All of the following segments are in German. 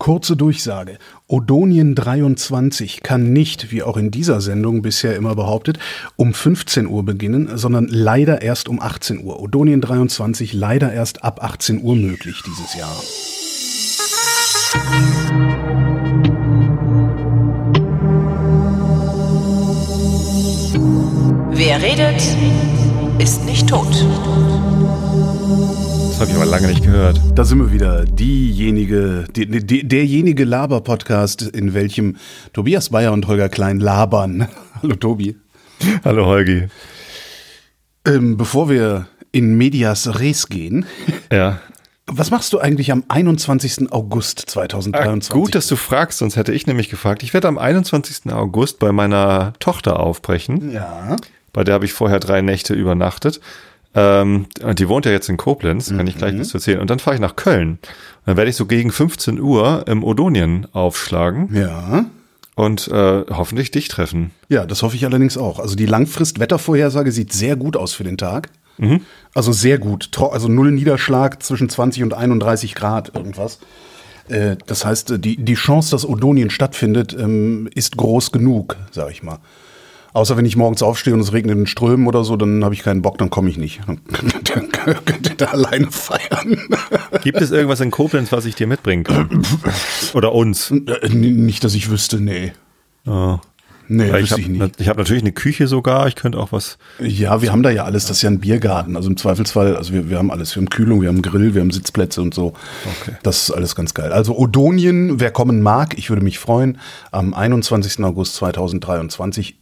Kurze Durchsage. Odonien 23 kann nicht, wie auch in dieser Sendung bisher immer behauptet, um 15 Uhr beginnen, sondern leider erst um 18 Uhr. Odonien 23 leider erst ab 18 Uhr möglich dieses Jahr. Wer redet, ist nicht tot. Das habe ich aber lange nicht gehört. Da sind wir wieder. Diejenige, die, die, derjenige Laber-Podcast, in welchem Tobias Bayer und Holger Klein labern. Hallo Tobi. Hallo Holgi. Ähm, bevor wir in Medias Res gehen, Ja. was machst du eigentlich am 21. August 2023? Ah, gut, dass du fragst, sonst hätte ich nämlich gefragt. Ich werde am 21. August bei meiner Tochter aufbrechen. Ja. Bei der habe ich vorher drei Nächte übernachtet. Ähm, die wohnt ja jetzt in Koblenz, kann ich gleich was zu erzählen. Und dann fahre ich nach Köln. Und dann werde ich so gegen 15 Uhr im Odonien aufschlagen Ja. und äh, hoffentlich dich treffen. Ja, das hoffe ich allerdings auch. Also die Langfrist-Wettervorhersage sieht sehr gut aus für den Tag. Also sehr gut. Also null Niederschlag zwischen 20 und 31 Grad irgendwas. Äh, Das heißt, die, die Chance, dass Odonien stattfindet, ähm, ist groß genug, sag ich mal. Außer wenn ich morgens aufstehe und es regnet in Strömen oder so, dann habe ich keinen Bock, dann komme ich nicht. Dann könnt ihr da alleine feiern. Gibt es irgendwas in Koblenz, was ich dir mitbringen kann? Oder uns? Äh, Nicht, dass ich wüsste, nee. Ja. Nee, ich wüsste habe ich nicht. ich hab natürlich eine Küche sogar. Ich könnte auch was. Ja, wir haben da ja alles. Das ist ja ein Biergarten. Also im Zweifelsfall, also wir, wir haben alles. Wir haben Kühlung, wir haben Grill, wir haben Sitzplätze und so. Okay. Das ist alles ganz geil. Also Odonien, wer kommen mag, ich würde mich freuen, am 21. August 2023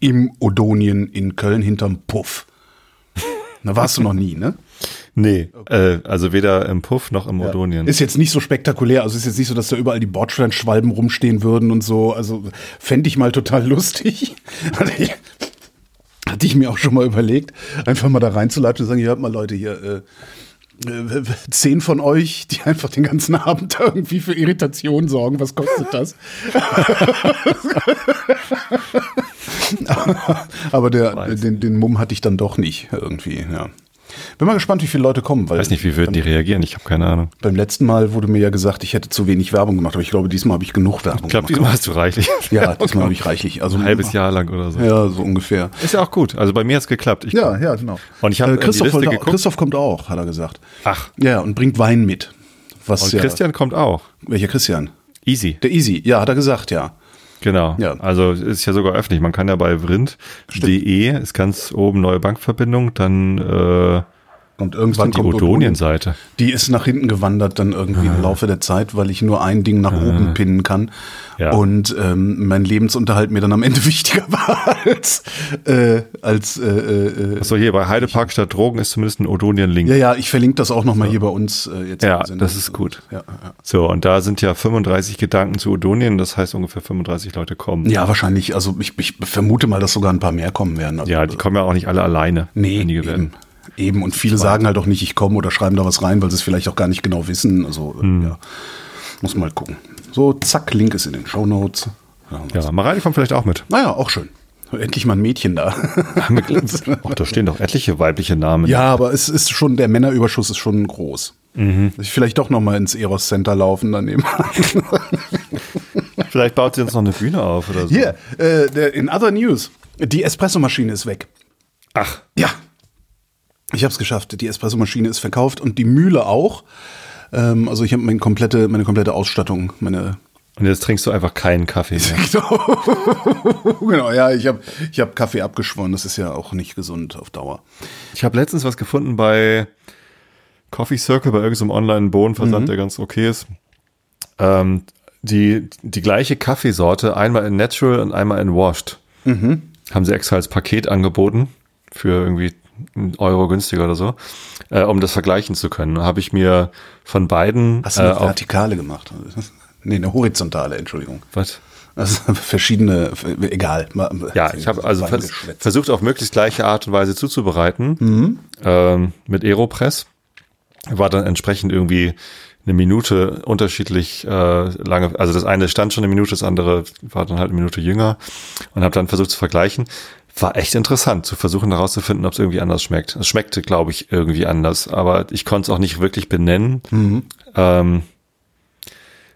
im Odonien in Köln hinterm Puff. Da warst du noch nie, ne? Nee, äh, also weder im Puff noch im Odonien. Ist jetzt nicht so spektakulär. Also ist jetzt nicht so, dass da überall die Bordsteinschwalben rumstehen würden und so. Also fände ich mal total lustig. Hatte ich, hatte ich mir auch schon mal überlegt, einfach mal da reinzulatschen und sagen, hier hört mal Leute hier, äh, äh, zehn von euch, die einfach den ganzen Abend irgendwie für Irritation sorgen. Was kostet das? Aber der, den, den Mumm hatte ich dann doch nicht irgendwie. Ja. Bin mal gespannt, wie viele Leute kommen. Weil Ich weiß nicht, wie würden die reagieren? Ich habe keine Ahnung. beim letzten Mal wurde mir ja gesagt, ich hätte zu wenig Werbung gemacht, aber ich glaube, diesmal habe ich genug Werbung Ich glaube, gemacht. diesmal hast du reichlich. Ja, diesmal habe ich reichlich. Also Ein halbes Jahr lang oder so. Ja, so ungefähr. Ist ja auch gut. Also bei mir hat's geklappt. Ich, Ja, ja, genau. Und ich habe äh, in die Christoph, Liste. Christoph kommt auch, hat er gesagt. Ach, Ja, und bringt Wein mit. Was und ja, Christian kommt auch. Welcher Christian? Easy. Der Easy. Ja, hat er gesagt, ja. Genau. Ja. Also ist ja sogar öffentlich. Man kann ja bei vrind.de ist ganz oben neue Bankverbindung, dann äh, Und irgendwann die kommt Odonien-Seite. Die ist nach hinten gewandert dann irgendwie im Laufe der Zeit, weil ich nur ein Ding nach oben pinnen kann. Ja. Und ähm, mein Lebensunterhalt mir dann am Ende wichtiger war als, äh, als äh, äh, Achso, hier bei Heidepark statt Drogen ist zumindest ein Odonien-Link. ja, ja, ich verlinke das auch nochmal hier bei uns äh, jetzt. Ja, das ist gut. Ja, ja. So, und da sind ja 35 Gedanken zu Odonien, das heißt ungefähr 35 Leute kommen. ja, wahrscheinlich, also ich, ich vermute mal, dass sogar ein paar mehr kommen werden. Also, Ja, die kommen ja auch nicht alle alleine. nee, Einige werden. Eben, und viele sagen halt auch nicht, ich komme oder schreiben da was rein, weil sie es vielleicht auch gar nicht genau wissen. Also, äh, Hm. ja, muss mal gucken. So, zack, Link ist in den Show Notes. Ja, Mareili kommt vielleicht auch mit. Naja, auch schön. Endlich mal ein Mädchen da. Ach, da stehen doch etliche weibliche Namen. ja, aber es ist schon, der Männerüberschuss ist schon groß. Mhm. Ich vielleicht doch noch mal ins Eros Center laufen daneben. Vielleicht baut sie uns noch eine Bühne auf oder so. Hier, äh, der, in other news, die Espressomaschine ist weg. Ach, Ja. Ich habe es geschafft. Die Espressomaschine ist verkauft und die Mühle auch. Ähm, also ich habe meine komplette, meine komplette Ausstattung, meine und jetzt trinkst du einfach keinen Kaffee mehr. genau, genau ja, ich habe ich hab Kaffee abgeschworen. Das ist ja auch nicht gesund auf Dauer. Ich habe letztens was gefunden bei Coffee Circle, bei irgendeinem Online-Bohnenversand, der ganz okay ist. Ähm, die, die gleiche Kaffeesorte, einmal in Natural und einmal in Washed. Haben sie extra als Paket angeboten für irgendwie einen Euro günstiger oder so, äh, um das vergleichen zu können. Habe ich mir von beiden Hast du äh, eine auf, vertikale gemacht? Nee, eine horizontale, Entschuldigung. was? Also verschiedene, egal. Ja, ich habe also vers versucht auf möglichst gleiche Art und Weise zuzubereiten Mhm. ähm, mit Aeropress. War dann entsprechend irgendwie eine Minute unterschiedlich äh, lange. Also das eine stand schon eine Minute, das andere war dann halt eine Minute jünger und habe dann versucht zu vergleichen. War echt interessant zu versuchen herauszufinden, ob es irgendwie anders schmeckt. Es schmeckte, glaube ich, irgendwie anders, aber ich konnte es auch nicht wirklich benennen. Mhm. Ähm,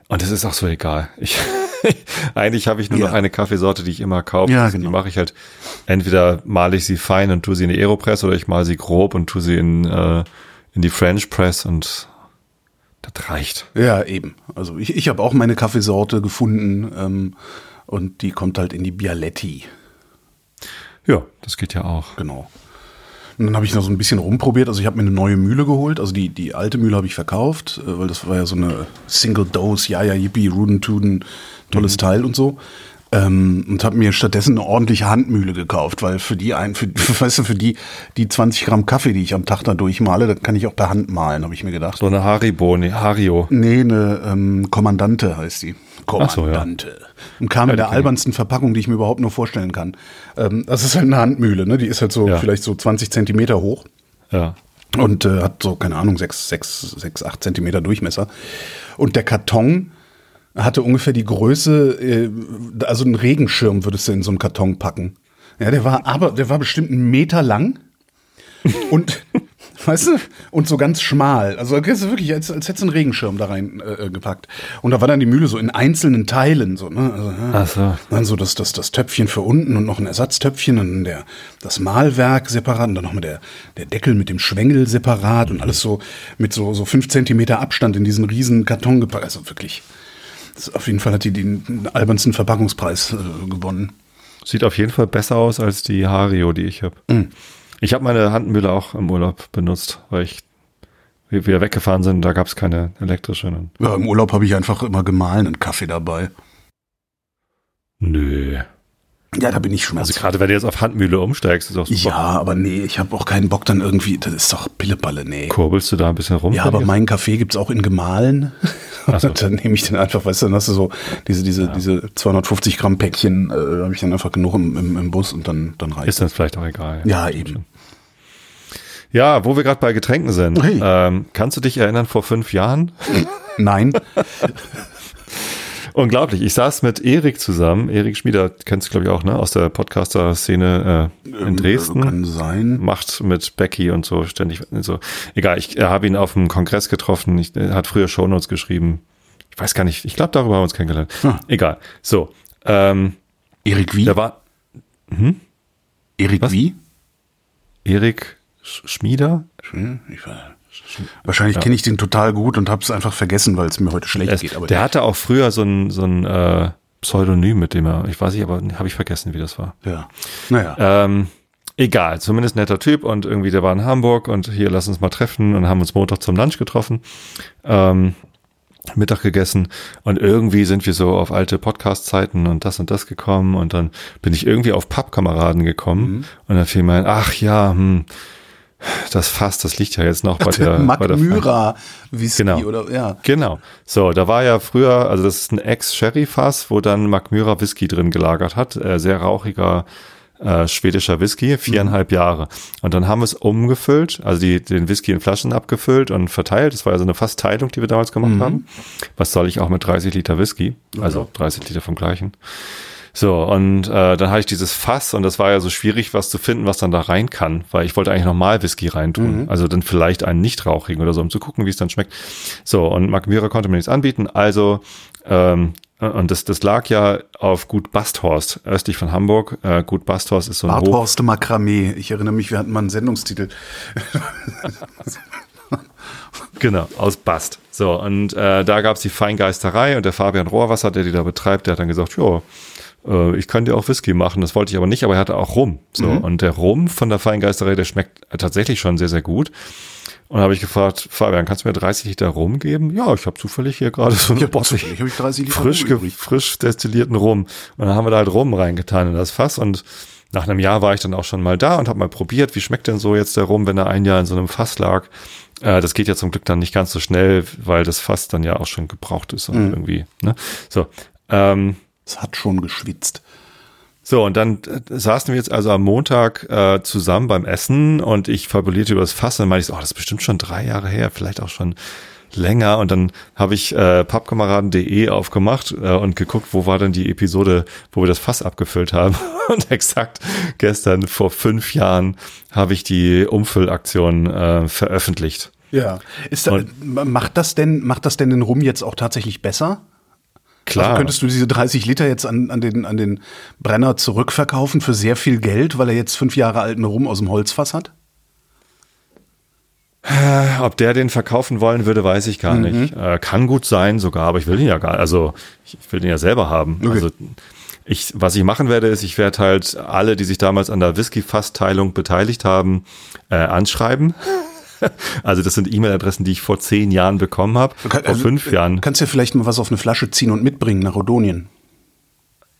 Und es ist auch so egal. Ich, eigentlich habe ich nur Ja. noch eine Kaffeesorte, die ich immer kaufe. Ja, Die genau. mache ich halt, entweder male ich sie fein und tue sie in die Aeropress oder ich male sie grob und tue sie in, äh, in die French Press und das reicht. Ja, eben. Also ich, ich habe auch meine Kaffeesorte gefunden ähm, und die kommt halt in die Bialetti. Ja, das geht ja auch. Genau. Und dann habe ich noch so ein bisschen rumprobiert. Also ich habe mir eine neue Mühle geholt. Also die, die alte Mühle habe ich verkauft, äh, weil das war ja so eine Single Dose, ja, ja, yippie, Ruden, Tuden, tolles Teil und so. Ähm, und habe mir stattdessen eine ordentliche Handmühle gekauft, weil für die ein, für, weißt du, für die, die 20 Gramm Kaffee, die ich am Tag da durchmale, das kann ich auch per Hand malen, habe ich mir gedacht. So eine Haribo, nee, Hario. Nee, eine ähm, Kommandante heißt die. Ach so, ja. Kommandante. Und kam in die der albernsten Verpackung, die ich mir überhaupt nur vorstellen kann. Ähm, das ist halt eine Handmühle, ne? Die ist halt so Ja. vielleicht so 20 Zentimeter hoch Ja. und äh, hat so, keine Ahnung, 6, 6, 6, 8 Zentimeter Durchmesser. Und der Karton hatte ungefähr die Größe, äh, also einen Regenschirm würdest du in so einen Karton packen. Ja, der war aber, der war bestimmt einen Meter lang und, weißt du, und so ganz schmal. Also das ist wirklich, als, als hättest du einen Regenschirm da rein äh, gepackt. Und da war dann die Mühle so in einzelnen Teilen, so, ne? Also, ja. Ach so. Dann so das, das, das Töpfchen für unten und noch ein Ersatztöpfchen und dann der, das Mahlwerk separat und dann nochmal der, der Deckel mit dem Schwengel separat und alles so mit so, so fünf Zentimeter Abstand in diesen riesen Karton gepackt. Also wirklich. Das, auf jeden Fall hat die den albernsten Verpackungspreis äh, gewonnen. Sieht auf jeden Fall besser aus als die Hario, die ich habe. Ich habe meine Handmühle auch im Urlaub benutzt, weil ich wir wieder weggefahren sind, da gab es keine elektrische. Ja, im Urlaub habe ich einfach immer gemahlenen Kaffee dabei. Nö. Ja, da bin ich Also schmerzhaft. gerade wenn du jetzt auf Handmühle umsteigst, ist auch super. ja, aber nee, ich habe auch keinen Bock dann irgendwie, das ist doch Pilleballe, nee. Kurbelst du da ein bisschen rum? Ja, aber meinen Kaffee gibt's auch in gemahlen. So. dann nehme ich den einfach, weißt du, dann hast du so diese, diese, diese 250 Gramm Päckchen, äh, habe ich dann einfach genug im, im, im Bus und dann, dann reicht ist dann vielleicht auch egal. Ja, eben. Ja, wo wir gerade bei Getränken sind. Hey. Ähm, kannst du dich erinnern, vor fünf Jahren? Nein. Unglaublich. Ich saß mit Erik zusammen. Erik Schmieder, kennst du glaube ich auch, ne? Aus der Podcaster-Szene äh, in Dresden. Kann sein. macht mit Becky und so ständig so. Egal, ich äh, habe ihn auf dem Kongress getroffen. Ich, er hat früher Shownotes geschrieben. Ich weiß gar nicht. Ich glaube, darüber haben wir uns kennengelernt. Ah. Egal. So, ähm, Erik wie? da war Erik Was? wie? Erik Sch- Schmieder. Hm, Ich war, wahrscheinlich kenne ich den total gut und habe es einfach vergessen, weil es mir heute schlecht Es, geht. Aber der hatte auch früher so ein, so ein äh, Pseudonym, mit dem er, ich weiß nicht, aber habe ich vergessen, wie das war. ja. Naja. Ähm, egal, zumindest netter Typ und irgendwie der war in Hamburg und hier lass uns mal treffen und haben uns Montag zum Lunch getroffen, ähm, Mittag gegessen und irgendwie sind wir so auf alte Podcast-Zeiten und das und das gekommen und dann bin ich irgendwie auf Pappkameraden gekommen und dann fiel mir ein, ach ja, hm, das Fass, das liegt ja jetzt noch bei der, Mac bei der Myra Whisky Genau. oder ja. Genau. So, da war ja früher, also das ist ein Ex-Sherry-Fass, wo dann Macmyra Whisky drin gelagert hat. Äh, sehr rauchiger äh, schwedischer Whisky, viereinhalb Jahre. Und dann haben wir es umgefüllt, also die, den Whisky in Flaschen abgefüllt und verteilt. Das war ja so eine Fast-Teilung, die wir damals gemacht haben. Was soll ich auch mit 30 Liter Whisky? Also 30 Liter vom gleichen. So, und äh, dann hatte ich dieses Fass und das war ja so schwierig, was zu finden, was dann da rein kann, weil ich wollte eigentlich normal Whisky reintun. Also dann vielleicht einen nicht rauchigen oder so, um zu gucken, wie es dann schmeckt. So, und Macmyra konnte mir nichts anbieten, also ähm, und das, das lag ja auf Gut Basthorst, östlich von Hamburg. Äh, Gut Basthorst ist so ein. Barthorste Makramee. Ich erinnere mich, wir hatten mal einen Sendungstitel. Genau, aus Bast. So, und äh, da gab's die Feingeisterei und der Fabian Rohrwasser, der die da betreibt, der hat dann gesagt, ja, ich kann dir auch Whisky machen. Das wollte ich aber nicht, aber er hatte auch Rum. So, und der Rum von der Feingeisterei, der schmeckt tatsächlich schon sehr, sehr gut. Und habe ich gefragt, Fabian, kannst du mir 30 Liter Rum geben? Ja, ich habe zufällig hier gerade so eine Ja, Bosse habe ich 30 Liter frisch, Rum frisch destillierten Rum. Und dann haben wir da halt Rum reingetan in das Fass und nach einem Jahr war ich dann auch schon mal da und habe mal probiert, wie schmeckt denn so jetzt der Rum, wenn er ein Jahr in so einem Fass lag. Äh, das geht ja zum Glück dann nicht ganz so schnell, weil das Fass dann ja auch schon gebraucht ist und irgendwie, ne? So. Ähm, Es hat schon geschwitzt. so, und dann äh, saßen wir jetzt also am Montag äh, zusammen beim Essen und ich fabulierte über das Fass und meinte ich so, oh, das ist bestimmt schon drei Jahre her, vielleicht auch schon länger. Und dann habe ich äh, pappkameraden.de aufgemacht äh, und geguckt, wo war denn die Episode, wo wir das Fass abgefüllt haben. Und exakt gestern vor fünf Jahren habe ich die Umfüllaktion äh, veröffentlicht. Ja. Ist da, macht das denn, macht das denn den Rum jetzt auch tatsächlich besser? Klar. Also könntest du diese 30 Liter jetzt an, an, den, an den Brenner zurückverkaufen für sehr viel Geld, weil er jetzt fünf Jahre alten Rum aus dem Holzfass hat? Ob der den verkaufen wollen würde, weiß ich gar nicht. Äh, kann gut sein sogar, aber ich will den ja gar, also ich will den ja selber haben. Okay. Also ich, was ich machen werde, ist, ich werde halt alle, die sich damals an der Whisky-Fass-Teilung beteiligt haben, äh, anschreiben. Also das sind E-Mail-Adressen, die ich vor zehn Jahren bekommen habe, Du kann- vor also, fünf äh, Jahren. Kannst ja vielleicht mal was auf eine Flasche ziehen und mitbringen nach Odonien.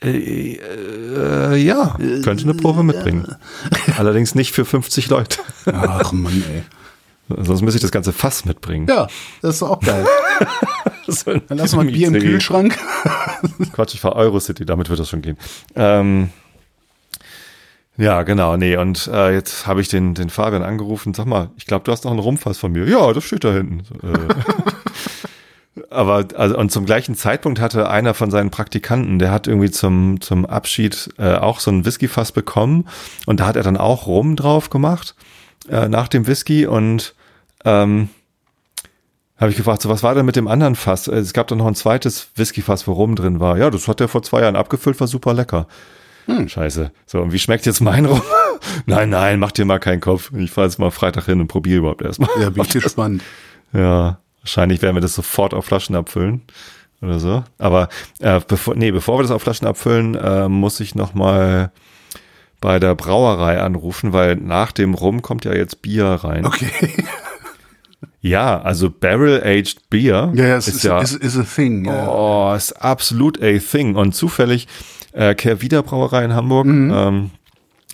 Äh, ja, könnte eine Probe mitbringen. Allerdings nicht für 50 Leute. Ach Mann, ey. Sonst müsste ich das ganze Fass mitbringen. Ja, das ist auch geil. So Dann lass mal ein Bier im. Kühlschrank. Quatsch, ich war Eurocity, damit wird das schon gehen. Ähm, ja, genau, nee, und äh, jetzt habe ich den, den Fabian angerufen, sag mal, ich glaube, du hast noch einen Rumfass von mir. Ja, das steht da hinten. Äh. Aber, also, und zum gleichen Zeitpunkt hatte einer von seinen Praktikanten, der hat irgendwie zum, zum Abschied äh, auch so ein Whiskyfass bekommen und da hat er dann auch Rum drauf gemacht, äh, nach dem Whisky und ähm, habe ich gefragt, so was war denn mit dem anderen Fass? Es gab dann noch ein zweites Whiskyfass, wo Rum drin war. Ja, das hat er vor zwei Jahren abgefüllt, war super lecker. Scheiße. So, und wie schmeckt jetzt mein Rum? nein, nein, mach dir mal keinen Kopf. Ich fahre jetzt mal Freitag hin und probiere überhaupt erstmal. Ja, bin ich gespannt. Ja, wahrscheinlich werden wir das sofort auf Flaschen abfüllen oder so. Aber äh, bevor, nee, bevor wir das auf Flaschen abfüllen, äh, muss ich noch mal bei der Brauerei anrufen, weil nach dem Rum kommt ja jetzt Bier rein. Okay. Ja, also Barrel-Aged Bier Ja, ja, ist ist, ja is, is a thing. Oh, ist absolut a thing. Und zufällig äh, Kehrwieder Brauerei in Hamburg, Mhm. ähm,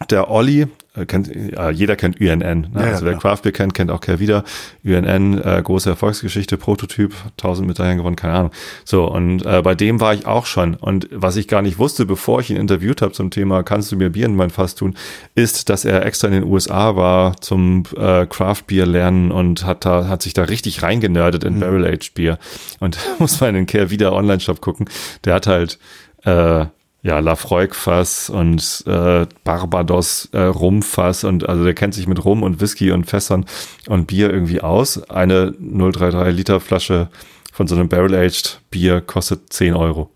der Olli, äh, kennt, äh, jeder kennt UNN. Ne? Ja, also wer klar. Craft Beer kennt, kennt auch Kehrwieder. UNN, äh, große Erfolgsgeschichte, Prototyp, 1000 Medaillen gewonnen, keine Ahnung. So, und äh, bei dem war ich auch schon. Und was ich gar nicht wusste, bevor ich ihn interviewt habe zum Thema, kannst du mir Bier in mein Fass tun, ist, dass er extra in den USA war zum äh, Craft Beer lernen und hat da, hat sich da richtig reingenördet in Barrel Aged Bier. Und muss man in den Kehrwieder Online-Shop gucken. Der hat halt, äh, ja, Lafroig-Fass und äh, Barbados äh, Rumfass und also der kennt sich mit Rum und Whisky und Fässern und Bier irgendwie aus. Eine 033 Liter Flasche von so einem Barrel-Aged Bier kostet 10 Euro.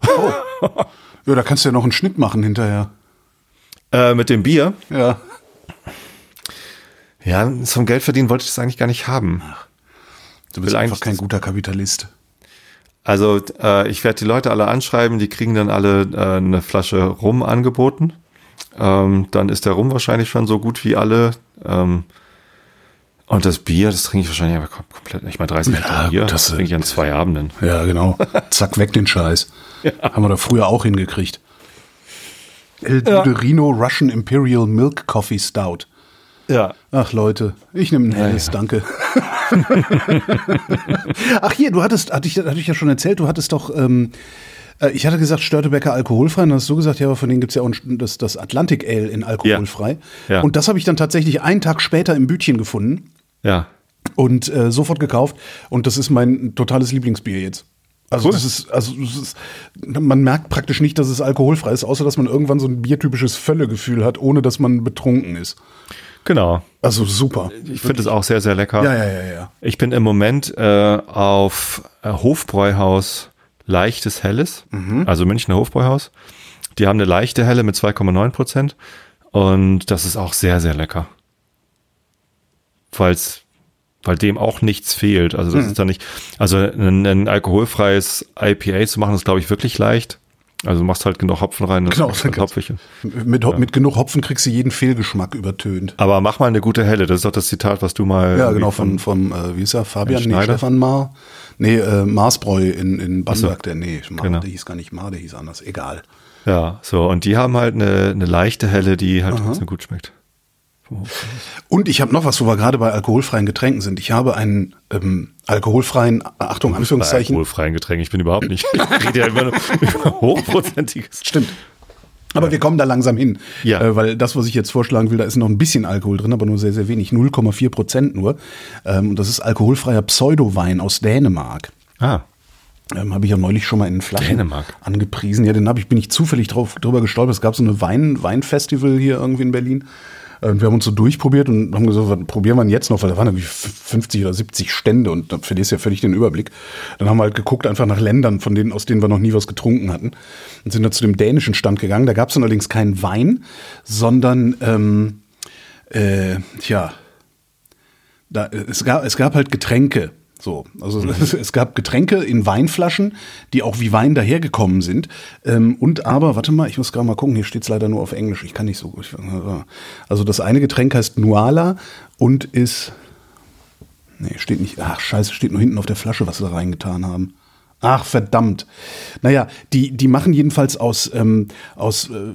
ja, da kannst du ja noch einen Schnitt machen hinterher. äh, mit dem Bier, Ja. ja, zum Geld verdienen wollte ich das eigentlich gar nicht haben. Du bist einfach kein guter Kapitalist. Also äh, ich werde die Leute alle anschreiben, die kriegen dann alle äh, eine Flasche Rum angeboten. Ähm, dann ist der Rum wahrscheinlich schon so gut wie alle. Ähm, und das Bier, das trinke ich wahrscheinlich aber kom- komplett. Ich meine, 30 Liter Ja, Bier, das das, äh, trinke ich an zwei Abenden. Ja, genau. Zack, weg den Scheiß. Haben wir da früher auch hingekriegt. El Duderino Russian Imperial Milk Coffee Stout. Ja. Ach Leute, ich nehme ein helles, ja. danke. Ach hier, du hattest, hatte ich, hatte ich ja schon erzählt, du hattest doch, ähm, äh, ich hatte gesagt Störtebecker alkoholfrei, und dann hast du gesagt, ja, aber von denen gibt's ja auch das, das Atlantic Ale in alkoholfrei. Ja. Und das habe ich dann tatsächlich einen Tag später im Bütchen gefunden Ja. und äh, sofort gekauft. Und das ist mein totales Lieblingsbier jetzt. Also Cool. das ist, also ist, man merkt praktisch nicht, dass es alkoholfrei ist, außer dass man irgendwann so ein biertypisches Völlegefühl hat, ohne dass man betrunken ist. Genau. Also super. Ich finde es auch sehr, sehr lecker. Ja, ja, ja, ja. Ich bin im Moment äh, auf äh, Hofbräuhaus Leichtes Helles, Mhm. also Münchner Hofbräuhaus. Die haben eine leichte Helle mit 2,9 Prozent und das ist auch sehr, sehr lecker. Weil's, weil dem auch nichts fehlt. Also Mhm. das ist dann nicht, also ein, ein alkoholfreies IPA zu machen, ist glaube ich wirklich leicht. Also du machst halt genug Hopfen rein, das Genau, halt hopfig. Mit, mit genug Hopfen kriegst du jeden Fehlgeschmack übertönt. Aber mach mal eine gute Helle, das ist doch das Zitat, was du mal Ja, genau, von, vom, äh, wie ist er, Fabian, nee? Stefan Mar. Nee, äh, Marsbräu in, in Bamberg, der, nee, Mar, Genau. der hieß gar nicht Mar, der hieß anders, egal. Ja, so, und die haben halt eine, eine leichte Helle, die halt trotzdem gut schmeckt. Und ich habe noch was, wo wir gerade bei alkoholfreien Getränken sind. Ich habe einen ähm, alkoholfreien, Achtung, Bei Anführungszeichen, alkoholfreien Getränken, ich bin überhaupt nicht. Ich rede ja immer nur über hochprozentiges. Stimmt. Aber wir kommen da langsam hin. Ja. Äh, weil das, was ich jetzt vorschlagen will, da ist noch ein bisschen Alkohol drin, aber nur sehr, sehr wenig. 0,4 Prozent nur. Ähm, und das ist alkoholfreier Pseudowein aus Dänemark. Ah, Ähm, habe ich ja neulich schon mal in Flaschen Dänemark. angepriesen. Ja, den habe ich, bin ich zufällig drauf, drüber gestolpert. Es gab so eine Wein, Weinfestival hier irgendwie in Berlin. Und wir haben uns so durchprobiert und haben gesagt, was probieren wir jetzt noch, weil da waren irgendwie 50 oder 70 Stände und da verlierst du ja völlig den Überblick. Dann haben wir halt geguckt einfach nach Ländern, von denen, aus denen wir noch nie was getrunken hatten und sind dann zu dem dänischen Stand gegangen. Da gab es allerdings keinen Wein, sondern ähm, äh, tja, da, es, gab, es gab halt Getränke. So, also es, es gab Getränke in Weinflaschen, die auch wie Wein dahergekommen sind. Ähm, und aber, warte mal, ich muss gerade mal gucken, hier steht es leider nur auf Englisch. Ich kann nicht so gut. Also das eine Getränk heißt Nuala und ist. Nee, steht nicht. Ach, scheiße, steht nur hinten auf der Flasche, was sie da reingetan haben. Ach, verdammt. Naja, die, die machen jedenfalls aus, ähm, aus äh,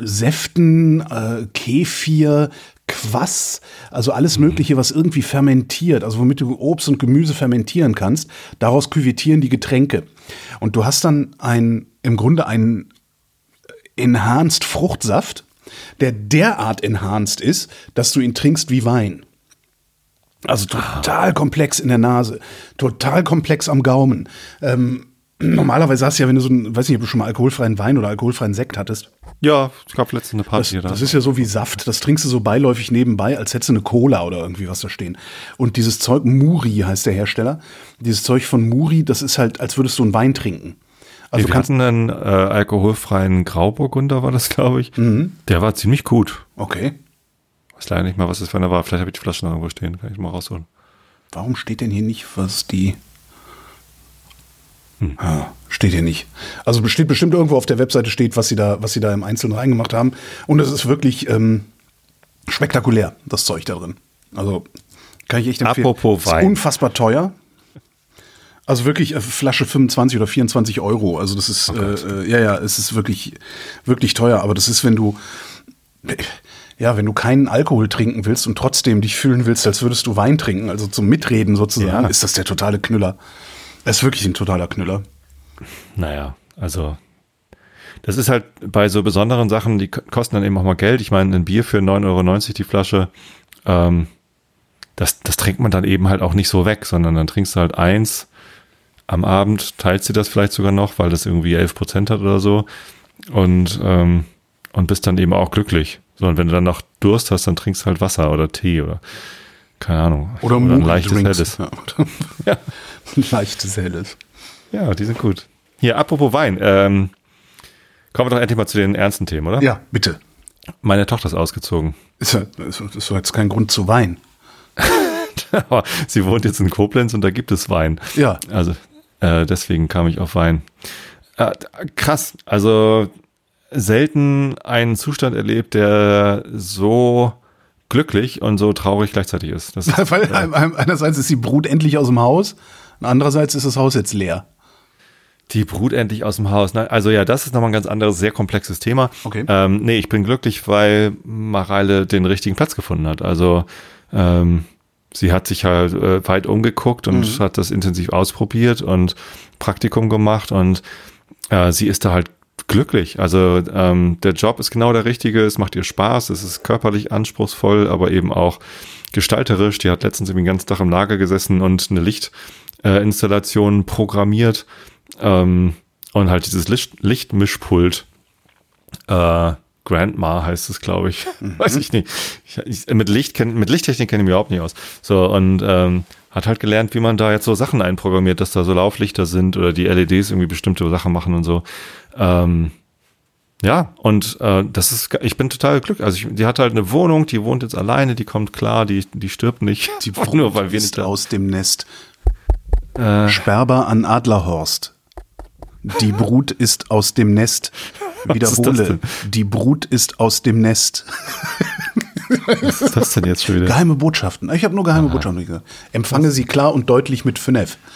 Säften, äh, Kefir, Quass, also alles Mögliche, was irgendwie fermentiert, also womit du Obst und Gemüse fermentieren kannst. Daraus küvettieren die Getränke. Und du hast dann ein, im Grunde einen Enhanced Fruchtsaft, der derart enhanced ist, dass du ihn trinkst wie Wein. Also total komplex in der Nase, total komplex am Gaumen. Ähm, normalerweise hast du ja, wenn du so ein, weiß nicht, ob du schon mal alkoholfreien Wein oder alkoholfreien Sekt hattest, Ja, es gab letztens eine das, Party da. das ist ja so wie Saft, das trinkst du so beiläufig nebenbei, als hättest du eine Cola oder irgendwie was da stehen. Und dieses Zeug, Muri heißt der Hersteller, dieses Zeug von Muri, das ist halt, als würdest du einen Wein trinken. Also wir hatten einen äh, alkoholfreien Grauburgunder, war das, glaube ich. Mhm. Der war ziemlich gut. okay, Weiß leider nicht mal, was das für einer war. Vielleicht habe ich die Flasche noch irgendwo stehen. Kann ich mal rausholen. warum steht denn hier nicht, was die, Ah, steht hier nicht. Also steht bestimmt irgendwo auf der Webseite steht, was sie da, was sie da im Einzelnen reingemacht haben. Und es ist wirklich ähm, spektakulär, das Zeug da drin. Also kann ich echt empfehlen. Apropos Ist Wein. unfassbar teuer. Also wirklich äh, Flasche 25 oder 24 Euro. Also das ist, äh, äh, ja, ja, es ist wirklich, wirklich teuer. Aber das ist, wenn du, ja, wenn du keinen Alkohol trinken willst und trotzdem dich fühlen willst, als würdest du Wein trinken, also zum Mitreden sozusagen, Ja. ist das der totale Knüller. Es ist wirklich ein totaler Knüller. Naja, also das ist halt bei so besonderen Sachen, die ko- kosten dann eben auch mal Geld. Ich meine, ein Bier für 9,90 Euro die Flasche, ähm, das, das trinkt man dann eben halt auch nicht so weg, sondern dann trinkst du halt eins am Abend, teilst dir das vielleicht sogar noch, weil das irgendwie 11 Prozent hat oder so und, ähm, und bist dann eben auch glücklich. So, und wenn du dann noch Durst hast, dann trinkst du halt Wasser oder Tee oder keine Ahnung. Oder, ein Muri leichtes Drinks. Helles. Ja, oder Ja. ein leichtes Helles. Ja, die sind gut. Hier, apropos Wein. Ähm, kommen wir doch endlich mal zu den ernsten Themen, oder? Ja, bitte. Meine Tochter ist ausgezogen. Ist, ja, ist, jetzt kein Grund zu weinen. Sie wohnt jetzt in Koblenz und da gibt es Wein. Ja. Also äh, deswegen kam ich auf Wein. Äh, krass. Also selten einen Zustand erlebt, der so glücklich und so traurig gleichzeitig ist. Das ist Weil ein- einerseits ist die Brut endlich aus dem Haus, und andererseits ist das Haus jetzt leer. Die Brut endlich aus dem Haus. Also ja, das ist nochmal ein ganz anderes, sehr komplexes Thema. Okay. Ähm, nee, ich bin glücklich, weil Mareile den richtigen Platz gefunden hat. Also ähm, sie hat sich halt äh, weit umgeguckt und Mhm. hat das intensiv ausprobiert und Praktikum gemacht und äh, sie ist da halt glücklich. Also ähm, der Job ist genau der richtige, es macht ihr Spaß, es ist körperlich anspruchsvoll, aber eben auch gestalterisch. Die hat letztens irgendwie den ganzen Tag im Lager gesessen und eine Lichtinstallation äh, programmiert ähm, und halt dieses Licht Lichtmischpult. Äh, Grandma heißt es, glaube ich. Weiß ich nicht. Ich, ich, mit, Licht kenn, mit Lichttechnik kenne ich mich überhaupt nicht aus. So, und ähm, hat halt gelernt, wie man da jetzt so Sachen einprogrammiert, dass da so Lauflichter sind oder die LEDs irgendwie bestimmte Sachen machen und so. Ähm, ja, und äh, das ist, ich bin total glücklich. Also ich, die hat halt eine Wohnung, die wohnt jetzt alleine, die kommt klar, die, die stirbt nicht. Die Brut nur weil wir ist nicht aus dem Nest. Äh, Sperber an Adlerhorst. Die Brut ist aus dem Nest. Wiederhole. Die Brut ist aus dem Nest. Was ist das denn jetzt schon wieder? Geheime Botschaften. Ich habe nur geheime Botschaften gesagt. Empfange sie klar und deutlich mit FNEF.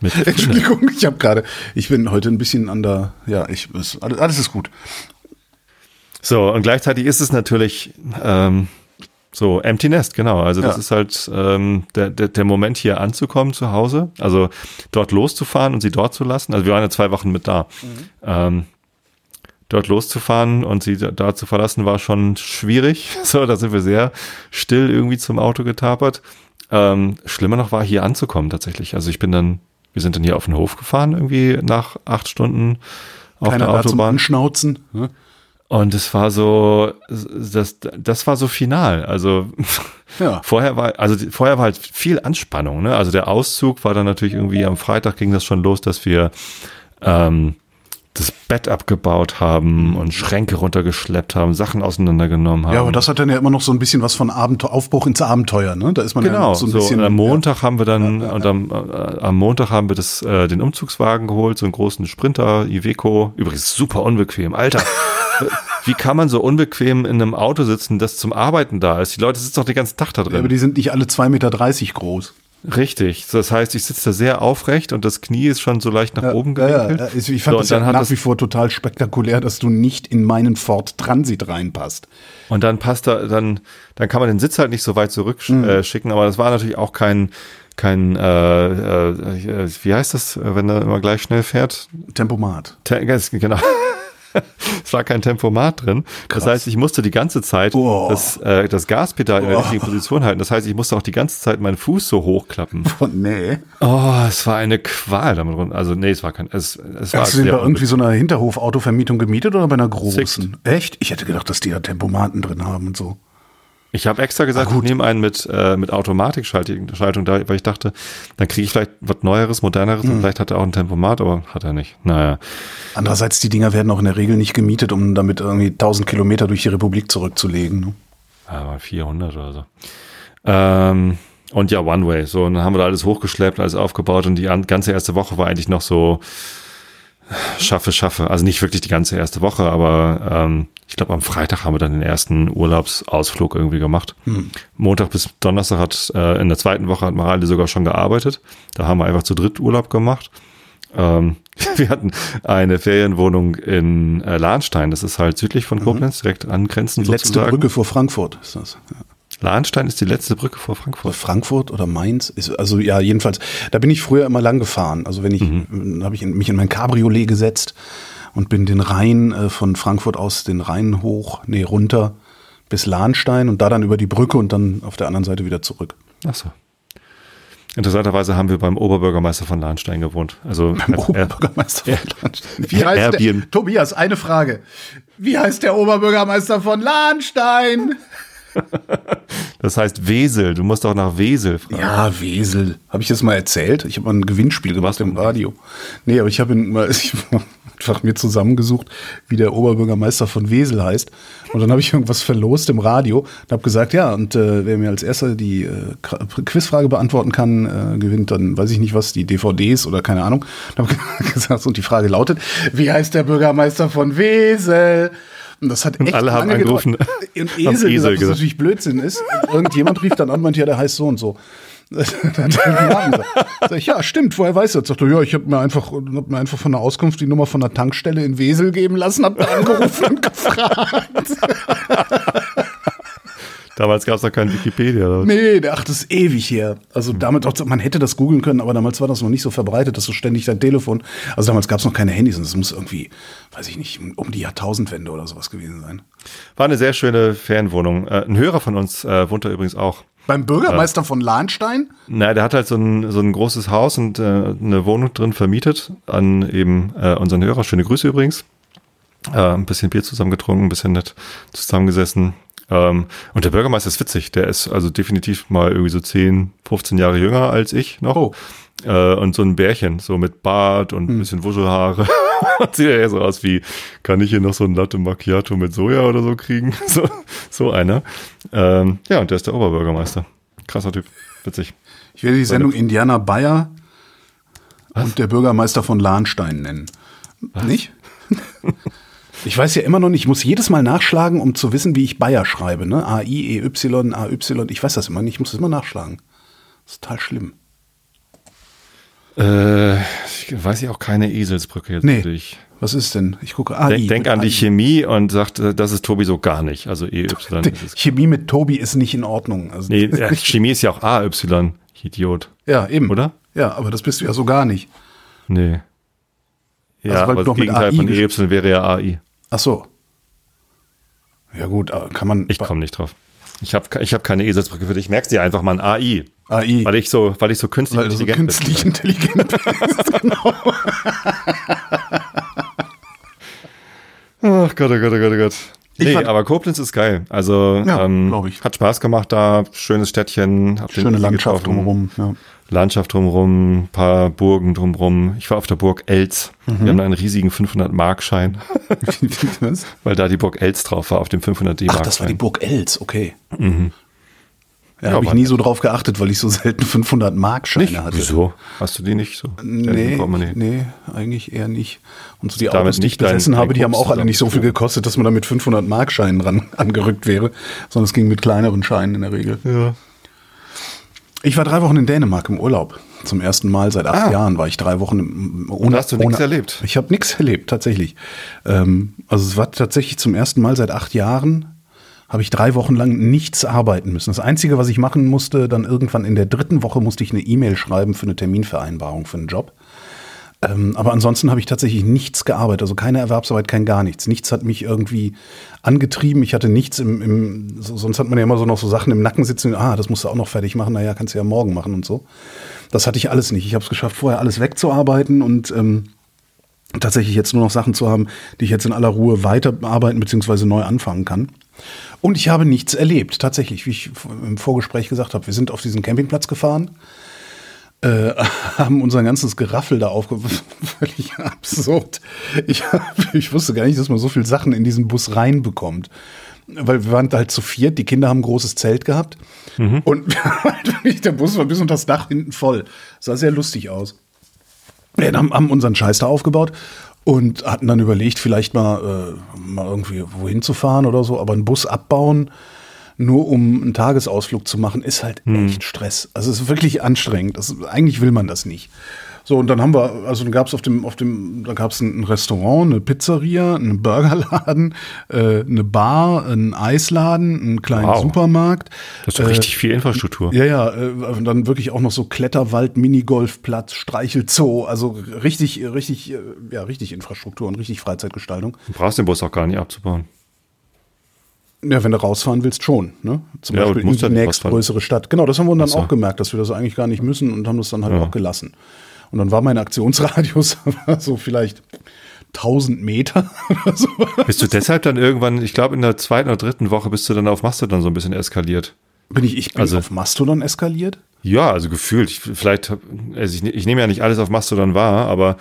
Mit, Entschuldigung, ich habe gerade, ich bin heute ein bisschen an der, ja, ich, es, alles, ist gut. So, und gleichzeitig ist es natürlich ähm, so Empty Nest, genau. Also das Ja. ist halt ähm, der, der, der Moment hier anzukommen zu Hause, also dort loszufahren und sie dort zu lassen. Also wir waren ja zwei Wochen mit da. Ähm, dort loszufahren und sie da, zu verlassen war schon schwierig. So, da sind wir sehr still irgendwie zum Auto getapert. Ähm, schlimmer noch war hier anzukommen tatsächlich. Also ich bin dann, wir sind dann hier auf den Hof gefahren irgendwie nach acht Stunden auf Keiner der da zum Autobahn. Anschnauzen. ne? Und es war so, das, das war so final. Also Ja. vorher war, also vorher war halt viel Anspannung. Ne? Also der Auszug war dann natürlich irgendwie am Freitag ging das schon los, dass wir ähm, das Bett abgebaut haben und Schränke runtergeschleppt haben, Sachen auseinandergenommen haben. Ja, aber das hat dann ja immer noch so ein bisschen was von Abenteuer, Aufbruch ins Abenteuer, ne? Da ist man ja Genau, noch so ein so, bisschen. und am Montag haben wir dann, und am, äh, am Montag haben wir das, äh, den Umzugswagen geholt, so einen großen Sprinter, Iveco, übrigens super unbequem, Alter. Wie kann man so unbequem in einem Auto sitzen, das zum Arbeiten da ist? Die Leute sitzen doch den ganzen Tag da ja, aber drin. die sind nicht alle 2,30 Meter groß. Richtig. Das heißt, ich sitze da sehr aufrecht und das Knie ist schon so leicht nach oben ja, ja, gewinkelt. ja, ich fand So, das ja nach wie vor total spektakulär, dass du nicht in meinen Ford Transit reinpasst. Und dann passt da, dann, dann kann man den Sitz halt nicht so weit zurückschicken, Mhm. äh, aber das war natürlich auch kein, kein, äh, äh, wie heißt das, wenn er immer gleich schnell fährt? Tempomat. Te- Genau. Es war kein Tempomat drin. Das heißt, ich musste die ganze Zeit Oh. das, äh, das Gaspedal in der richtigen Position halten. Das heißt, ich musste auch die ganze Zeit meinen Fuß so hochklappen. Und nee. Oh, es war eine Qual damit runter. Also, nee, es war kein, es, es war Hast du den bei irgendwie so einer Hinterhof-Autovermietung gemietet oder bei einer großen? Sixt. Echt? Ich hätte gedacht, dass die da Tempomaten drin haben und so. Ich habe extra gesagt, ich nehme einen mit, äh, mit Automatikschaltung, da, weil ich dachte, dann kriege ich vielleicht was Neueres, moderneres Hm. und vielleicht hat er auch ein Tempomat, aber hat er nicht. Naja. Andererseits, die Dinger werden auch in der Regel nicht gemietet, um damit irgendwie 1000 Kilometer durch die Republik zurückzulegen. Ne? Ja, mal 400 oder so. Ähm, und ja, One Way. So, und dann haben wir da alles hochgeschleppt, alles aufgebaut und die an, ganze erste Woche war eigentlich noch so schaffe, schaffe. Also nicht wirklich die ganze erste Woche, aber ähm, ich glaube, am Freitag haben wir dann den ersten Urlaubsausflug irgendwie gemacht. Montag bis Donnerstag hat, äh, in der zweiten Woche hat Mareile sogar schon gearbeitet. Da haben wir einfach zu dritt Urlaub gemacht. Ähm, wir hatten eine Ferienwohnung in äh, Lahnstein. Das ist halt südlich von Koblenz, direkt angrenzend Die letzte sozusagen. Brücke vor Frankfurt ist das. Ja. Lahnstein ist die letzte Brücke vor Frankfurt. Frankfurt oder Mainz ist also ja jedenfalls da bin ich früher immer lang gefahren also wenn ich Mhm. habe ich in, mich in mein Cabriolet gesetzt und bin den Rhein äh, von Frankfurt aus den Rhein hoch nee runter bis Lahnstein und da dann über die Brücke und dann auf der anderen Seite wieder zurück Ach so. Interessanterweise haben wir beim Oberbürgermeister von Lahnstein gewohnt. Also beim äh, Oberbürgermeister ja. von Lahnstein wie heißt der Airbnb. Tobias eine Frage wie heißt der Oberbürgermeister von Lahnstein das heißt Wesel. Du musst auch nach Wesel fragen. Ja, Wesel. Habe ich das mal erzählt? Ich habe mal ein Gewinnspiel gemacht im Radio. Nee, aber ich habe einfach mir zusammengesucht, wie der Oberbürgermeister von Wesel heißt. Und dann habe ich irgendwas verlost im Radio und habe gesagt, ja, und äh, wer mir als erster die äh, Quizfrage beantworten kann, äh, gewinnt dann, weiß ich nicht was, die DVDs oder keine Ahnung. Und gesagt, und die Frage lautet, wie heißt der Bürgermeister von Wesel? Und das hat echt alle haben angerufen, Und Esel, Esel gesagt, gesagt. natürlich Blödsinn ist. Und irgendjemand rief dann an, meinte, ja, der heißt so und so. Dann er. Sag ich, ja, stimmt, woher weißt du das? Sagt er, ja, ich habe mir einfach, hab mir einfach von der Auskunft die Nummer von der Tankstelle in Wesel geben lassen, hab da angerufen und gefragt. Damals gab es noch kein Wikipedia. Oder? Nee, der, ach, das ist ewig her. Also damit, auch, man hätte das googeln können, aber damals war das noch nicht so verbreitet, dass du ständig dein Telefon, also damals gab es noch keine Handys und es muss irgendwie, weiß ich nicht, um die Jahrtausendwende oder sowas gewesen sein. War eine sehr schöne Ferienwohnung. Äh, ein Hörer von uns äh, wohnt da übrigens auch. Beim Bürgermeister von Lahnstein? Na, der hat halt so ein, so ein großes Haus und äh, eine Wohnung drin vermietet an eben äh, unseren Hörer. Schöne Grüße übrigens. Äh, ein bisschen Bier zusammen getrunken, ein bisschen nett zusammengesessen. Ähm, und der Bürgermeister ist witzig. Der ist also definitiv mal irgendwie so 10, 15 Jahre jünger als ich noch. Oh. Äh, und so ein Bärchen, so mit Bart und ein bisschen Wuschelhaare. Sieht ja eher so aus wie, kann ich hier noch so ein Latte Macchiato mit Soja oder so kriegen? So, so einer. Ähm, ja, und der ist der Oberbürgermeister. Krasser Typ. Witzig. Ich werde die Sendung Indiana Bayer und der Bürgermeister von Lahnstein nennen. Nicht? Ich weiß ja immer noch nicht, ich muss jedes Mal nachschlagen, um zu wissen, wie ich Bayer schreibe. Ne? A-I-E-Y, A-Y. Ich weiß das immer nicht, ich muss das immer nachschlagen. Das ist total schlimm. Äh, ich weiß ja auch keine Eselsbrücke jetzt Nee. für dich. Was ist denn? Ich gucke AI. Denk, denk an die AI. Chemie und sagt, das ist Tobi so gar nicht. Also EY. Chemie mit Tobi ist nicht in Ordnung. Also, Nee, ja, Chemie ist ja auch AY. Idiot. ja, eben. Oder? Ja, aber das bist du ja so gar nicht. Nee. Ja, Also, weil aber das Gegenteil AI von EY wäre ja AI. Ach so. Ja gut, äh, kann man. Ich komme nicht drauf. Ich habe ich hab keine Eselsbrücke für dich. Merkst dir einfach mal ein AI. AI. Weil ich so, weil ich so künstlich Weil du so intelligent künstlich bin. intelligent bist. genau. Ach Gott, oh Gott, oh Gott, oh Gott. Ich Nee, fand- aber Koblenz ist geil. Also Ja, ähm, ich. hat Spaß gemacht da, schönes Städtchen, Schöne Landschaft drumherum. Ja. Landschaft drumherum, paar Burgen drumherum. Ich war auf der Burg Elz. Mhm. Wir haben da einen riesigen 500-Mark-Schein, Was? weil da die Burg Elz drauf war auf dem 500 D-Mark. Ach, das war die Burg Els, okay. Ja, Ja, habe ich nie so drauf geachtet, weil ich so selten 500 Mark Scheine Nicht? hatte. Wieso? Hast du die nicht so? Nee, nee, eigentlich eher nicht. Und so die damit Autos, die ich besessen dein habe, die haben auch alle nicht so viel gekostet, dass man da mit 500 Markscheinen ran angerückt wäre, sondern es ging mit kleineren Scheinen in der Regel. Ja. Ich war drei Wochen in Dänemark im Urlaub. Zum ersten Mal seit acht Ah. Jahren war ich drei Wochen ohne. hast du nichts erlebt? Ich habe nichts erlebt, tatsächlich. Ähm, also es war tatsächlich zum ersten Mal seit acht Jahren habe ich drei Wochen lang nichts arbeiten müssen. Das Einzige, was ich machen musste, dann irgendwann in der dritten Woche musste ich eine E-Mail schreiben für eine Terminvereinbarung für einen Job. Ähm, aber ansonsten habe ich tatsächlich nichts gearbeitet, also keine Erwerbsarbeit, kein gar nichts. Nichts hat mich irgendwie angetrieben. Ich hatte nichts im, im so, sonst hat man ja immer so noch so Sachen im Nacken sitzen, ah, das musst du auch noch fertig machen, naja, kannst du ja morgen machen und so. Das hatte ich alles nicht. Ich habe es geschafft, vorher alles wegzuarbeiten und ähm, tatsächlich jetzt nur noch Sachen zu haben, die ich jetzt in aller Ruhe weiterarbeiten bzw. neu anfangen kann. Und ich habe nichts erlebt, tatsächlich, wie ich im Vorgespräch gesagt habe. Wir sind auf diesen Campingplatz gefahren, äh, haben unser ganzes Geraffel da aufgebaut. Völlig absurd. Ich, ich wusste gar nicht, dass man so viele Sachen in diesen Bus reinbekommt. Weil wir waren halt zu viert, die Kinder haben ein großes Zelt gehabt. Und wir haben halt der Bus war bis unter das Dach hinten voll. Sah sehr lustig aus. Wir haben, haben unseren Scheiß da aufgebaut und hatten dann überlegt, vielleicht mal, äh, mal irgendwie wohin zu fahren oder so, aber einen Bus abbauen, nur um einen Tagesausflug zu machen, ist halt echt Stress. Also es ist wirklich anstrengend. Das, eigentlich will man das nicht. So, und dann haben wir, also dann gab es auf dem, auf dem, da gab es ein, Restaurant, eine Pizzeria, einen Burgerladen, äh, eine Bar, einen Eisladen, einen kleinen Wow. Supermarkt. Das ist doch richtig viel Infrastruktur. Ja, ja, äh, und dann wirklich auch noch so Kletterwald, Minigolfplatz, Streichelzoo, also richtig, richtig, äh, ja, richtig Infrastruktur und richtig Freizeitgestaltung. Du brauchst den Bus auch gar nicht abzubauen. Ja, wenn du rausfahren willst, schon. Ne? Zum Ja, Beispiel in die nächstgrößere Stadt. Genau, das haben wir dann Ach so. auch gemerkt, dass wir das eigentlich gar nicht müssen und haben das dann halt Ja. auch gelassen. Und dann war mein Aktionsradius so vielleicht 1000 Meter oder so. Bist du deshalb dann irgendwann, ich glaube in der zweiten oder dritten Woche bist du dann auf Mastodon so ein bisschen eskaliert? Bin ich, ich bin Also- auf Mastodon eskaliert? Ja, also gefühlt. Ich, vielleicht, also ich, ich nehme ja nicht alles auf Mastodon wahr, aber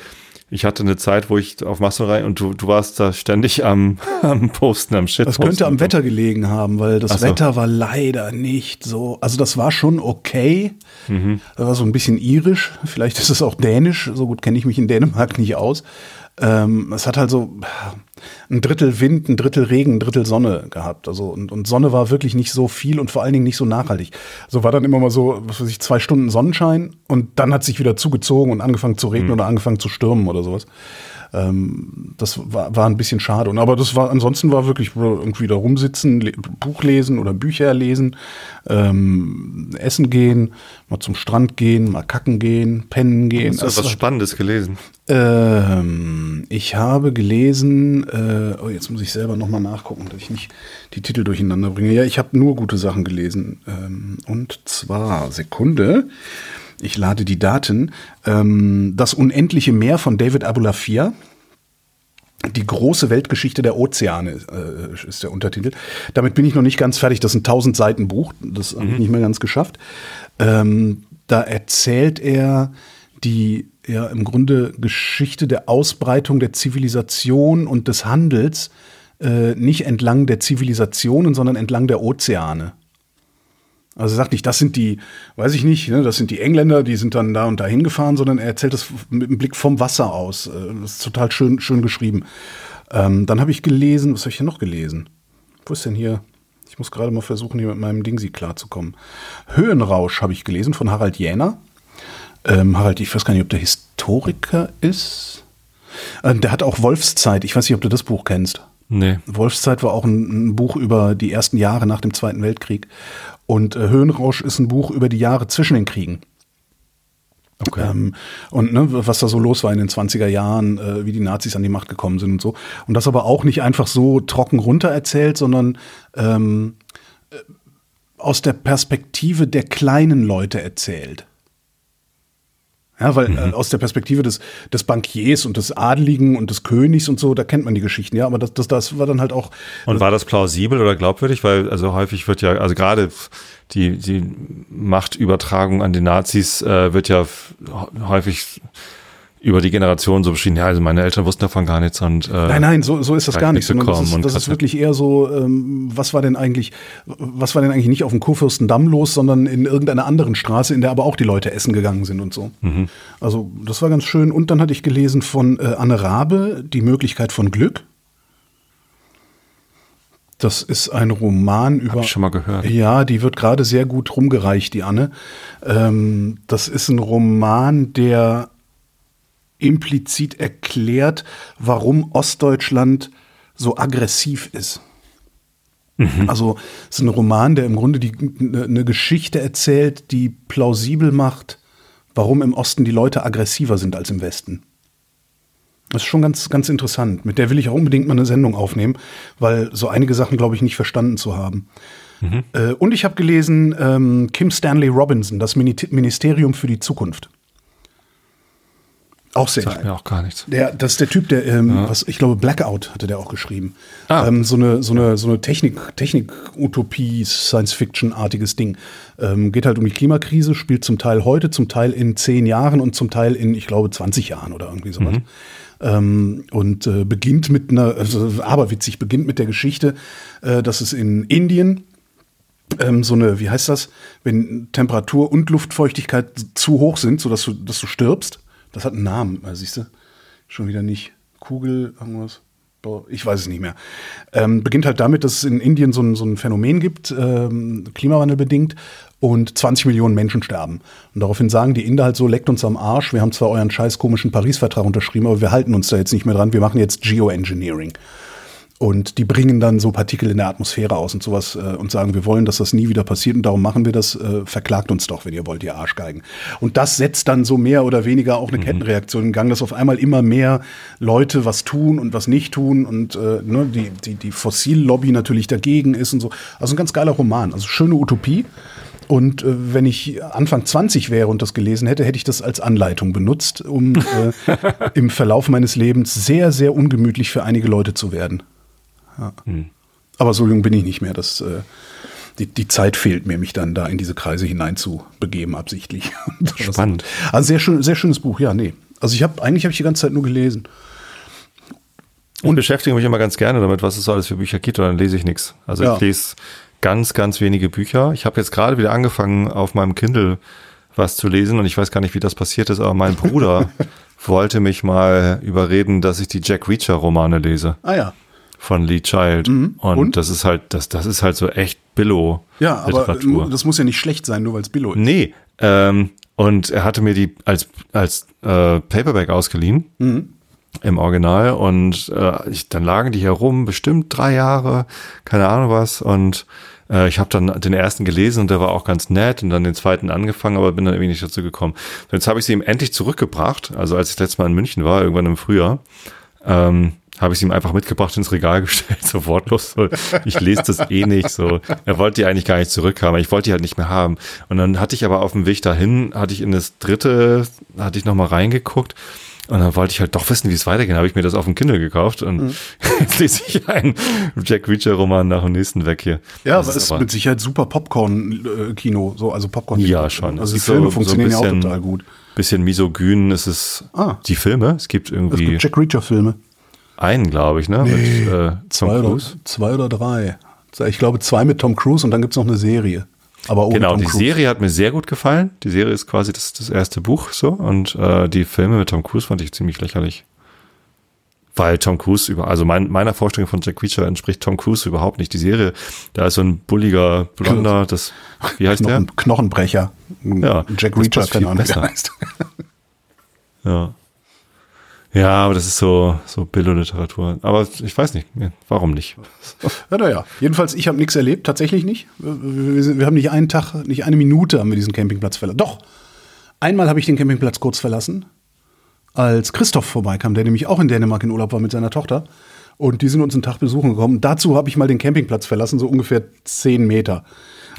ich hatte eine Zeit, wo ich auf Mastodon rein und du, du warst da ständig am, am Posten, am Shit. Das könnte am Wetter gelegen haben, weil das so. Wetter war leider nicht so. Also das war schon okay. Mhm. Das war so ein bisschen irisch. Vielleicht ist es auch dänisch. So gut kenne ich mich in Dänemark nicht aus. Ähm, es hat halt so ein Drittel Wind, ein Drittel Regen, ein Drittel Sonne gehabt. Also und, und Sonne war wirklich nicht so viel und vor allen Dingen nicht so nachhaltig. So war dann immer mal so, was weiß ich, zwei Stunden Sonnenschein und dann hat sich wieder zugezogen und angefangen zu Mhm. regnen oder angefangen zu stürmen oder sowas. Ähm, das war, war ein bisschen schade. Und aber das war ansonsten war wirklich irgendwie da rumsitzen, le Buch lesen oder Bücher lesen, ähm, essen gehen, mal zum Strand gehen, mal kacken gehen, pennen gehen. Hast du Das was war- Spannendes gelesen? ähm, ich habe gelesen, äh, oh, jetzt muss ich selber nochmal nachgucken, dass ich nicht die Titel durcheinander bringe. Ja, ich habe nur gute Sachen gelesen. Ähm, und zwar, Sekunde, ich lade die Daten. Ähm, das unendliche Meer von David Abulafia. Die große Weltgeschichte der Ozeane äh, ist der Untertitel. Damit bin ich noch nicht ganz fertig. Das ist ein 1000 Seiten Buch. Das habe ich nicht mehr ganz geschafft. Ähm, da erzählt er die ja im Grunde Geschichte der Ausbreitung der Zivilisation und des Handels äh, nicht entlang der Zivilisationen, sondern entlang der Ozeane. Also er sagt nicht, das sind die, weiß ich nicht, ne, das sind die Engländer, die sind dann da und da hingefahren, sondern er erzählt das mit dem Blick vom Wasser aus. Äh, Das ist total schön, schön geschrieben. Ähm, dann habe ich gelesen, was habe ich hier noch gelesen? Wo ist denn hier? Ich muss gerade mal versuchen, hier mit meinem Dingsi klarzukommen. Höhenrausch habe ich gelesen von Harald Jäner. Ähm, Harald, ich weiß gar nicht, ob der Historiker ist. Ähm, der hat auch Wolfszeit. Ich weiß nicht, ob du das Buch kennst. Nee. Wolfszeit war auch ein, ein Buch über die ersten Jahre nach dem Zweiten Weltkrieg. Und äh, Höhenrausch ist ein Buch über die Jahre zwischen den Kriegen. Okay. Ähm, und ne, was da so los war in den 20er Jahren, äh, wie die Nazis an die Macht gekommen sind und so. Und das aber auch nicht einfach so trocken runter erzählt, sondern ähm, äh, aus der Perspektive der kleinen Leute erzählt. Ja, weil äh, aus der Perspektive des, des Bankiers und des Adligen und des Königs und so, da kennt man die Geschichten, ja, aber das, das, das war dann halt auch. Und war das plausibel oder glaubwürdig? Weil also häufig wird ja, also gerade die, die Machtübertragung an die Nazis äh, wird ja häufig über die Generation so beschrieben, ja, also meine Eltern wussten davon gar nichts und äh, Nein, nein, so, so ist das gar nicht. das ist, das ist wirklich eher so, ähm, was war denn eigentlich, was war denn eigentlich nicht auf dem Kurfürstendamm los, sondern in irgendeiner anderen Straße, in der aber auch die Leute essen gegangen sind und so. Mhm. Also das war ganz schön. Und dann hatte ich gelesen von äh, Anne Rabe, Die Möglichkeit von Glück. Das ist ein Roman über. ich schon mal gehört. Ja, die wird gerade sehr gut rumgereicht, die Anne. Ähm, das ist ein Roman, der implizit erklärt, warum Ostdeutschland so aggressiv ist. Also es ist ein Roman, der im Grunde die, eine Geschichte erzählt, die plausibel macht, warum im Osten die Leute aggressiver sind als im Westen. Das ist schon ganz, ganz interessant. Mit der will ich auch unbedingt mal eine Sendung aufnehmen, weil so einige Sachen, glaube ich, nicht verstanden zu haben. Äh, und ich habe gelesen ähm, Kim Stanley Robinson, das Mini- Ministerium für die Zukunft. Auch sehr sagt mir auch gar nichts. Der, das ist der Typ, der, ähm, was, ich glaube, Blackout hatte der auch geschrieben. Ah. Ähm, so eine, so eine, so eine Technik, Technik-Utopie, Science-Fiction-artiges Ding. Ähm, geht halt um die Klimakrise, spielt zum Teil heute, zum Teil in zehn Jahren und zum Teil in, ich glaube, 20 Jahren oder irgendwie sowas. Ähm, und äh, beginnt mit einer, also aberwitzig, beginnt mit der Geschichte, äh, dass es in Indien ähm, so eine, wie heißt das, wenn Temperatur und Luftfeuchtigkeit zu hoch sind, sodass du, dass du stirbst. Das hat einen Namen, äh, siehst du? Schon wieder nicht. Kugel, irgendwas. Ich weiß es nicht mehr. Ähm, beginnt halt damit, dass es in Indien so ein, so ein Phänomen gibt, ähm, Klimawandel bedingt, und 20 Millionen Menschen sterben. Und daraufhin sagen die Inder halt so, leckt uns am Arsch, wir haben zwar euren scheiß komischen Paris-Vertrag unterschrieben, aber wir halten uns da jetzt nicht mehr dran, wir machen jetzt Geoengineering. Und die bringen dann so Partikel in der Atmosphäre aus und sowas äh, und sagen, wir wollen, dass das nie wieder passiert und darum machen wir das, äh, verklagt uns doch, wenn ihr wollt, ihr Arschgeigen. Und das setzt dann so mehr oder weniger auch eine Kettenreaktion in Gang, dass auf einmal immer mehr Leute was tun und was nicht tun und äh, ne, die, die, die Fossillobby natürlich dagegen ist und so. Also ein ganz geiler Roman, also schöne Utopie. Und äh, wenn ich Anfang 20 wäre und das gelesen hätte, hätte ich das als Anleitung benutzt, um äh, im Verlauf meines Lebens sehr, sehr ungemütlich für einige Leute zu werden. Ja. Aber so jung bin ich nicht mehr. Das, äh, die, die Zeit fehlt mir, mich dann da in diese Kreise hineinzubegeben, absichtlich. Spannend. Also sehr schön, sehr schönes Buch, ja, nee. Also ich habe eigentlich habe ich die ganze Zeit nur gelesen. Und beschäftige mich immer ganz gerne damit, was es so alles für Bücher gibt, und dann lese ich nichts. Also Ja. ich lese ganz, ganz wenige Bücher. Ich habe jetzt gerade wieder angefangen, auf meinem Kindle was zu lesen und ich weiß gar nicht, wie das passiert ist, aber mein Bruder wollte mich mal überreden, dass ich die Jack Reacher Romane lese Ah ja. Von Lee Child. Und, Und? das ist halt, das, das ist halt so echt Billo Ja, aber Literatur. äh, das muss ja nicht schlecht sein, nur weil es Billo ist. Nee, ähm, und er hatte mir die als, als äh, Paperback ausgeliehen. Im Original und äh, ich, dann lagen die herum, bestimmt drei Jahre, keine Ahnung was. Und äh, ich habe dann den ersten gelesen und der war auch ganz nett und dann den zweiten angefangen, aber bin dann irgendwie nicht dazu gekommen. Und jetzt habe ich sie ihm endlich zurückgebracht, also als ich letztes Mal in München war, irgendwann im Frühjahr. Ähm, habe ich sie ihm einfach mitgebracht ins Regal gestellt, so wortlos. So, ich lese das eh nicht. So, er wollte die eigentlich gar nicht zurückhaben, aber ich wollte die halt nicht mehr haben. Und dann hatte ich aber auf dem Weg dahin, hatte ich in das dritte, hatte ich noch mal reingeguckt. Und dann wollte ich halt doch wissen, wie es weitergeht. Habe ich mir das auf dem Kindle gekauft und jetzt lese ich einen Jack Reacher-Roman nach dem nächsten weg hier. Ja, Das aber es ist mit Sicherheit super Popcorn-Kino, so, also Popcorn. Ja, schon. Also Es die Filme so funktionieren ja auch total gut. bisschen misogyn. Es ist Ah. die Filme. Es gibt Es irgendwie gibt Jack Reacher-Filme. Einen, glaube ich, ne? mit äh, Tom Zwei oder, Cruise. zwei oder drei. Ich glaube zwei mit Tom Cruise und dann gibt's noch eine Serie. Aber ohne Genau, Tom die Cruise. Serie hat mir sehr gut gefallen. Die Serie ist quasi das, das erste Buch so und äh, die Filme mit Tom Cruise fand ich ziemlich lächerlich. Weil Tom Cruise über, also mein, meiner Vorstellung von Jack Reacher entspricht Tom Cruise überhaupt nicht. Die Serie, da ist so ein bulliger Blonder, das, wie heißt der? Knochen, Knochenbrecher. Ja, Jack Reacher, keine Ahnung, wie der heißt. Ja. Ja, aber das ist so, so Billo-Literatur. Aber ich weiß nicht, warum nicht? Ja, naja. Jedenfalls, ich habe nichts erlebt, tatsächlich nicht. Wir, wir, wir haben nicht einen Tag, nicht eine Minute haben wir diesen Campingplatz verlassen. Doch, einmal habe ich den Campingplatz kurz verlassen, als Christoph vorbeikam, der nämlich auch in Dänemark in Urlaub war mit seiner Tochter. Und die sind uns einen Tag besuchen gekommen. Dazu habe ich mal den Campingplatz verlassen, so ungefähr zehn Meter.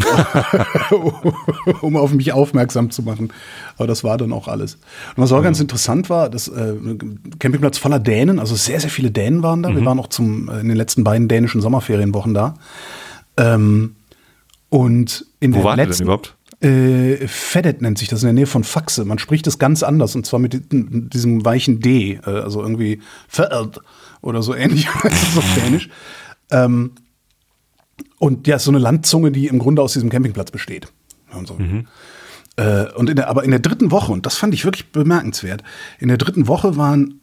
um auf mich aufmerksam zu machen. Aber das war dann auch alles. Und was auch ganz interessant war, das äh, Campingplatz voller Dänen, also sehr, sehr viele Dänen waren da. Wir waren auch zum, äh, in den letzten beiden dänischen Sommerferienwochen da. Ähm, und in Wo der wart ihr denn letzten, überhaupt? Äh, Fedet nennt sich das in der Nähe von Faxe. Man spricht das ganz anders und zwar mit diesem- weichen D, äh, also irgendwie Fedet oder so ähnlich, auf Dänisch. Ähm, und ja, ist so eine Landzunge, die im Grunde aus diesem Campingplatz besteht. Und so. Äh, und in der, aber in der dritten Woche, und das fand ich wirklich bemerkenswert, in der dritten Woche waren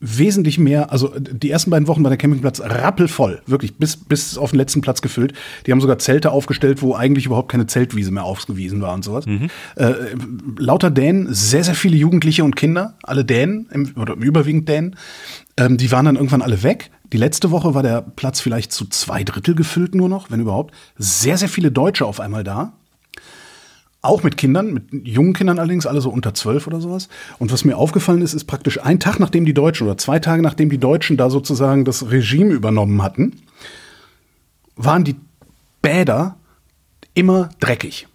wesentlich mehr, also die ersten beiden Wochen war der Campingplatz rappelvoll, wirklich bis, bis auf den letzten Platz gefüllt. Die haben sogar Zelte aufgestellt, wo eigentlich überhaupt keine Zeltwiese mehr ausgewiesen war und sowas. Äh, lauter Dänen, sehr, sehr viele Jugendliche und Kinder, alle Dänen, im, oder überwiegend Dänen, ähm, die waren dann irgendwann alle weg. Die letzte Woche war der Platz vielleicht zu zwei Drittel gefüllt nur noch, wenn überhaupt. Sehr, sehr viele Deutsche auf einmal da. Auch mit Kindern, mit jungen Kindern allerdings, alle so unter zwölf oder sowas. Und was mir aufgefallen ist, ist praktisch ein Tag, nachdem die Deutschen oder zwei Tage, nachdem die Deutschen da sozusagen das Regime übernommen hatten, waren die Bäder immer dreckig.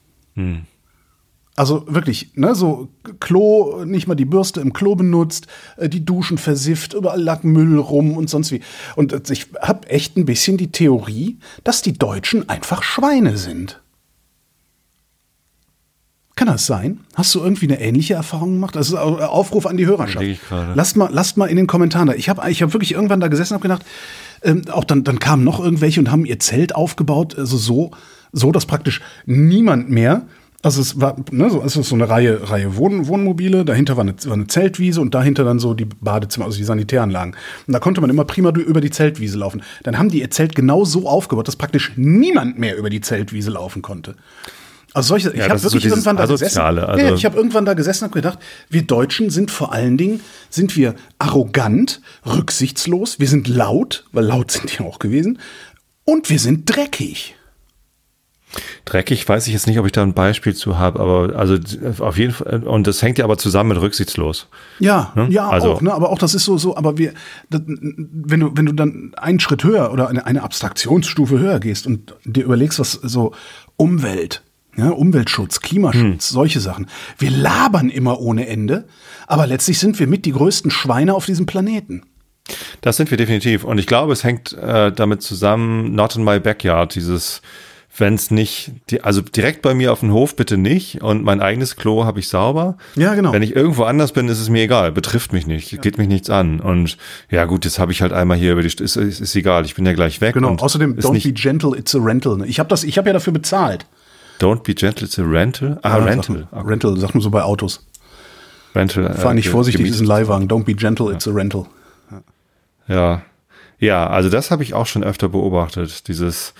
Also wirklich, ne, so Klo, nicht mal die Bürste im Klo benutzt, äh, die Duschen versifft, überall lag Müll rum und sonst wie. Und äh, ich habe echt ein bisschen die Theorie, dass die Deutschen einfach Schweine sind. Kann das sein? Hast du irgendwie eine ähnliche Erfahrung gemacht? Das ist ein Aufruf an die Hörerschaft. Lasst mal, lasst mal in den Kommentaren da. Ich habe ich hab wirklich irgendwann da gesessen und habe gedacht, ähm, auch dann, dann kamen noch irgendwelche und haben ihr Zelt aufgebaut, also so, so dass praktisch niemand mehr, also es war, ne, so, es ist so eine Reihe, Reihe Wohn, Wohnmobile, dahinter war eine, war eine Zeltwiese und dahinter dann so die Badezimmer, also die Sanitäranlagen. Und da konnte man immer prima über die Zeltwiese laufen. Dann haben die ihr Zelt genau so aufgebaut, dass praktisch niemand mehr über die Zeltwiese laufen konnte. Also solche, ich Ja, habe ist so wirklich dieses irgendwann da gesessen. Asoziale, ja, also- ja, ich habe irgendwann da gesessen und hab gedacht, wir Deutschen sind vor allen Dingen, sind wir arrogant, rücksichtslos, wir sind laut, weil laut sind die auch gewesen, und wir sind dreckig. Dreckig weiß ich jetzt nicht, ob ich da ein Beispiel zu habe, aber also auf jeden Fall, und das hängt ja aber zusammen mit rücksichtslos. Ja, Ne? ja, Also- auch, ne? aber auch das ist so, so, aber wir, das, wenn du, wenn du dann einen Schritt höher oder eine, eine Abstraktionsstufe höher gehst und dir überlegst, was so Umwelt, ja, Umweltschutz, Klimaschutz, solche Sachen. Wir labern immer ohne Ende, aber letztlich sind wir mit die größten Schweine auf diesem Planeten. Das sind wir definitiv. Und ich glaube, es hängt äh, damit zusammen, not in my backyard, dieses, wenn es nicht, die, also direkt bei mir auf dem Hof bitte nicht und mein eigenes Klo habe ich sauber. Ja, genau. Wenn ich irgendwo anders bin, ist es mir egal, betrifft mich nicht, geht mich nichts an. Und ja gut, jetzt habe ich halt einmal hier über die, St- ist, ist, ist egal, ich bin ja gleich weg. Genau. Außerdem, don't nicht, be gentle, it's a rental. Ich habe das, ich habe ja dafür bezahlt. don't be gentle, it's a rental. Ah, Ja, rental. Sag, Rental, sagt man so bei Autos. rental. äh, Fahr nicht ge- vorsichtig, ist ein Leihwagen. Don't be gentle, it's a rental. Ja. Ja, also das habe ich auch schon öfter beobachtet. Dieses,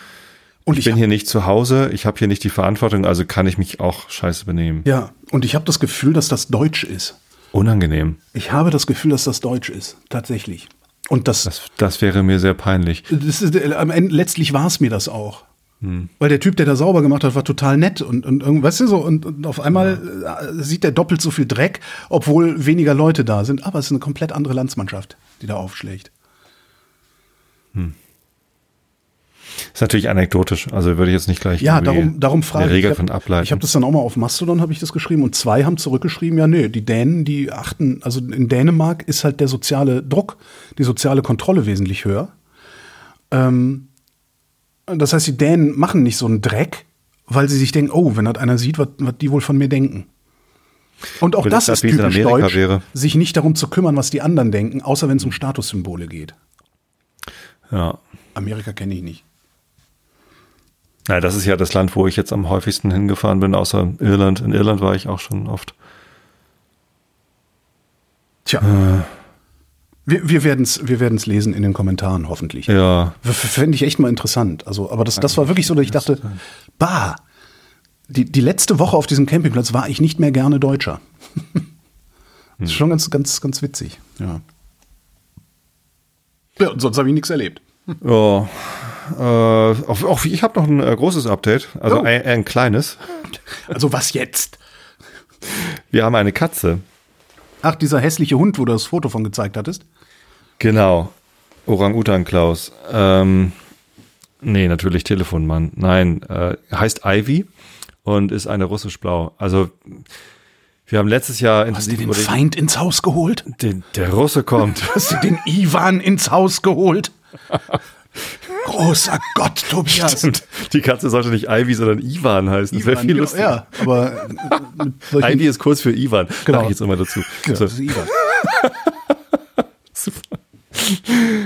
Und ich ich bin hier nicht zu Hause, ich habe hier nicht die Verantwortung, also kann ich mich auch scheiße benehmen. Ja, und ich habe das Gefühl, dass das Deutsch ist. Unangenehm. Ich habe das Gefühl, dass das Deutsch ist. Tatsächlich. Und das, Das, das wäre mir sehr peinlich. das ist, äh, am Ende, letztlich war es mir das auch. Hm. Weil der Typ, der da sauber gemacht hat, war total nett und, und weißt du so, und, und auf einmal äh, sieht der doppelt so viel Dreck, obwohl weniger Leute da sind. Aber es ist eine komplett andere Landsmannschaft, die da aufschlägt. Ist natürlich anekdotisch, also würde ich jetzt nicht gleich Ja, darum, darum frage eine ich. Regel Ich von habe ableiten. hab das dann auch mal auf Mastodon habe ich das geschrieben und zwei haben zurückgeschrieben, ja, nee, die Dänen, die achten, also in Dänemark ist halt der soziale Druck, die soziale Kontrolle wesentlich höher. Ähm, das heißt, die Dänen machen nicht so einen Dreck, weil sie sich denken, oh, wenn das einer sieht, was, die wohl von mir denken. Und auch das das ist typisch deutsch, wäre. sich nicht darum zu kümmern, was die anderen denken, außer wenn es um Statussymbole geht. ja. Amerika kenne ich nicht. Na, das ist ja das Land, wo ich jetzt am häufigsten hingefahren bin, außer Irland. In Irland war ich auch schon oft. Tja. Wir, wir werden es wir werden's lesen in den Kommentaren, hoffentlich. Ja, Fände ich echt mal interessant. Also, aber das, das war wirklich so, dass ich dachte, bah, die, die letzte Woche auf diesem Campingplatz war ich nicht mehr gerne Deutscher. das ist schon ganz, ganz, ganz witzig. Ja. Ja, und sonst habe ich nichts erlebt. ja. Äh, auch, auch ich habe noch ein äh, großes Update, also Oh. ein, ein kleines. Also was jetzt? Wir haben eine Katze. Ach, dieser hässliche Hund, wo du das Foto von gezeigt hattest. Genau. Orang-Utan Klaus. Ähm, nee, natürlich Telefonmann. Nein, äh, heißt Ivy und ist eine russisch-blau. Also wir haben letztes Jahr Hast du den Feind ins Haus geholt? den, der Russe kommt. Hast du den Ivan ins Haus geholt? Großer Gott, Tobias. Stimmt. Die Katze sollte nicht Ivy, sondern Ivan heißen. Das wäre viel ja, lustiger. Ja, aber äh, Ivy ist kurz für Ivan. Genau. Sag ich jetzt immer dazu. Ja, So. das ist Ivan.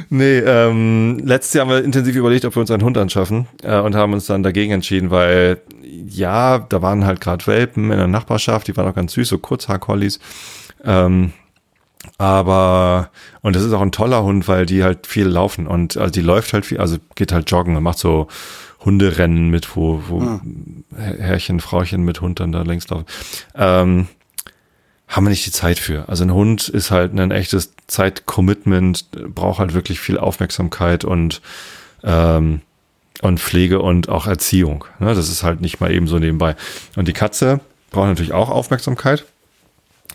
Nee, ähm, letztes Jahr haben wir intensiv überlegt, ob wir uns einen Hund anschaffen äh, und haben uns dann dagegen entschieden, weil ja, da waren halt gerade Welpen in der Nachbarschaft, die waren auch ganz süß, so Kurzhaar-Collies. Ähm, aber, und das ist auch ein toller Hund, weil die halt viel laufen und also die läuft halt viel, also geht halt joggen und macht so Hunderennen mit, wo, wo Herrchen, Frauchen mit Hund dann da längs laufen. Ähm, haben wir nicht die Zeit für. Also ein Hund ist halt ein echtes Zeitcommitment, braucht halt wirklich viel Aufmerksamkeit und, ähm, und Pflege und auch Erziehung. Ne? Das ist halt nicht mal eben so nebenbei. Und die Katze braucht natürlich auch Aufmerksamkeit,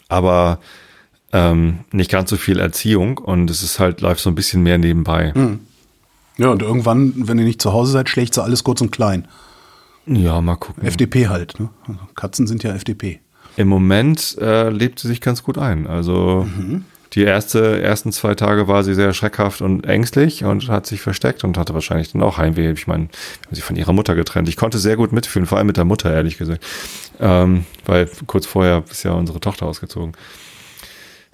aber ähm, nicht ganz so viel Erziehung und es ist halt, läuft so ein bisschen mehr nebenbei. Ja, und irgendwann, wenn ihr nicht zu Hause seid, schlägt sie alles kurz und klein. Ja, mal gucken. FDP halt. Ne? Also Katzen sind ja FDP. Im Moment äh, lebt sie sich ganz gut ein. Also die erste, ersten zwei Tage war sie sehr schreckhaft und ängstlich und hat sich versteckt und hatte wahrscheinlich dann auch Heimweh. Ich meine, haben sie von ihrer Mutter getrennt. Ich konnte sehr gut mitfühlen, vor allem mit der Mutter, ehrlich gesagt. Ähm, weil kurz vorher ist ja unsere Tochter ausgezogen.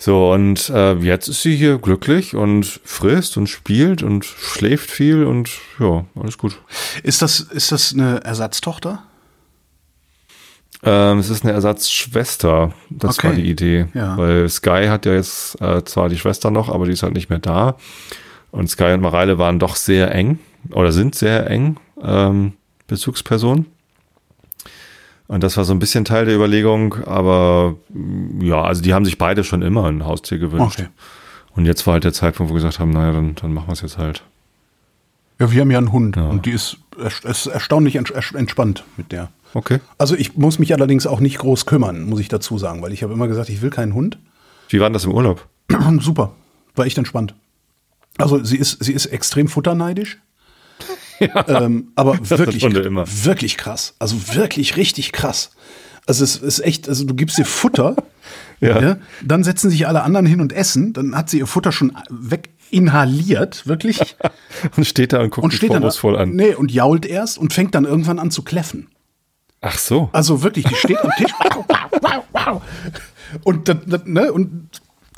So, und äh, jetzt ist sie hier glücklich und frisst und spielt und schläft viel und ja, alles gut. Ist das, ist das eine Ersatztochter? Ähm, es ist eine Ersatzschwester. Das Okay. war die Idee. Ja. Weil Sky hat ja jetzt äh, zwar die Schwester noch, aber die ist halt nicht mehr da. Und Sky und Mareile waren doch sehr eng oder sind sehr eng ähm, Bezugspersonen. Und das war so ein bisschen Teil der Überlegung, aber mm, ja, also die haben sich beide schon immer ein Haustier gewünscht. Okay. Und jetzt war halt der Zeitpunkt, wo wir gesagt haben, naja, dann, dann machen wir es jetzt halt. Ja, wir haben ja einen Hund Ja. und die ist, ist erstaunlich entspannt mit der. Okay. Also ich muss mich allerdings auch nicht groß kümmern, muss ich dazu sagen, weil ich habe immer gesagt, ich will keinen Hund. Wie war denn das im Urlaub? Super, war echt entspannt. Also sie ist, sie ist extrem futterneidisch. Ähm, aber wirklich, wirklich krass. Also wirklich richtig krass. Also es ist echt, also du gibst ihr Futter, Ja. ja. dann setzen sich alle anderen hin und essen, dann hat sie ihr Futter schon weg inhaliert, wirklich. Und steht da und guckt Und steht dann vorwurfsvoll an. Nee, und jault erst und fängt dann irgendwann an zu kläffen. Ach so. Also wirklich, die steht am Tisch. Wow, wow, wow. Und, das, das, ne, und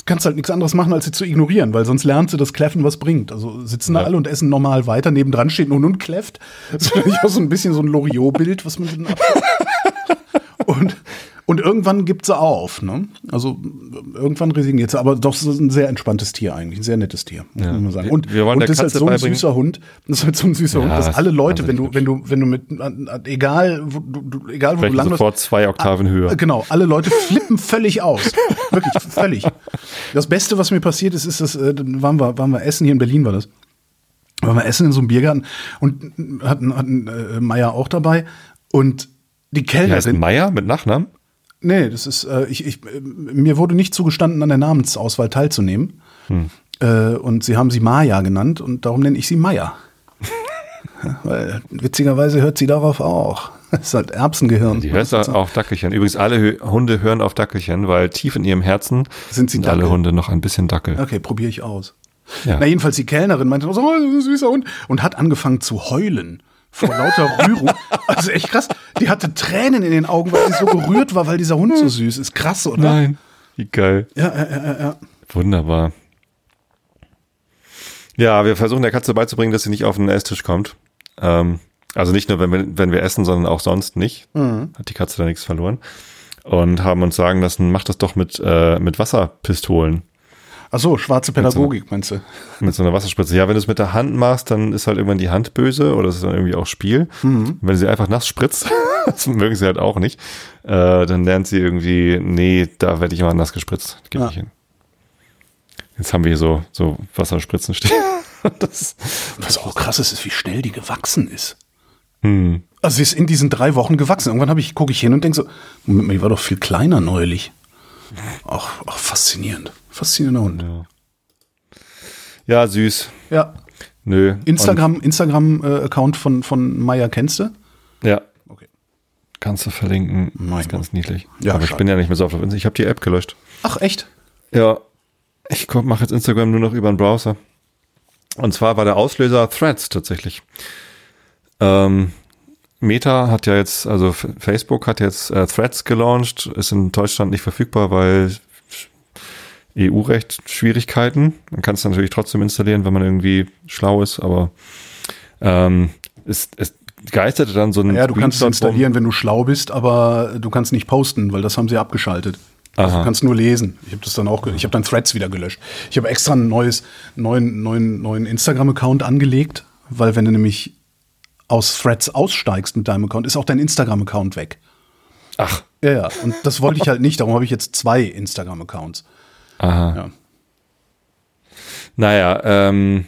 kannst halt nichts anderes machen, als sie zu ignorieren, weil sonst lernt sie, dass Kläffen was bringt. Also sitzen da Ja. alle und essen normal weiter, nebendran steht nun und kläfft. Das ist natürlich auch so ein bisschen so ein Loriot-Bild, was man dann ab und, und irgendwann gibt sie auf. Ne? Also irgendwann resigniert sie. Aber doch, es ist ein sehr entspanntes Tier eigentlich, ein sehr nettes Tier, muss Ja. man sagen. Wir- Und, wir wollen und das ist halt so ein beibringen- süßer Hund. Das ist halt so ein süßer Ja, Hund, dass alle Leute, wenn du, wenn du, wenn du mit, egal wo du, egal wo du landest, sofort zwei Oktaven höher. äh, Genau, alle Leute flippen völlig aus. Wirklich, völlig. Das Beste, was mir passiert ist, ist, dass äh, waren wir, waren wir essen, hier in Berlin war das. Waren wir essen in so einem Biergarten und hatten, hatten äh, Meier auch dabei. Und die Die heißt Kellnerin. Meier mit Nachnamen? Nee, das ist, äh, ich, ich, äh, mir wurde nicht zugestanden, an der Namensauswahl teilzunehmen. Äh, und sie haben sie Maya genannt und darum nenne ich sie Maya. Weil witzigerweise hört sie darauf auch. Das ist halt Erbsengehirn. Die hört auf Dackelchen. Übrigens, alle Hunde hören auf Dackelchen, weil tief in ihrem Herzen Sind sie alle? Hunde noch ein bisschen Dackel. Okay, probiere ich aus. Ja. Na, jedenfalls die Kellnerin meinte, so, oh, das ist ein süßer Hund. Und hat angefangen zu heulen. Vor lauter Rührung. Also echt krass. Die hatte Tränen in den Augen, weil sie so gerührt war, weil dieser Hund so süß ist. Krass, oder? Nein. Wie geil. Ja, ja, ja, ja. Wunderbar. Ja, wir versuchen der Katze beizubringen, dass sie nicht auf den Esstisch kommt. Ähm, also nicht nur, wenn wir, wenn wir essen, sondern auch sonst nicht. Hat die Katze da nichts verloren. Und haben uns sagen lassen, mach das doch mit, äh, mit Wasserpistolen. Ach so, schwarze Pädagogik, meinst du? Mit so einer Wasserspritze. Ja, wenn du es mit der Hand machst, dann ist halt irgendwann die Hand böse oder es ist dann irgendwie auch Spiel. Und wenn du sie einfach nass spritzt, das mögen sie halt auch nicht, äh, dann lernt sie irgendwie, nee, da werde ich immer nass gespritzt. Geht Ja. nicht hin. Jetzt haben wir hier so, so Wasserspritzen stehen. das, Was auch krass ist, ist, wie schnell die gewachsen ist. hm. Also sie ist in diesen drei Wochen gewachsen. Irgendwann habe ich, gucke ich hin und denke so, Moment mal, die war doch viel kleiner neulich. Ach, ach faszinierend. Faszinierender Hund. Ja. Ja, süß. Ja. Nö. Instagram, Instagram-Account von, von Maya kennst du? Ja. Okay. Kannst du verlinken. Mein ist ganz niedlich. Ja, Aber ich schade. bin ja nicht mehr so auf der Insta. Ich habe die App gelöscht. Ach, echt? Ja. Ich mache jetzt Instagram nur noch über einen Browser. Und zwar war der Auslöser Threads tatsächlich. Ähm, Meta hat ja jetzt, also Facebook hat jetzt äh, Threads gelauncht, ist in Deutschland nicht verfügbar, weil EU-Recht Schwierigkeiten. Man kann es natürlich trotzdem installieren, wenn man irgendwie schlau ist, aber ähm, es, es geisterte dann so ein Ja, du kannst es installieren, wenn du schlau bist, aber du kannst nicht posten, weil das haben sie abgeschaltet. Also Aha. du kannst nur lesen. Ich habe das dann auch, ich habe dann Threads wieder gelöscht. Ich habe extra ein neues, neuen, neuen, neuen Instagram-Account angelegt, weil wenn du nämlich aus Threads aussteigst mit deinem Account, ist auch dein Instagram-Account weg. Ach, Ja, ja. Und das wollte ich halt nicht. Darum habe ich jetzt zwei Instagram-Accounts. aha. Ja. Naja, ähm,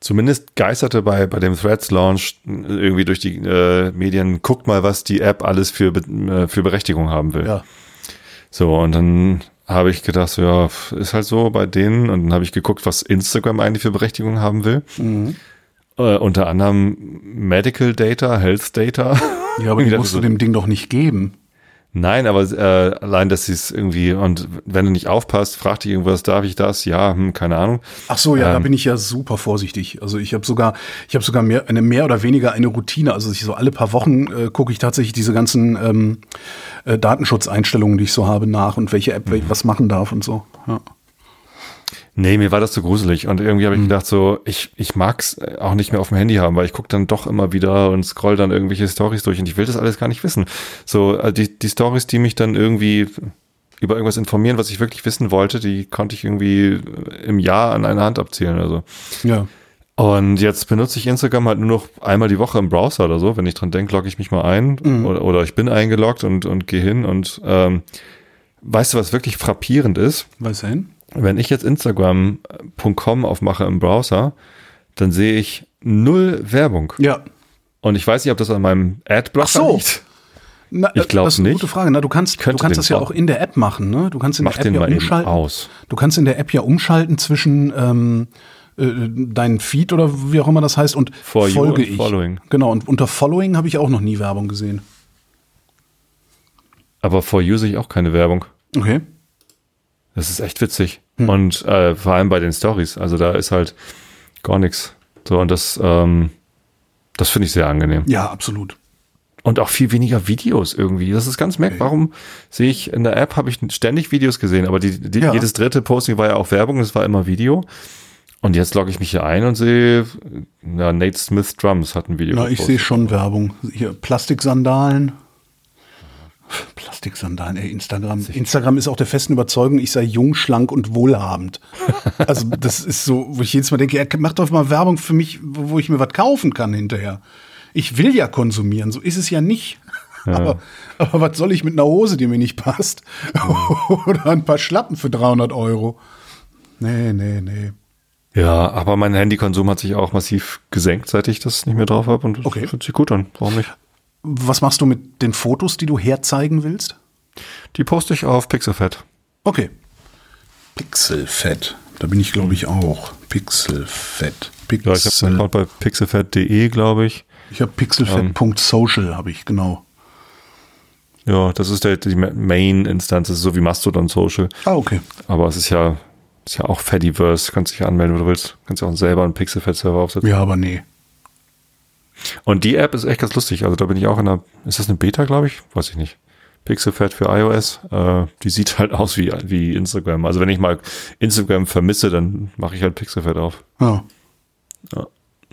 zumindest geisterte bei, bei dem Threads-Launch irgendwie durch die äh, Medien, guckt mal, was die App alles für, äh, für Berechtigung haben will. Ja. So, und dann habe ich gedacht, so, ja, ist halt so bei denen. Und dann habe ich geguckt, was Instagram eigentlich für Berechtigung haben will. Äh, unter anderem Medical Data, Health Data. Ja, aber die musst so, du dem Ding doch nicht geben. Nein, aber äh, allein, dass sie es irgendwie, und wenn du nicht aufpasst, fragt dich irgendwas, darf ich das? Ja, hm, keine Ahnung. Ach so, ja, da Ähm. bin ich ja super vorsichtig. Also ich habe sogar, ich habe sogar mehr, eine mehr oder weniger eine Routine. Also ich so alle paar Wochen äh, gucke ich tatsächlich diese ganzen ähm, äh, Datenschutzeinstellungen, die ich so habe, nach und welche App wel- was machen darf und so. Ja. Nee, mir war das zu gruselig. Und irgendwie habe ich gedacht, so, ich, ich mag's äh, auch nicht mehr auf dem Handy haben, weil ich gucke dann doch immer wieder und scroll dann irgendwelche Stories durch und ich will das alles gar nicht wissen. So, äh, die, die Stories, die mich dann irgendwie über irgendwas informieren, was ich wirklich wissen wollte, die konnte ich irgendwie im Jahr an einer Hand abzählen oder so. Ja. Und jetzt benutze ich Instagram halt nur noch einmal die Woche im Browser oder so. Wenn ich dran denke, logge ich mich mal ein oder, oder ich bin eingeloggt und, und gehe hin und ähm, weißt du, was wirklich frappierend ist? Weiß hin? Wenn ich jetzt Instagram.com aufmache im Browser, dann sehe ich null Werbung. Ja. Und ich weiß nicht, ob das an meinem Adblocker so. liegt. Na, Ich glaub das ist eine nicht. gute Frage. Na, du kannst, du kannst das ja auch- in der App machen. Ne? Du kannst in Mach der App den ja umschalten. aus. Du kannst in der App ja umschalten zwischen ähm, äh, deinen Feed oder wie auch immer das heißt und For folge ich. Following. Genau. Und unter Following habe ich auch noch nie Werbung gesehen. Aber for you sehe ich auch keine Werbung. Okay. Das ist echt witzig. Und äh, vor allem bei den Stories. Also da ist halt gar nichts. So, und das, ähm, das finde ich sehr angenehm. Ja, absolut. Und auch viel weniger Videos irgendwie. Das ist ganz merkwürdig. Warum sehe ich in der App, habe ich ständig Videos gesehen, aber die, die, Ja. jedes dritte Posting war ja auch Werbung, es war immer Video. Und jetzt logge ich mich hier ein und sehe, ja, Nate Smith Drums hat ein Video. Na, ich gepostet. sehe schon Werbung. Hier, Plastiksandalen. Plastiksandalen, ey, Instagram. Instagram ist auch der festen Überzeugung, ich sei jung, schlank und wohlhabend. Also, das ist so, wo ich jedes Mal denke, ja, mach doch mal Werbung für mich, wo ich mir was kaufen kann hinterher. Ich will ja konsumieren, so ist es ja nicht. Aber, aber was soll ich mit einer Hose, die mir nicht passt? Oder ein paar Schlappen für 300 Euro? Nee, nee, nee. Ja, aber mein Handykonsum hat sich auch massiv gesenkt, seit ich das nicht mehr drauf habe. Und das Okay. fühlt sich gut an. Warum nicht? Was machst du mit den Fotos, die du herzeigen willst? Die poste ich auf Pixelfed. Okay. Pixelfett. Da bin ich, glaube ich, auch. Pixelfett. Ja, ich habe Pixel. Account bei pixelfed.de, glaube ich. ich habe pixelfett.social, habe ich, genau. Ja, das ist der, die Main-Instanz, das ist so wie Mastodon Social. Ah, okay. Aber es ist ja, ist ja auch Fediverse, kannst dich anmelden, wenn du willst. Kannst ja auch selber einen Pixelfed-Server aufsetzen. Ja, aber nee. Und die App ist echt ganz lustig. Also da bin ich auch in einer, ist das eine Beta, glaube ich? Weiß ich nicht. Pixelfed für iOS. Äh, die sieht halt aus wie, wie Instagram. Also wenn ich mal Instagram vermisse, dann mache ich halt Pixelfed auf. Ja.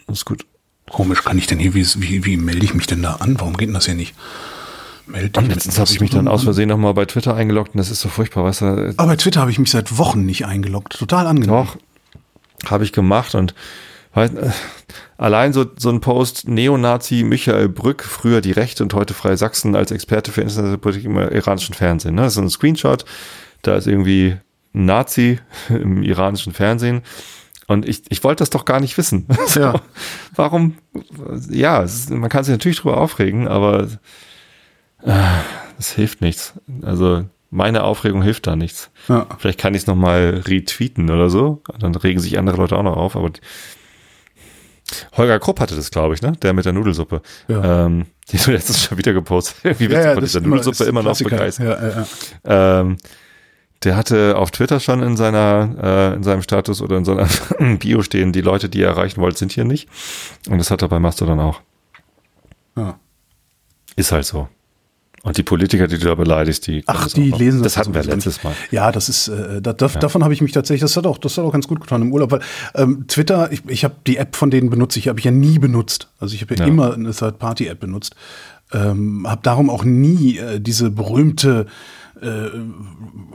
Das ist gut. Komisch, kann ich denn hier, wie, wie, wie melde ich mich denn da an? Warum geht denn das hier nicht? Melde Und letztens habe ich mich dann aus Versehen nochmal bei Twitter eingeloggt und das ist so furchtbar, weißt du? Aber bei Twitter habe ich mich seit Wochen nicht eingeloggt. Total angenehm. Doch, habe ich gemacht und halt, äh, allein so, so ein Post, Neonazi Michael Brück, früher die Rechte und heute Freie Sachsen als Experte für internationale Politik im iranischen Fernsehen. Ne? Das ist ein Screenshot, da ist irgendwie ein Nazi im iranischen Fernsehen. Und ich, ich wollte das doch gar nicht wissen. Ja. Warum? Ja, ist, man kann sich natürlich drüber aufregen, aber äh, es hilft nichts. Also meine Aufregung hilft da nichts. Ja. Vielleicht kann ich es nochmal retweeten oder so. Dann regen sich andere Leute auch noch auf. Aber Holger Krupp hatte das, glaube ich, ne? Der mit der Nudelsuppe. Ja. Ähm, die du letztens schon wieder gepostet. Wie witzig Ja, ja, von dieser immer- Nudelsuppe immer noch begeistert. Ja, ja, ja. Ähm, der hatte auf Twitter schon in seiner, äh, in seinem Status oder in seiner Bio stehen, die Leute, die ihr erreichen wollt, sind hier nicht. Und das hat er bei Mastodon auch. Ja. Ist halt so. Und die Politiker, die du da beleidigst, die. Ach, das die auch. lesen Das hatten wir sowieso letztes Mal. Ja, das ist, äh, da, da, davon habe ich mich tatsächlich, das hat auch, das hat auch ganz gut getan im Urlaub, weil ähm, Twitter, ich, ich habe die App von denen benutzt, ich habe ich ja nie benutzt. Also ich habe ja, Ja. immer eine Third-Party-App benutzt. Ähm, habe darum auch nie äh, diese berühmte äh,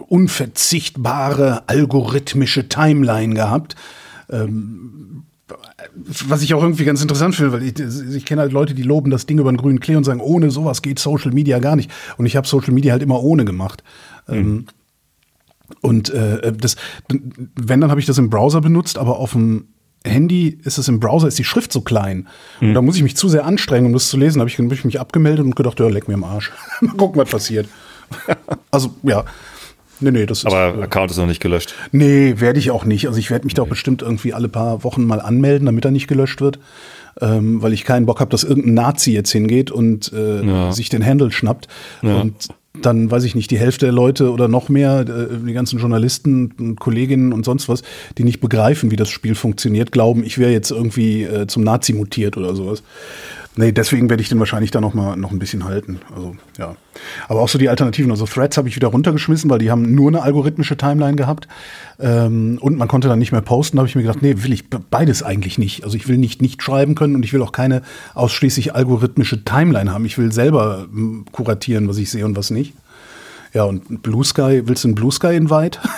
unverzichtbare algorithmische Timeline gehabt. Ähm, was ich auch irgendwie ganz interessant finde, weil ich, ich kenne halt Leute, die loben das Ding über den grünen Klee und sagen, ohne sowas geht Social Media gar nicht. Und ich habe Social Media halt immer ohne gemacht. Ähm, und äh, das, wenn, dann habe ich das im Browser benutzt, aber auf dem Handy ist es im Browser, ist die Schrift so klein. Und da muss ich mich zu sehr anstrengen, um das zu lesen. Da habe ich, hab ich mich abgemeldet und gedacht, ja, leck mir am Arsch. Mal gucken, was passiert. also, ja. Nee, nee, das ist. Aber Account ist noch nicht gelöscht. Nee, werde ich auch nicht. Also ich werde mich da auch bestimmt irgendwie alle paar Wochen mal anmelden, damit er nicht gelöscht wird. Ähm, weil ich keinen Bock habe, dass irgendein Nazi jetzt hingeht und äh, Ja. sich den Handle schnappt. Ja. Und dann weiß ich nicht, die Hälfte der Leute oder noch mehr, äh, die ganzen Journalisten und Kolleginnen und sonst was, die nicht begreifen, wie das Spiel funktioniert, glauben, ich wäre jetzt irgendwie äh, zum Nazi mutiert oder sowas. Nee, deswegen werde ich den wahrscheinlich da noch mal noch ein bisschen halten. Also, ja. Aber auch so die Alternativen. Also Threads habe ich wieder runtergeschmissen, weil die haben nur eine algorithmische Timeline gehabt. Ähm, und man konnte dann nicht mehr posten. Da habe ich mir gedacht, nee, will ich be- beides eigentlich nicht. Also ich will nicht nicht schreiben können und ich will auch keine ausschließlich algorithmische Timeline haben. Ich will selber kuratieren, was ich sehe und was nicht. Ja, und Blue Sky, willst du einen Blue Sky Invite?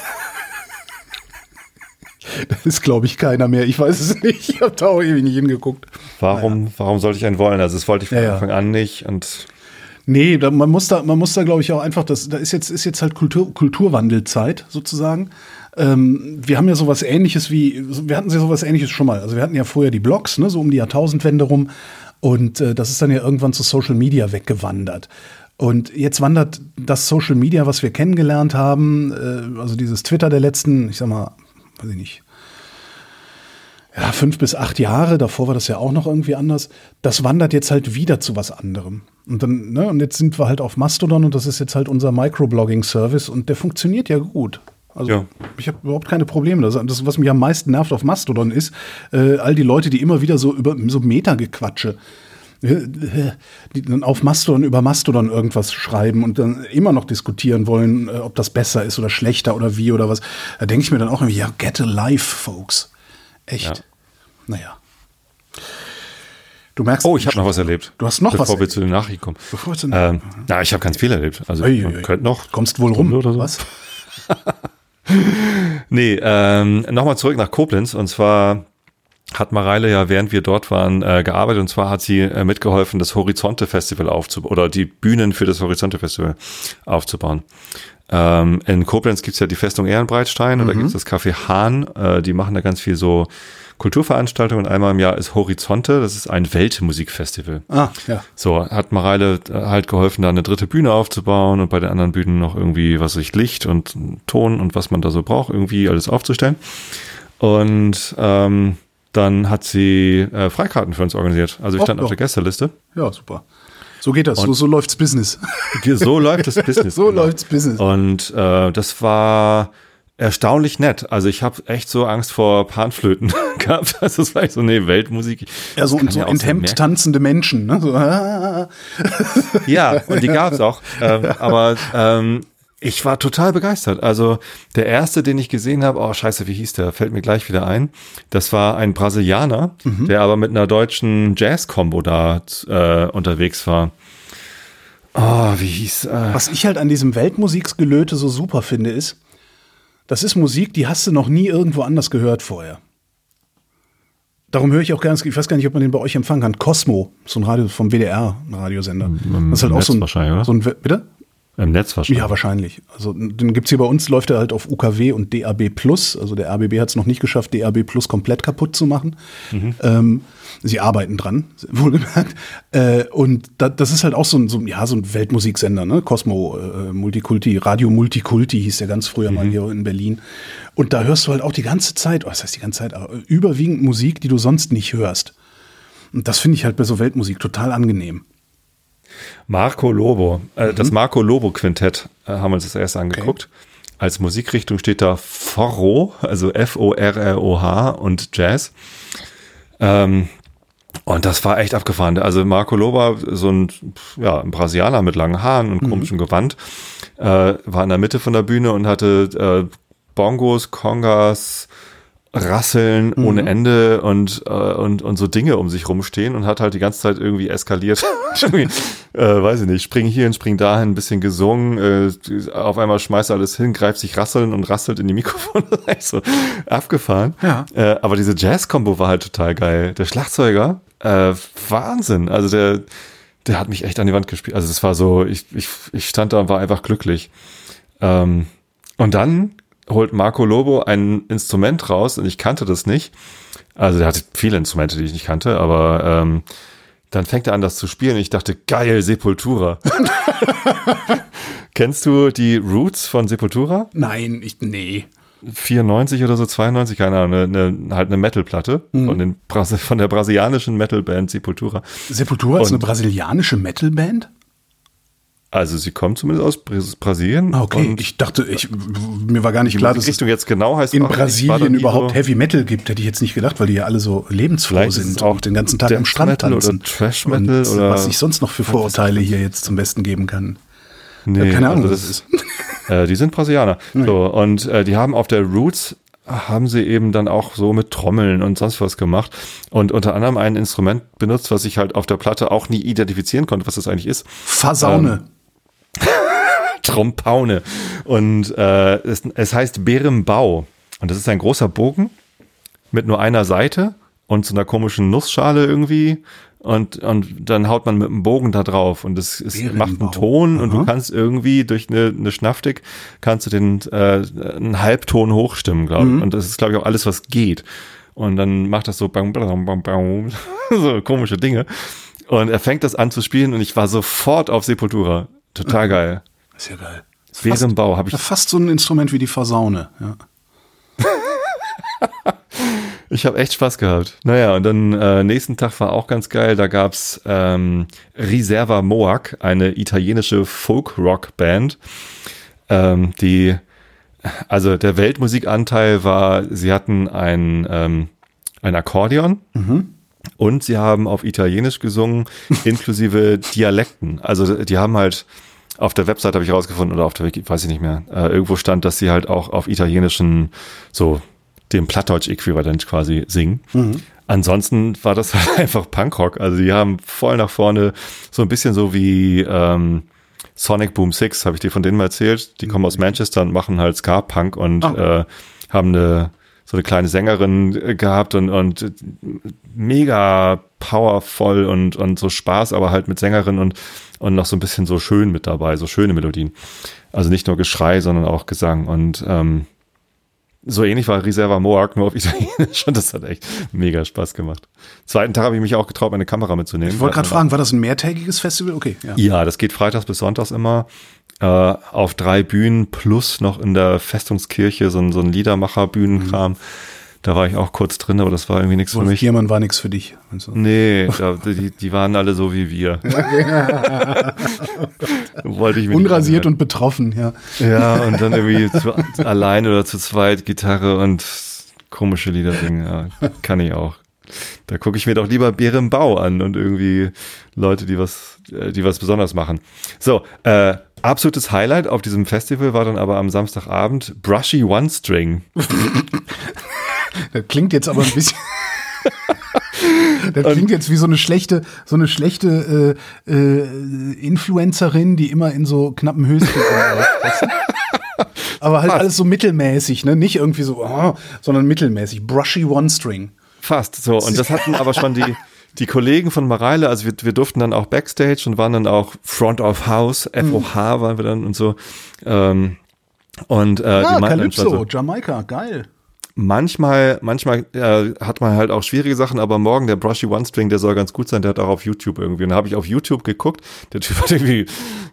das ist, glaube ich, keiner mehr. Ich weiß es nicht. Ich habe da auch ewig nicht hingeguckt. Warum, warum sollte ich einen wollen? Also, das wollte ich von Ja, ja. Anfang an nicht. Und Nee, da, man muss da, man muss da, glaube ich, auch einfach, das, da ist jetzt, ist jetzt halt Kultur, Kulturwandelzeit sozusagen. Ähm, wir haben ja sowas ähnliches wie, wir hatten ja sowas ähnliches schon mal. Also wir hatten ja vorher die Blogs, ne, so um die Jahrtausendwende rum. Und äh, das ist dann ja irgendwann zu Social Media weggewandert. Und jetzt wandert das Social Media, was wir kennengelernt haben, äh, also dieses Twitter der letzten, ich sag mal, weiß ich nicht, ja, fünf bis acht Jahre, davor war das ja auch noch irgendwie anders, das wandert jetzt halt wieder zu was anderem. Und dann, ne, und jetzt sind wir halt auf Mastodon und das ist jetzt halt unser Microblogging-Service und der funktioniert ja gut. Also Ja. ich habe überhaupt keine Probleme. Das, das, was mich am meisten nervt auf Mastodon, ist äh, all die Leute, die immer wieder so über so Meta-Gequatsche auf Mastodon über Mastodon irgendwas schreiben und dann immer noch diskutieren wollen, äh, ob das besser ist oder schlechter oder wie oder was. Da denke ich mir dann auch irgendwie, ja, get a life, folks. Echt. Ja. Naja. Du merkst. Oh, ich habe noch was erlebt. Du hast noch bevor was wir erlebt. zu den Nachrichten kommen. Bevor wir zu den ähm, na, ich habe ganz viel erlebt. Also Ui, ui, könnte noch. Kommst wohl rum oder so. Was? Nee, ähm, nochmal zurück nach Koblenz. Und zwar hat Mareile ja, während wir dort waren, äh, gearbeitet. Und zwar hat sie äh, mitgeholfen, das Horizonte Festival aufzubauen oder die Bühnen für das Horizonte Festival aufzubauen. Ähm, in Koblenz gibt's ja die Festung Ehrenbreitstein und da gibt's das Café Hahn. Äh, die machen da ganz viel so Kulturveranstaltungen. Und einmal im Jahr ist Horizonte, das ist ein Weltmusikfestival. Ah, ja. So, hat Mareile äh, halt geholfen, da eine dritte Bühne aufzubauen und bei den anderen Bühnen noch irgendwie, was ich, Licht und Ton und was man da so braucht, irgendwie alles aufzustellen. Und ähm, dann hat sie äh, Freikarten für uns organisiert. Also ich Och, stand auf ja. der Gästeliste. Ja, super. So geht das. So, so läuft's Business. So läuft das Business. So genau. läuft's Business. Und äh, das war erstaunlich nett. Also ich habe echt so Angst vor Panflöten gehabt. Also das war echt so, nee, Weltmusik. Ja, so, und so ja enthemmt merkwürdig tanzende Menschen. Ne? So, ah, Ja, und die gab's auch. Ähm, aber ähm, ich war total begeistert. Also der erste, den ich gesehen habe, oh scheiße, wie hieß der? Fällt mir gleich wieder ein. Das war ein Brasilianer, der aber mit einer deutschen Jazz-Kombo da äh, unterwegs war. Oh, wie hieß äh, Was ich halt an diesem Weltmusiksgelöte so super finde, ist, das ist Musik, die hast du noch nie irgendwo anders gehört vorher. Darum höre ich auch ganz, ich weiß gar nicht, ob man den bei euch empfangen kann. Cosmo, so ein Radio vom WDR, ein Radiosender. Im das ist halt auch Netz so ein, wahrscheinlich, oder? so ein, bitte? Im Netz wahrscheinlich. Ja, wahrscheinlich. Also den gibt's hier bei uns, läuft er halt auf UKW und DAB Plus. Also der RBB hat es noch nicht geschafft, DAB Plus komplett kaputt zu machen. Ähm, sie arbeiten dran, wohlgemerkt. Äh, und da, das ist halt auch so ein, so, ja, so ein Weltmusiksender, ne? Cosmo äh, Multikulti, Radio Multikulti hieß der ganz früher mal hier in Berlin. Und da hörst du halt auch die ganze Zeit, oh, was heißt die ganze Zeit, aber überwiegend Musik, die du sonst nicht hörst. Und das finde ich halt bei so Weltmusik total angenehm. Marco Lobo, äh, Mhm. das Marco Lobo Quintett äh, haben wir uns das erst angeguckt. Als Musikrichtung steht da Forro, also F-O-R-R-O-H und Jazz. Ähm, und das war echt abgefahren. Also Marco Lobo, so ein, ja, ein Brasilianer mit langen Haaren und komischem Gewand, äh, war in der Mitte von der Bühne und hatte äh, Bongos, Congas, Rasseln ohne Ende und, äh, und, und so Dinge um sich rumstehen und hat halt die ganze Zeit irgendwie eskaliert. Äh, weiß ich nicht, spring hierhin, spring dahin, ein bisschen gesungen, äh, auf einmal schmeißt er alles hin, greift sich Rasseln und rasselt in die Mikrofone. so abgefahren. Ja. Äh, aber diese Jazz-Kombo war halt total geil. Der Schlagzeuger, äh, Wahnsinn. Also der, der hat mich echt an die Wand gespielt. Also es war so, ich, ich, ich stand da und war einfach glücklich. Ähm, und dann holt Marco Lobo ein Instrument raus und ich kannte das nicht. Also der hatte viele Instrumente, die ich nicht kannte, aber ähm, dann fängt er an, das zu spielen. Ich dachte, geil, Sepultura. Kennst du die Roots von Sepultura? Nein, ich, nee. 94 oder so, 92, keine Ahnung, eine, eine, halt eine Metalplatte von, den von der brasilianischen Metalband Sepultura. Sepultura ist Und- eine brasilianische Metalband? Also sie kommt zumindest aus Bras- Brasilien. Ah, Okay, ich dachte, ich, mir war gar nicht klar, dass es Richtung jetzt genau heißt in Brasilien überhaupt so- Heavy Metal gibt, hätte ich jetzt nicht gedacht, weil die ja alle so lebensfroh es sind auch und den ganzen Tag Death am Strand Metal oder tanzen. Thrash Metal und oder- was ich sonst noch für Vorurteile hier jetzt zum Besten geben kann. Nee, keine Ahnung, also was das ist. Äh, die sind Brasilianer. So, und äh, die haben auf der Roots haben sie eben dann auch so mit Trommeln und sonst was gemacht und unter anderem ein Instrument benutzt, was ich halt auf der Platte auch nie identifizieren konnte, was das eigentlich ist. Fasaune. Trompaune. Und äh, es, es heißt Bärenbau. Und das ist ein großer Bogen mit nur einer Seite und so einer komischen Nussschale irgendwie. Und, und dann haut man mit dem Bogen da drauf und es, es macht einen Ton und du Aha. kannst irgendwie durch eine, eine Schnaffdick kannst du den äh, einen Halbton hochstimmen, glaube Mhm. ich. Und das ist, glaube ich, auch alles, was geht. Und dann macht das so bam, bam, bam, bam, so komische Dinge. Und er fängt das an zu spielen und ich war sofort auf Sepultura. Total geil. ist ja geil. Bärenbau habe ich fast so ein Instrument wie die Fasaune. Ja. Ich habe echt Spaß gehabt. Naja, und dann äh, nächsten Tag war auch ganz geil. Da gab's ähm, Riserva Moak, eine italienische Folk-Rock-Band, ähm, die, also der Weltmusikanteil war, sie hatten ein, ähm, ein Akkordeon und sie haben auf Italienisch gesungen, inklusive Dialekten. Also die haben halt auf der Website habe ich rausgefunden oder auf der Wiki, weiß ich nicht mehr. Äh, irgendwo stand, dass sie halt auch auf italienischen so dem Plattdeutsch-Äquivalent quasi singen. Ansonsten war das halt einfach Punkrock. Also die haben voll nach vorne so ein bisschen so wie ähm, Sonic Boom Six, habe ich dir von denen mal erzählt. Die kommen aus Manchester und machen halt Ska-Punk und äh, haben eine so eine kleine Sängerin äh, gehabt und, und mega powervoll und, und so Spaß, aber halt mit Sängerin und, und noch so ein bisschen so schön mit dabei, so schöne Melodien. Also nicht nur Geschrei, sondern auch Gesang. Und ähm, so ähnlich war Reserva Moak, nur auf Italienisch und das hat echt mega Spaß gemacht. Zweiten Tag habe ich mich auch getraut, meine Kamera mitzunehmen. Ich wollte gerade fragen, war das ein mehrtägiges Festival? Okay, ja. Ja, das geht freitags bis sonntags immer äh, auf drei Bühnen plus noch in der Festungskirche so ein, so ein Liedermacher-Bühnenkram. Da war ich auch kurz drin, aber das war irgendwie nichts für mich. Giermann war nichts für dich. Also, Nee, da, die, die waren alle so wie wir. Wollte ich mir Unrasiert und betroffen, ja. Ja, und dann irgendwie zu, allein oder zu zweit Gitarre und komische Lieder singen. Ja, kann ich auch. Da gucke ich mir doch lieber Bärenbau an und irgendwie Leute, die was, äh, die was besonders machen. So, äh, absolutes Highlight auf diesem Festival war dann aber am Samstagabend Brushy One String. Das klingt jetzt aber ein bisschen. Das klingt jetzt wie so eine schlechte, so eine schlechte äh, äh, Influencerin, die immer in so knappen Höschen? Aber halt alles so mittelmäßig, ne? Nicht irgendwie so, oh, sondern mittelmäßig. Brushy One String. Fast so. Und das hatten aber schon die, die Kollegen von Mareile, also wir, wir durften dann auch Backstage und waren dann auch Front of House, FOH waren wir dann und so. Ähm, und äh, Ah, die meinten Calypso, so, Jamaika, geil. manchmal, manchmal äh, hat man halt auch schwierige Sachen, aber morgen der Brushy One String, der soll ganz gut sein, der hat auch auf YouTube irgendwie. Und da habe ich auf YouTube geguckt, der Typ hat irgendwie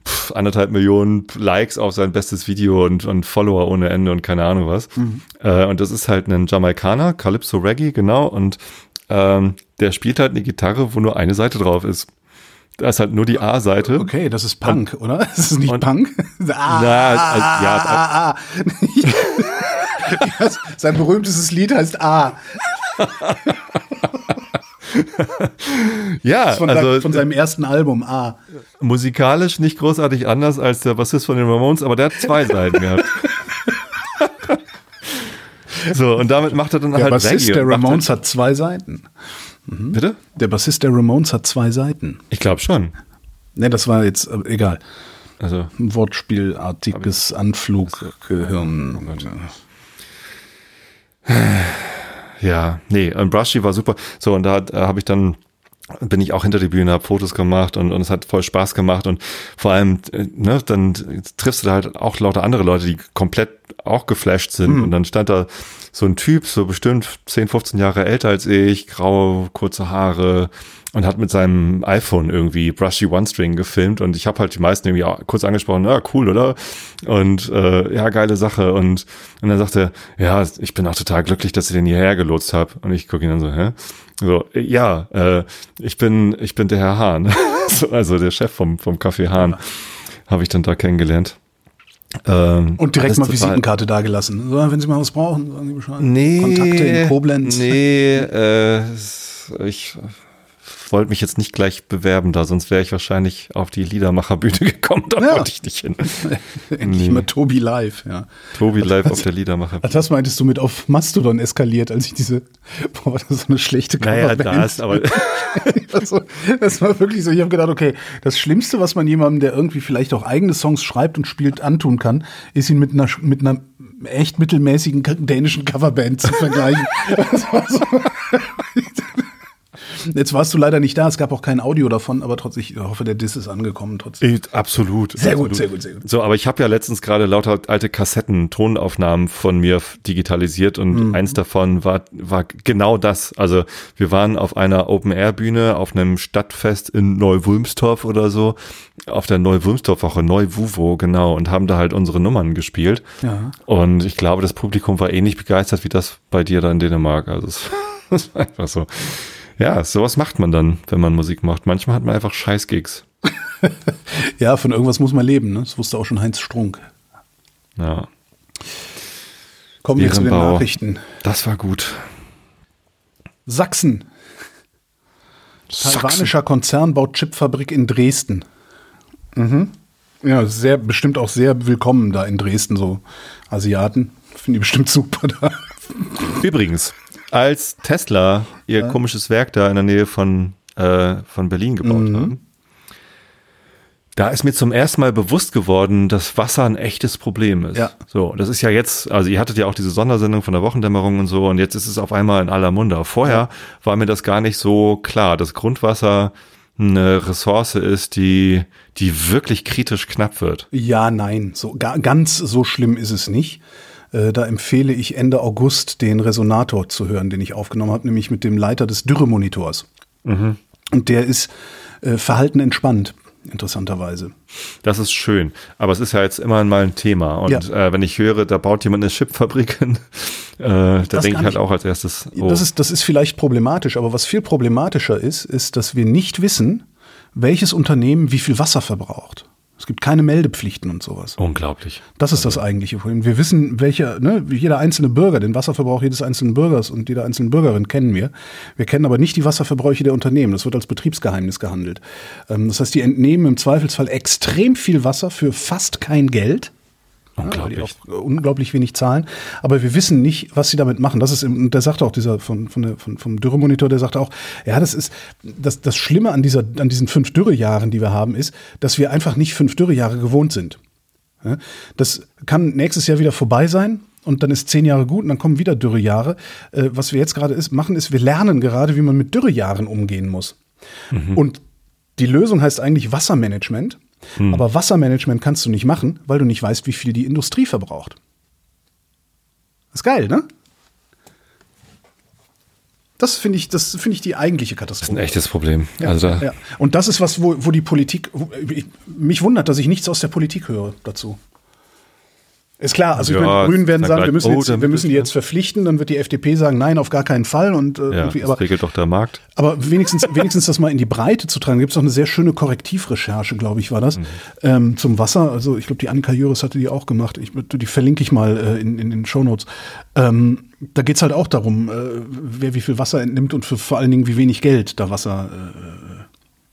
pff, anderthalb Millionen Likes auf sein bestes Video und, und Follower ohne Ende und keine Ahnung was. Äh, und das ist halt ein Jamaikaner, Calypso Reggae, genau. Und ähm, der spielt halt eine Gitarre, wo nur eine Seite drauf ist. Da ist halt nur die A-Seite. Okay, das ist Punk, oder? Das ist nicht und- Punk? Ah, Na, also, ja, ah, ah, ah. Sein berühmtestes Lied heißt A. Ja, Von, also von seinem ersten Album A. musikalisch nicht großartig anders als der Bassist von den Ramones, aber der hat zwei Seiten gehabt. So, und damit macht er dann Der halt Bassist Reggae der und macht Ramones hat zwei Seiten. Halt, bitte? Der Bassist der Ramones hat zwei Seiten. Ich glaube schon. Ne, das war jetzt äh, egal. Also, Ein Wortspielartiges Anfluggehirn. ja, nee, und Brushy war super. So, und da äh, habe ich dann bin ich auch hinter die Bühne, habe Fotos gemacht und, und es hat voll Spaß gemacht und vor allem, äh, ne, dann triffst du da halt auch lauter andere Leute, die komplett auch geflasht sind. Und dann stand da so ein Typ, so bestimmt 10, 15 Jahre älter als ich, graue, kurze Haare und hat mit seinem iPhone irgendwie Brushy One String gefilmt. Und ich habe halt die meisten irgendwie kurz angesprochen, ja, cool, oder? Und äh, ja, geile Sache. Und und dann sagte er, ja, ich bin auch total glücklich, dass ich den hierher gelotst habe und ich gucke ihn dann so, hä? So, ja, äh, ich bin ich bin der Herr Hahn, so, also der Chef vom vom Café Hahn, habe ich dann da kennengelernt. Ähm, Und direkt mal Visitenkarte dagelassen. So, wenn Sie mal was brauchen, sagen Sie Bescheid. Nee. Kontakte in Koblenz. Nee, äh, ich wollte mich jetzt nicht gleich bewerben da, sonst wäre ich wahrscheinlich auf die Liedermacherbühne gekommen. Da Ja. wollte ich nicht hin. Endlich Nee. mal Tobi live, ja. Tobi live auf der Liedermacherbühne. Ach, das meintest du mit auf Mastodon eskaliert, als ich diese, boah, das so eine schlechte Naja, Coverband. da ist aber, Also, das war wirklich so, ich habe gedacht, okay, das Schlimmste, was man jemandem, der irgendwie vielleicht auch eigene Songs schreibt und spielt, antun kann, ist ihn mit einer, mit einer echt mittelmäßigen dänischen Coverband zu vergleichen. Das war so. Jetzt warst du leider nicht da, es gab auch kein Audio davon, aber trotzdem, ich hoffe, der Diss ist angekommen trotzdem. Ich- absolut. Sehr absolut. gut, sehr gut, sehr gut. So, aber ich habe ja letztens gerade lauter alte Kassetten, Tonaufnahmen von mir digitalisiert und Mhm. eins davon war, war genau das. Also wir waren auf einer Open-Air-Bühne auf einem Stadtfest in Neu-Wulmstorf oder so, auf der Neu-Wulmstorf-Woche, Neu-Wuvo, genau, und haben da halt unsere Nummern gespielt. Ja. Und ich glaube, das Publikum war ähnlich begeistert wie das bei dir da in Dänemark. Also es, es war einfach so. Ja, sowas macht man dann, wenn man Musik macht. Manchmal hat man einfach Scheißgigs. Ja, von irgendwas muss man leben, ne? Das wusste auch schon Heinz Strunk. Ja. Kommen wir zu den. Nachrichten. Das war gut. Sachsen. Taiwanischer Konzern baut Chipfabrik in Dresden. Mhm. Ja, sehr, bestimmt auch sehr willkommen da in Dresden, so Asiaten. Finde ich bestimmt super da. Übrigens, als Tesla ihr komisches Werk da in der Nähe von, äh, von Berlin gebaut Mhm. haben, da ist mir zum ersten Mal bewusst geworden, dass Wasser ein echtes Problem ist. Ja. So, das ist ja jetzt, also ihr hattet ja auch diese Sondersendung von der Wochendämmerung und so, und jetzt ist es auf einmal in aller Munde. Vorher war mir das gar nicht so klar, dass Grundwasser eine Ressource ist, die, die wirklich kritisch knapp wird. Ja, nein, so ga, ganz so schlimm ist es nicht. Äh, da empfehle ich Ende August den Resonator zu hören, den ich aufgenommen habe, nämlich mit dem Leiter des Dürremonitors. Und der ist äh, verhalten entspannt, interessanterweise. Das ist schön. Aber es ist ja jetzt immer mal ein Thema. Und Ja. äh, wenn ich höre, da baut jemand eine Chipfabrik hin, äh, da denke ich halt auch als erstes, oh, Das, ist, das ist vielleicht problematisch, aber was viel problematischer ist, ist, dass wir nicht wissen, welches Unternehmen wie viel Wasser verbraucht. Es gibt keine Meldepflichten und sowas. unglaublich. Das ist das eigentliche Problem. Wir wissen, welcher, ne, jeder einzelne Bürger, den Wasserverbrauch jedes einzelnen Bürgers und jeder einzelnen Bürgerin kennen wir. Wir kennen aber nicht die Wasserverbräuche der Unternehmen. Das wird als Betriebsgeheimnis gehandelt. Ähm, das heißt, die entnehmen im Zweifelsfall extrem viel Wasser für fast kein Geld. Ja, weil die Unglaublich. unglaublich wenig zahlen. Aber wir wissen nicht, was sie damit machen. Das ist, und der sagte auch, dieser von, von der, von, vom Dürremonitor, der sagte auch, ja, das ist, das, das Schlimme an dieser, an diesen fünf Dürrejahren, die wir haben, ist, dass wir einfach nicht fünf Dürrejahre gewohnt sind. Ja, Das kann nächstes Jahr wieder vorbei sein und dann ist zehn Jahre gut und dann kommen wieder Dürrejahre. Äh, was wir jetzt gerade ist, machen, ist, wir lernen gerade, wie man mit Dürrejahren umgehen muss. Und die Lösung heißt eigentlich Wassermanagement. Aber Wassermanagement kannst du nicht machen, weil du nicht weißt, wie viel die Industrie verbraucht. ist geil, ne? Das finde ich, das finde ich die eigentliche Das ist ein Katastrophe. echtes Problem. Ja, also ja. Und das ist was, wo, wo die Politik, wo, ich, mich wundert, dass ich nichts aus der Politik höre dazu. Ist klar, also ich Ja, meine, die Grünen werden sag sagen, wir müssen, oh, jetzt, wir müssen die jetzt verpflichten, dann wird die FDP sagen, nein, auf gar keinen Fall. Und, äh, ja, irgendwie, das aber, regelt doch der Markt. aber wenigstens, wenigstens das mal in die Breite zu tragen. Gibt es auch eine sehr schöne Korrektivrecherche, glaube ich, war das, ähm, zum Wasser. Also ich glaube, die Annika Jöris hatte die auch gemacht. Ich, die verlinke ich mal äh, in, in den Shownotes. Ähm, da geht es halt auch darum, äh, wer wie viel Wasser entnimmt und für vor allen Dingen wie wenig Geld da Wasser.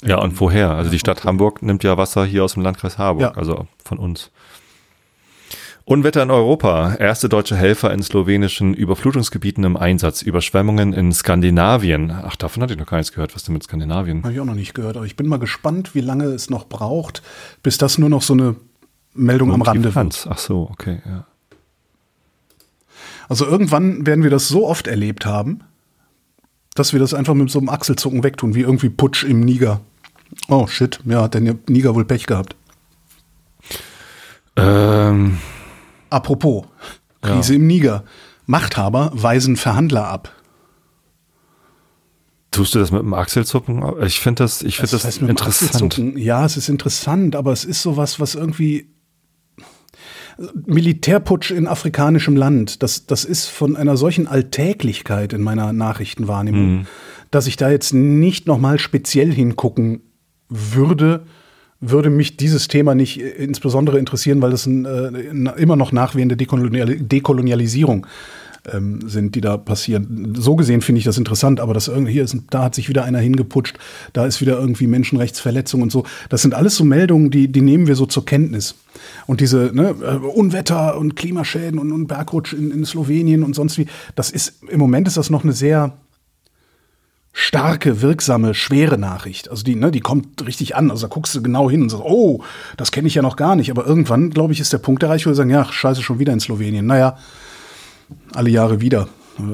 Äh, Ja, und woher? Also die Stadt Hamburg nimmt ja Wasser hier aus dem Landkreis Harburg, Ja. also von uns. Unwetter in Europa. Erste deutsche Helfer in slowenischen Überflutungsgebieten im Einsatz. Überschwemmungen in Skandinavien. Ach, davon hatte ich noch gar nichts gehört. Was denn mit Skandinavien? Habe ich auch noch nicht gehört, aber ich bin mal gespannt, wie lange es noch braucht, bis das nur noch so eine Meldung am Und die Rande wird. Ach so, okay, ja. Also irgendwann werden wir das so oft erlebt haben, dass wir das einfach mit so einem Achselzucken wegtun, wie irgendwie Putsch im Niger. Oh shit, ja, hat der Niger wohl Pech gehabt. Ähm, Apropos, Krise im Niger. Machthaber weisen Verhandler ab. tust du das mit dem Achselzucken? Ich finde das, ich finde das, heißt mit dem interessant. Ja, es ist interessant, aber es ist sowas, was irgendwie Militärputsch in afrikanischem Land, das, das ist von einer solchen Alltäglichkeit in meiner Nachrichtenwahrnehmung, dass ich da jetzt nicht nochmal speziell hingucken würde, würde mich dieses Thema nicht äh, insbesondere interessieren, weil das ein, äh, immer noch nachwehende Dekolonial Dekolonialisierung ähm, sind, die da passieren. So gesehen finde ich das interessant, aber das hier ist, da hat sich wieder einer hingeputscht, da ist wieder irgendwie Menschenrechtsverletzung und so. Das sind alles so Meldungen, die, die nehmen wir so zur Kenntnis. Und diese ne, äh, Unwetter und Klimaschäden und, und Bergrutsch in, in Slowenien und sonst wie, das ist im Moment ist das noch eine sehr starke, wirksame, schwere Nachricht. Also die, ne, die kommt richtig an. Also da guckst du genau hin und sagst, oh, das kenne ich ja noch gar nicht. Aber irgendwann, glaube ich, ist der Punkt erreicht, wo wir sagen, ja, scheiße, schon wieder in Slowenien. Naja, alle Jahre wieder.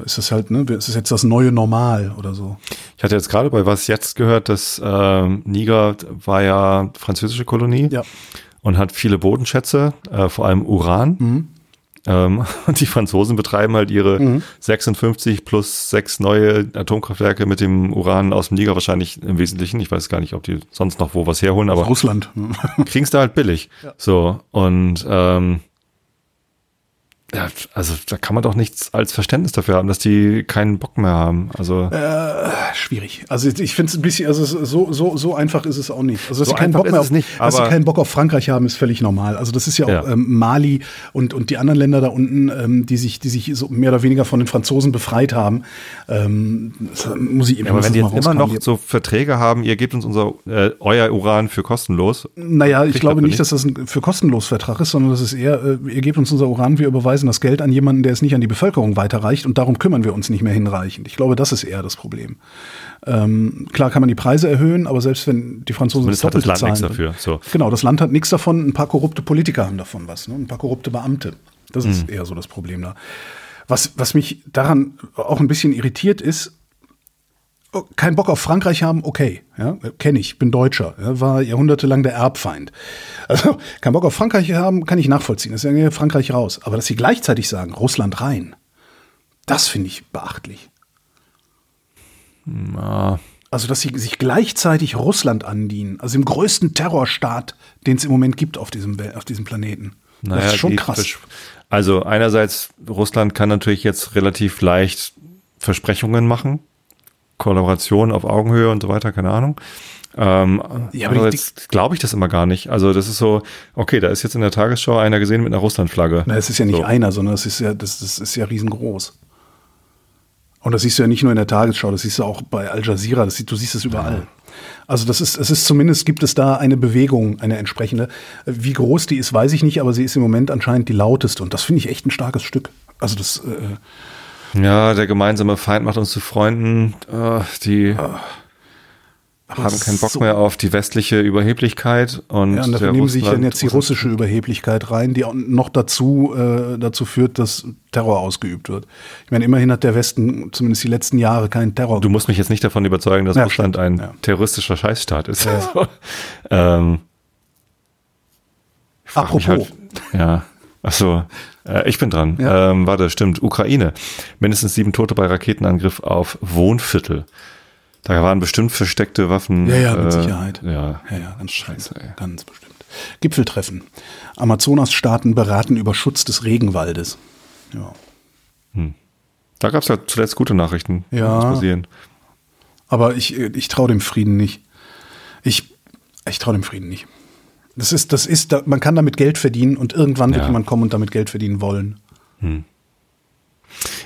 Ist das halt, ne, ist das jetzt das neue Normal oder so? Ich hatte jetzt gerade bei was jetzt gehört, dass ähm, Niger war ja französische Kolonie Ja. und hat viele Bodenschätze, äh, vor allem Uran. Ähm, und die Franzosen betreiben halt ihre 56 plus sechs neue Atomkraftwerke mit dem Uran aus dem Niger wahrscheinlich im Wesentlichen. Ich weiß gar nicht, ob die sonst noch wo was herholen, aber Russland. kriegen es da halt billig. So, und ähm, ja, also da kann man doch nichts als Verständnis dafür haben, dass die keinen Bock mehr haben. Also Schwierig. Also ich finde es ein bisschen, also so, so, so einfach ist es auch nicht. Also dass So sie keinen Bock mehr auf, nicht, dass sie keinen Bock auf Frankreich haben, ist völlig normal. Also das ist ja auch Ja. Ähm, Mali und, und die anderen Länder da unten, ähm, die sich, die sich so mehr oder weniger von den Franzosen befreit haben. Ähm, das muss ich Ja, aber wenn die jetzt immer noch so Verträge haben, ihr gebt uns unser äh, euer Uran für kostenlos. Naja, ich glaube nicht, dass das ein für kostenlos Vertrag ist, sondern das ist eher, äh, ihr gebt uns unser Uran, wir überweisen das Geld an jemanden, der es nicht an die Bevölkerung weiterreicht und darum kümmern wir uns nicht mehr hinreichend. Ich glaube, das ist eher das Problem. Ähm, klar kann man die Preise erhöhen, aber selbst wenn die Franzosen Zumindest hat das Land nichts zahlen, dafür. So. Genau, das Land hat nichts davon, ein paar korrupte Politiker haben davon was, ne? ein paar korrupte Beamte. Das Mhm. ist eher so das Problem da. Was, was mich daran auch ein bisschen irritiert ist, oh, kein Bock auf Frankreich haben, okay, ja, kenne ich, bin Deutscher, ja, war jahrhundertelang der Erbfeind. Also kein Bock auf Frankreich haben, kann ich nachvollziehen. Das ist ja Frankreich raus. Aber dass sie gleichzeitig sagen, Russland rein, das finde ich beachtlich. Ah, Also, dass sie sich gleichzeitig Russland andienen, also dem größten Terrorstaat, den es im Moment gibt auf diesem, auf diesem Planeten. das ist schon krass. Also einerseits, Russland kann natürlich jetzt relativ leicht Versprechungen machen, Kollaboration auf Augenhöhe und so weiter, keine Ahnung. Ähm, Ja, aber andererseits glaube ich das immer gar nicht. Also das ist so, okay, da ist jetzt in der Tagesschau einer gesehen mit einer Russlandflagge. Na, es ist ja nicht so. einer, sondern es ist ja, das, das ist ja riesengroß. Und das siehst du ja nicht nur in der Tagesschau, das siehst du auch bei Al Jazeera, das, sieht- du siehst es überall. Also das ist, es ist zumindest gibt es da eine Bewegung, eine entsprechende. Wie groß die ist, weiß ich nicht, aber sie ist im Moment anscheinend die lauteste und das finde ich echt ein starkes Stück. Also das, äh, Ja, der gemeinsame Feind macht uns zu Freunden. Äh, die, haben keinen Bock so. mehr auf die westliche Überheblichkeit und, Ja, und dafür nehmen sie sich dann jetzt die russische Überheblichkeit rein, die auch noch dazu, äh, dazu führt, dass Terror ausgeübt wird. Ich meine, immerhin hat der Westen zumindest die letzten Jahre keinen Terror. Du musst mich jetzt nicht davon überzeugen, dass Ja, Russland stimmt, ein ja. terroristischer Scheißstaat ist. Also, ähm, Apropos. Halt, ja, achso, äh, ich bin dran. Ja. Ähm, warte, stimmt. Ukraine. Mindestens sieben Tote bei Raketenangriff auf Wohnviertel. Da waren bestimmt versteckte Waffen. Ja, ja, mit äh, Sicherheit. Ja, Ja, ja, ganz scheiße. ey. Ganz bestimmt. Gipfeltreffen. Amazonas-Staaten beraten über Schutz des Regenwaldes. Ja. Da gab es ja zuletzt gute Nachrichten. Ja. passieren. Aber ich, ich traue dem Frieden nicht. Ich, ich traue dem Frieden nicht. Das ist, das ist, man kann damit Geld verdienen und irgendwann wird Ja. jemand kommen und damit Geld verdienen wollen.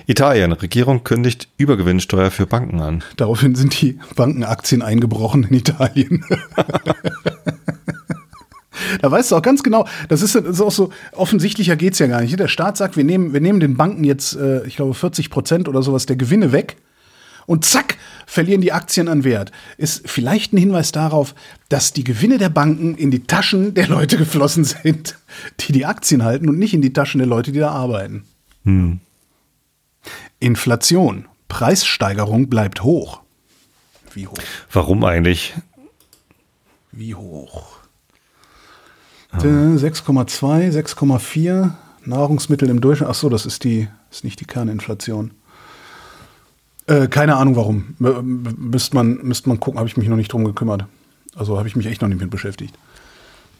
Italien. Regierung kündigt Übergewinnsteuer für Banken an. Daraufhin sind die Bankenaktien eingebrochen in Italien. da weißt du auch ganz genau, das ist, das ist auch so, offensichtlicher geht's ja gar nicht. Der Staat sagt, wir nehmen, wir nehmen den Banken jetzt, äh, ich glaube, 40 Prozent oder sowas der Gewinne weg und zack, verlieren die Aktien an Wert. Ist vielleicht ein Hinweis darauf, dass die Gewinne der Banken in die Taschen der Leute geflossen sind, die die Aktien halten und nicht in die Taschen der Leute, die da arbeiten. Inflation. Preissteigerung bleibt hoch. Wie hoch? Warum eigentlich? Wie hoch? Äh, 6,2, 6,4 Nahrungsmittel im Durchschnitt. Ach so, das ist die, ist nicht die Kerninflation. Äh, keine Ahnung warum. Müsste man, müsste man gucken, habe ich mich noch nicht drum gekümmert. Also habe ich mich echt noch nicht mit beschäftigt.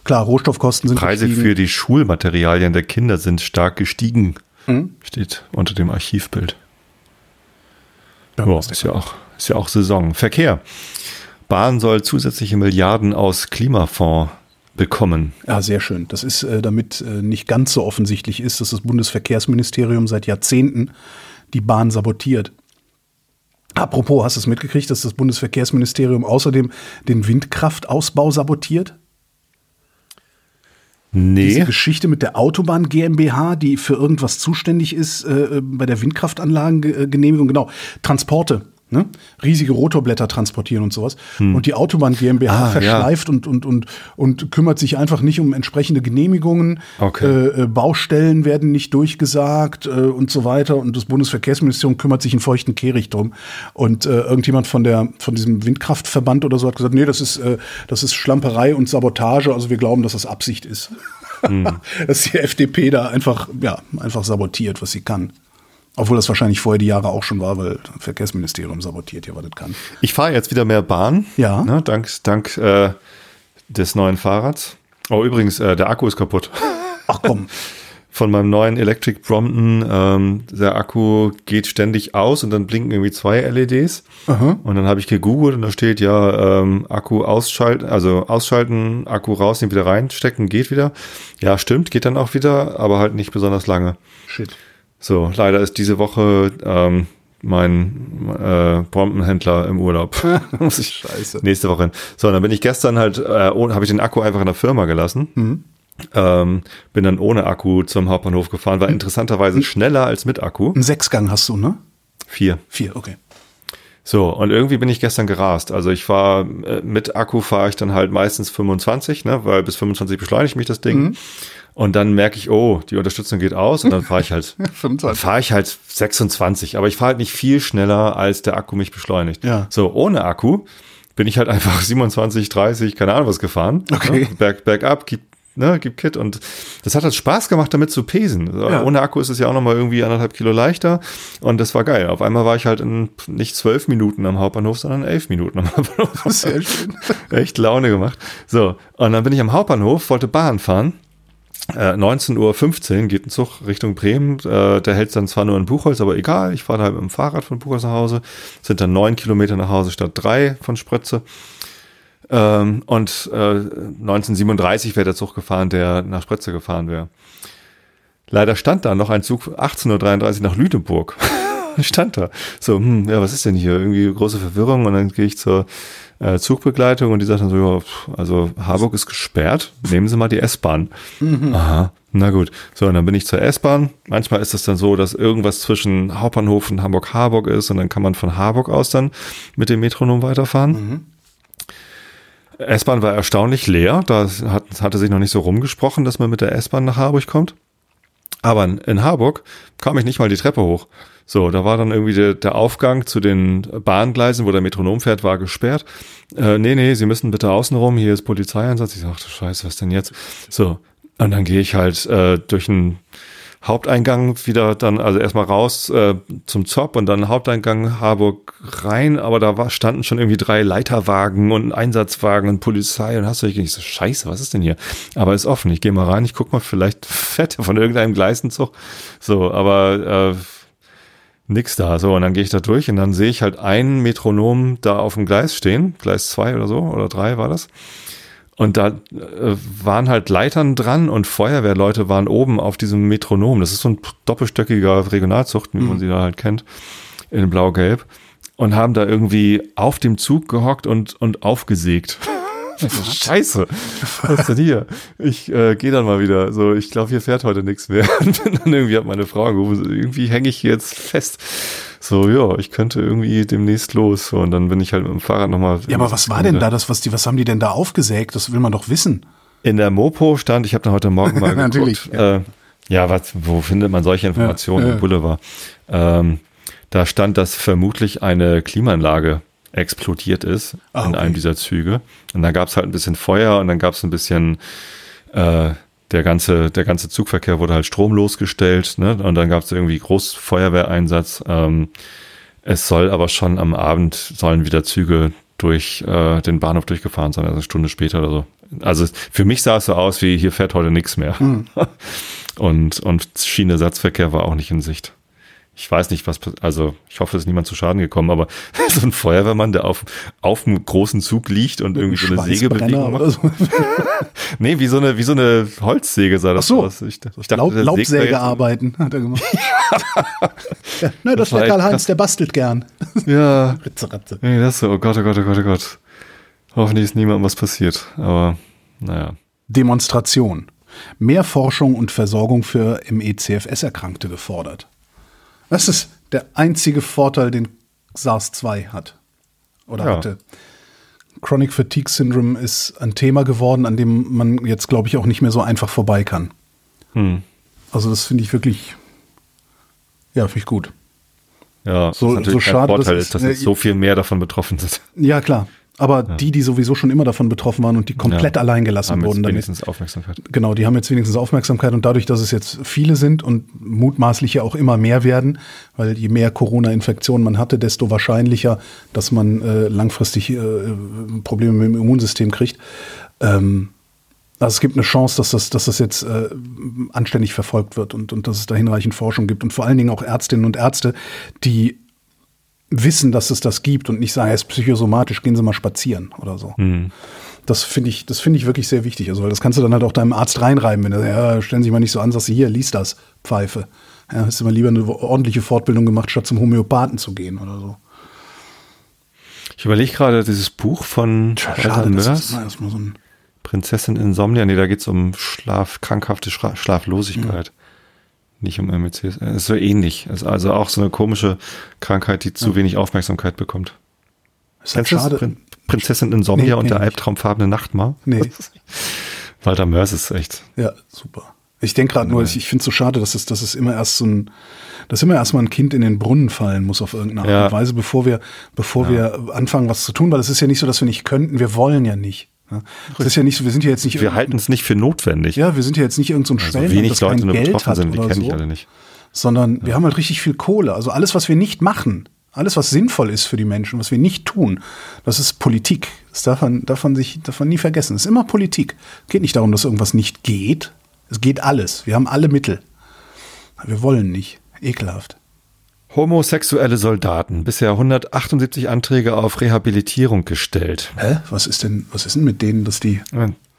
Klar, Rohstoffkosten sind Preise gestiegen. für die Schulmaterialien der Kinder sind stark gestiegen. Hm? Steht unter dem Archivbild. Ja, ist der ist, ja auch, ist ja auch Saison. Verkehr. Bahn soll zusätzliche Milliarden aus Klimafonds bekommen. Ja, sehr schön. Das ist, äh, damit äh, nicht ganz so offensichtlich ist, dass das Bundesverkehrsministerium seit Jahrzehnten die Bahn sabotiert. Apropos, hast du es mitgekriegt, dass das Bundesverkehrsministerium außerdem den Windkraftausbau sabotiert? Nee. Diese Geschichte mit der Autobahn GmbH, die für irgendwas zuständig ist äh, bei der Windkraftanlagengenehmigung, genau, Transporte. Ne? Riesige Rotorblätter transportieren und sowas. Und die Autobahn GmbH Hm. Ah, verschleift und, und, und, und kümmert sich einfach nicht um entsprechende Genehmigungen. Okay. Äh, äh, Baustellen werden nicht durchgesagt äh, und so weiter. Und das Bundesverkehrsministerium kümmert sich in feuchten Kehricht drum. Und äh, irgendjemand von, der, von diesem Windkraftverband oder so hat gesagt, nee, das ist, äh, das ist Schlamperei und Sabotage. Also wir glauben, dass das Absicht ist. dass die FDP da einfach, ja, einfach sabotiert, was sie kann. Obwohl das wahrscheinlich vorher die Jahre auch schon war, weil das Verkehrsministerium sabotiert ja, was das kann. Ich fahre jetzt wieder mehr Bahn. Ja. Ne, dank dank äh, des neuen Fahrrads. Oh, übrigens, äh, der Akku ist kaputt. Ach komm, Von meinem neuen Electric Brompton. Ähm, der Akku geht ständig aus und dann blinken irgendwie zwei LEDs. Und dann habe ich gegoogelt und da steht ja ähm, Akku ausschalten, also ausschalten, Akku rausnehmen, wieder reinstecken, geht wieder. Ja, stimmt, geht dann auch wieder, aber halt nicht besonders lange. shit. So, leider ist diese Woche ähm, mein äh, Brompton-Händler im Urlaub. Muss ich Scheiße. nächste Woche hin. So, dann bin ich gestern halt, äh, habe ich den Akku einfach in der Firma gelassen. Mhm. Ähm, bin dann ohne Akku zum Hauptbahnhof gefahren, war interessanterweise schneller als mit Akku. Ein Sechsgang hast du, ne? Vier. Vier, okay. So, und irgendwie bin ich gestern gerast. Also ich war äh, mit Akku fahre ich dann halt meistens 25, ne, weil bis 25 beschleunigt mich das Ding. Mhm. Und dann merke ich, oh, die Unterstützung geht aus und dann fahre ich halt 25. fahre ich halt 26, aber ich fahre halt nicht viel schneller, als der Akku mich beschleunigt. Ja. So, ohne Akku bin ich halt einfach 27, 30, keine Ahnung was gefahren. Okay. Ne? Berg, bergab, ne, gib Kit und das hat halt Spaß gemacht, damit zu pesen. Ja. Ohne Akku ist es ja auch nochmal irgendwie anderthalb Kilo leichter und das war geil. Auf einmal war ich halt in nicht zwölf Minuten am Hauptbahnhof, sondern elf Minuten am Hauptbahnhof. Sehr schön. Echt Laune gemacht. So, und dann bin ich am Hauptbahnhof, wollte Bahn fahren. Äh, 19.15 Uhr geht ein Zug Richtung Bremen. Äh, der hält dann zwar nur in Buchholz, aber egal. Ich fahre halt mit dem Fahrrad von Buchholz nach Hause. Sind dann neun Kilometer nach Hause statt drei von Sprötze. Ähm, und äh, 1937 wäre der Zug gefahren, der nach Sprötze gefahren wäre. Leider stand da noch ein Zug 18.33 Uhr nach Lüneburg. stand da. So, hm, ja, was ist denn hier? Irgendwie große Verwirrung. Und dann gehe ich zur äh, Zugbegleitung und die sagt dann so, ja, also Harburg ist gesperrt, nehmen Sie mal die S-Bahn. Aha, na gut. So, und dann bin ich zur S-Bahn. Manchmal ist es dann so, dass irgendwas zwischen Hauptbahnhof und Hamburg-Harburg ist und dann kann man von Harburg aus dann mit dem Metronom weiterfahren. S-Bahn war erstaunlich leer. Da hat, hatte sich noch nicht so rumgesprochen, dass man mit der S-Bahn nach Harburg kommt. Aber in, Harburg kam ich nicht mal die Treppe hoch. So, da war dann irgendwie der, der Aufgang zu den Bahngleisen, wo der Metronom fährt, war gesperrt. Äh, nee, nee, Sie müssen bitte außen rum, hier ist Polizeieinsatz. Ich sagte, scheiße, was denn jetzt? So, und dann gehe ich halt äh, durch einen Haupteingang wieder dann, also erstmal raus äh, zum Zopp und dann Haupteingang Harburg rein, aber da war, standen schon irgendwie drei Leiterwagen und Einsatzwagen und Polizei und hast du ich so, scheiße, was ist denn hier? Aber ist offen, ich gehe mal rein, ich guck mal, vielleicht fett von irgendeinem Gleisenzug. So, aber äh, nix da. So, und dann gehe ich da durch und dann sehe ich halt einen Metronom da auf dem Gleis stehen, Gleis zwei oder so, oder drei war das. Und da äh, waren halt Leitern dran und Feuerwehrleute waren oben auf diesem Metronom. Das ist so ein doppelstöckiger Regionalzucht, wie mhm. man sie da halt kennt, in blau-gelb. Und haben da irgendwie auf dem Zug gehockt und, und aufgesägt. Scheiße, was ist denn hier? Ich äh, gehe dann mal wieder. So, ich glaube, hier fährt heute nichts mehr. Und bin dann irgendwie hat meine Frau angerufen, irgendwie hänge ich jetzt fest so, ja, ich könnte irgendwie demnächst los. Und dann bin ich halt mit dem Fahrrad nochmal. Ja, aber was war denn da das, was die, was haben die denn da aufgesägt? Das will man doch wissen. In der Mopo stand, ich habe da heute Morgen mal Natürlich, geguckt, ja. Äh, ja, was, wo findet man solche Informationen ja, im Boulevard? Ähm, da stand, dass vermutlich eine Klimaanlage explodiert ist ah, in einem dieser Züge. Und da gab es halt ein bisschen Feuer und dann gab es ein bisschen äh, der ganze, der ganze Zugverkehr wurde halt stromlos gestellt, ne? Und dann gab es irgendwie Großfeuerwehreinsatz. Ähm, es soll aber schon am Abend sollen wieder Züge durch äh, den Bahnhof durchgefahren sein, also eine Stunde später oder so. Also für mich sah es so aus wie hier fährt heute nichts mehr. Mhm. und, und Schienenersatzverkehr war auch nicht in Sicht ich weiß nicht, was, also ich hoffe, es ist niemand zu Schaden gekommen, aber so ein Feuerwehrmann, der auf, auf einem großen Zug liegt und irgendwie so eine Sägebewegung macht. So. nee, wie so eine, wie so eine Holzsäge sah das Ach so. aus. Ich, ich dachte, Laub, Laubsäge arbeiten hat er gemacht. ja, ne, das, das war Karl-Heinz, der bastelt gern. ja. Ritze, Ratze. Nee, das so, oh Gott, oh Gott, oh Gott, oh Gott. Hoffentlich ist niemandem was passiert, aber naja. Demonstration. Mehr Forschung und Versorgung für MECFS-Erkrankte gefordert. Das ist der einzige Vorteil, den SARS-2 hat. Oder ja. hatte. Chronic Fatigue Syndrome ist ein Thema geworden, an dem man jetzt, glaube ich, auch nicht mehr so einfach vorbei kann. Hm. Also das finde ich wirklich, ja, finde ich gut. Ja, so, so schade, Vorteil ist, dass jetzt so viel mehr davon betroffen sind. Ja, klar. Aber ja. die, die sowieso schon immer davon betroffen waren und die komplett ja. allein gelassen haben wurden. Jetzt wenigstens Aufmerksamkeit. Genau, die haben jetzt wenigstens Aufmerksamkeit und dadurch, dass es jetzt viele sind und mutmaßlich ja auch immer mehr werden, weil je mehr Corona-Infektionen man hatte, desto wahrscheinlicher, dass man äh, langfristig äh, Probleme mit dem Immunsystem kriegt. Ähm, also es gibt eine Chance, dass das, dass das jetzt äh, anständig verfolgt wird und, und dass es da hinreichend Forschung gibt und vor allen Dingen auch Ärztinnen und Ärzte, die wissen, dass es das gibt und nicht sagen, es ist psychosomatisch, gehen Sie mal spazieren oder so. Mhm. Das finde ich, das finde ich wirklich sehr wichtig. Also, weil das kannst du dann halt auch deinem Arzt reinreiben, wenn er sagt, ja, stellen Sie sich mal nicht so an, sagst du, hier, lies das, Pfeife. Ja, hast du mal lieber eine ordentliche Fortbildung gemacht, statt zum Homöopathen zu gehen oder so. Ich überlege gerade dieses Buch von Schade, ein Prinzessin Insomnia. Nee, da geht es um Schlaf, krankhafte Schlaflosigkeit. Mhm nicht um MECs. Es ist so ähnlich. Es ist also auch so eine komische Krankheit, die zu ja. wenig Aufmerksamkeit bekommt. Ist halt schade. Prin Prinzessin Insomnia nee, und der albtraumfarbene Nachtmar. Nee. Walter Mörs ist echt. Ja, super. Ich denke gerade nur, ich, ich finde es so schade, dass es, dass es immer erst so ein, dass immer erstmal ein Kind in den Brunnen fallen muss auf irgendeine Art und Weise, bevor wir, bevor ja. wir anfangen, was zu tun, weil es ist ja nicht so, dass wir nicht könnten, wir wollen ja nicht. Ja. Das ist ja nicht so, wir sind ja jetzt nicht. Wir halten es nicht für notwendig. Ja, wir sind ja jetzt nicht irgendein so also Schwellenland, wenig das Leute kein Geld hat sind, die kenne so, ich alle nicht. Sondern ja. wir haben halt richtig viel Kohle. Also alles, was wir nicht machen, alles, was sinnvoll ist für die Menschen, was wir nicht tun, das ist Politik. Das darf man, darf man sich, darf man nie vergessen. Es ist immer Politik. Es geht nicht darum, dass irgendwas nicht geht. Es geht alles. Wir haben alle Mittel. Wir wollen nicht. Ekelhaft. Homosexuelle Soldaten. Bisher 178 Anträge auf Rehabilitierung gestellt. Hä? Was ist denn, was ist denn mit denen, dass die.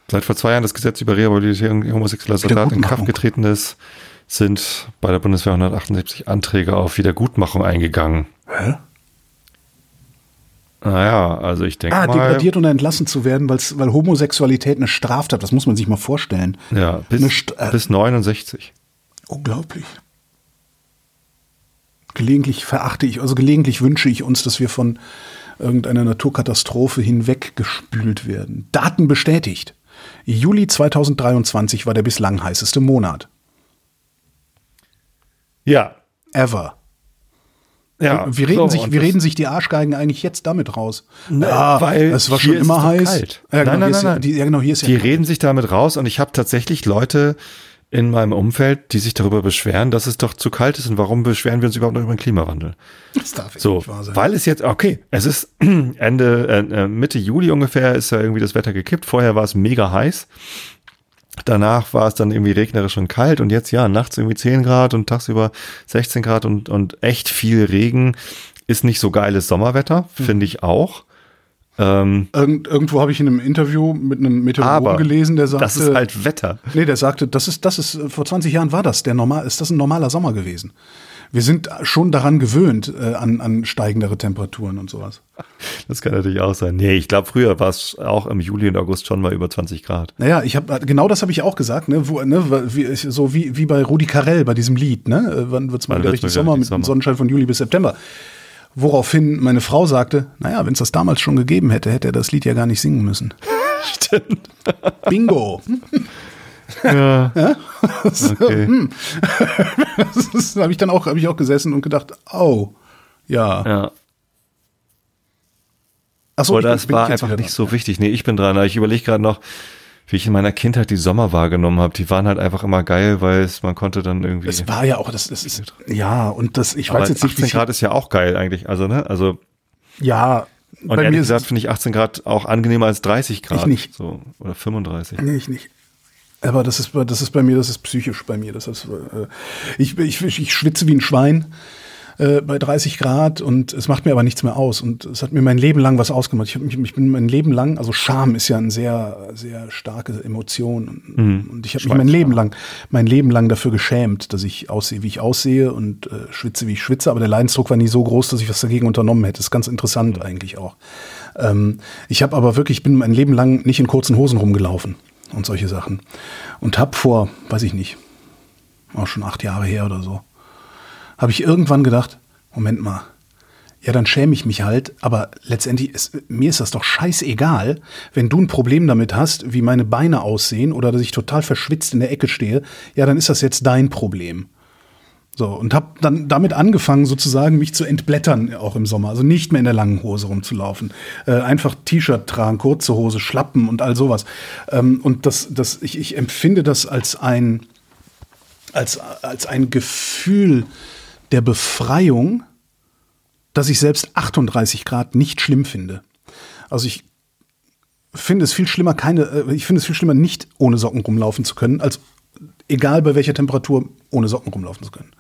Seit vor zwei Jahren das Gesetz über Rehabilitierung homosexueller Soldaten in Kraft getreten ist, sind bei der Bundeswehr 178 Anträge auf Wiedergutmachung eingegangen. Hä? Naja, also ich denke ah, mal. degradiert und entlassen zu werden, weil Homosexualität eine Straftat, das muss man sich mal vorstellen. Ja, bis, äh, bis 69. Unglaublich. Gelegentlich verachte ich, also gelegentlich wünsche ich uns, dass wir von irgendeiner Naturkatastrophe hinweggespült werden. Daten bestätigt. Juli 2023 war der bislang heißeste Monat. Ja. Ever. Ja, wie reden, so, sich, das- reden sich die Arschgeigen eigentlich jetzt damit raus? Na, weil es war schon immer heiß. kalt. Ja, genau, Nein, nein, nein, nein. Die, ja, genau, hier ist Die ja reden sich damit raus und ich habe tatsächlich Leute in meinem Umfeld, die sich darüber beschweren, dass es doch zu kalt ist und warum beschweren wir uns überhaupt noch über den Klimawandel? Das darf jetzt So, nicht wahr sein. weil es jetzt, okay, es ist Ende, äh, äh, Mitte Juli ungefähr ist ja irgendwie das Wetter gekippt. Vorher war es mega heiß. Danach war es dann irgendwie regnerisch und kalt und jetzt ja, nachts irgendwie 10 Grad und tagsüber 16 Grad und, und echt viel Regen ist nicht so geiles Sommerwetter, Hm. finde ich auch. Ähm, Irgend, irgendwo habe ich in einem Interview mit einem Meteorologen gelesen, der sagte, das ist halt Wetter. nee, der sagte, das ist, das ist, vor 20 Jahren war das, der normal, ist das ein normaler Sommer gewesen. Wir sind schon daran gewöhnt, äh, an, an steigendere Temperaturen und sowas. Das kann natürlich auch sein. Nee, ich glaube, früher war es auch im Juli und August schon mal über 20 Grad. Naja, ich habe genau das habe ich auch gesagt, ne, wo, ne, wie, so wie, wie bei Rudi Carell bei diesem Lied, ne, äh, wann wird's mal Wann wieder wird's richtig mal wieder Sommer mit dem Sommer? Sonnenschein von Juli bis September. Woraufhin meine Frau sagte, naja, wenn es das damals schon gegeben hätte, hätte er das Lied ja gar nicht singen müssen. Stimmt. Bingo. Ja. Okay. Das habe ich dann auch, habe ich auch gesessen und gedacht, oh, ja. Ja. Achso, Oder es war einfach nicht so wichtig. Nee, ich bin dran. Ich überlege gerade noch, wie ich in meiner Kindheit die Sommer wahrgenommen habe. Die waren halt einfach immer geil, weil es, man konnte dann irgendwie. Es war ja auch, das, das ist, ja, und das, ich weiß jetzt nicht, 18 wie Grad ist ja auch geil eigentlich. Also, ne? Also, ja, und bei mir ehrlich ist gesagt finde ich 18 Grad auch angenehmer als 30 Grad. Ich nicht. So, oder 35. Nee, ich nicht. Aber das ist, bei- das ist bei mir, das ist psychisch bei mir. Das ist, äh, ich, ich, ich schwitze wie ein Schwein äh, bei 30 Grad und es macht mir aber nichts mehr aus. Und es hat mir mein Leben lang was ausgemacht. Ich, mich, ich bin mein Leben lang, also Scham ist ja eine sehr, sehr starke Emotion. Und, und ich habe mich mein Leben lang, mein Leben lang dafür geschämt, dass ich aussehe, wie ich aussehe und äh, schwitze, wie ich schwitze. Aber der Leidensdruck war nie so groß, dass ich was dagegen unternommen hätte. Das ist ganz interessant eigentlich auch. Ähm, ich habe aber wirklich, bin mein Leben lang nicht in kurzen Hosen rumgelaufen und solche Sachen. Und habe vor, weiß ich nicht, auch schon acht Jahre her oder so, habe ich irgendwann gedacht, Moment mal, ja, dann schäme ich mich halt, aber letztendlich ist, mir ist das doch scheißegal, wenn du ein Problem damit hast, wie meine Beine aussehen oder dass ich total verschwitzt in der Ecke stehe, ja, dann ist das jetzt dein Problem. So, und habe dann damit angefangen, sozusagen mich zu entblättern, auch im Sommer. Also nicht mehr in der langen Hose rumzulaufen. Äh, einfach T-Shirt tragen, kurze Hose, Schlappen und all sowas. Ähm, und das, das, ich, ich empfinde das als ein, als, als ein Gefühl der Befreiung, dass ich selbst 38 Grad nicht schlimm finde. Also ich finde es viel schlimmer, keine, äh, ich finde es viel schlimmer, nicht ohne Socken rumlaufen zu können, als egal bei welcher Temperatur ohne Socken rumlaufen zu können.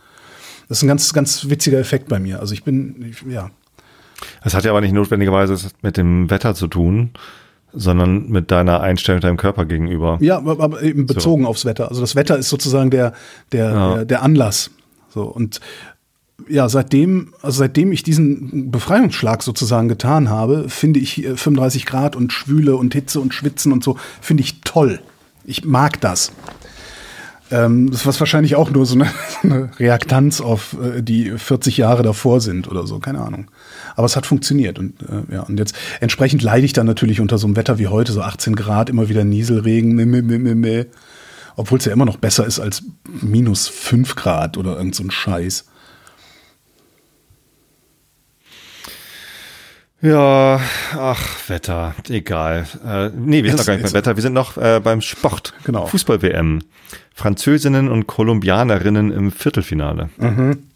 Das ist ein ganz, ganz witziger Effekt bei mir. Also ich bin, ich, ja. Das hat ja aber nicht notwendigerweise mit dem Wetter zu tun, sondern mit deiner Einstellung deinem Körper gegenüber. Ja, aber, eben bezogen aufs Wetter. Also das Wetter ist sozusagen der, der, Ja. der, der Anlass. So und ja, seitdem, also seitdem ich diesen Befreiungsschlag sozusagen getan habe, finde ich äh, 35 Grad und Schwüle und Hitze und Schwitzen und so, finde ich toll. Ich mag das. Ähm, das was wahrscheinlich auch nur so eine, eine Reaktanz auf äh, die 40 Jahre davor sind oder so, keine Ahnung. Aber es hat funktioniert und äh, ja, und jetzt entsprechend leide ich dann natürlich unter so einem Wetter wie heute, so 18 Grad, immer wieder Nieselregen, meh, meh, meh, meh. obwohl es ja immer noch besser ist als minus 5 Grad oder irgend so ein Scheiß. Ja, ach, Wetter, egal. Äh, nee, wir sind noch gar nicht beim Wetter, wir sind noch äh, beim Sport. Genau. Fußball-WM. Französinnen und Kolumbianerinnen im Viertelfinale. Mhm.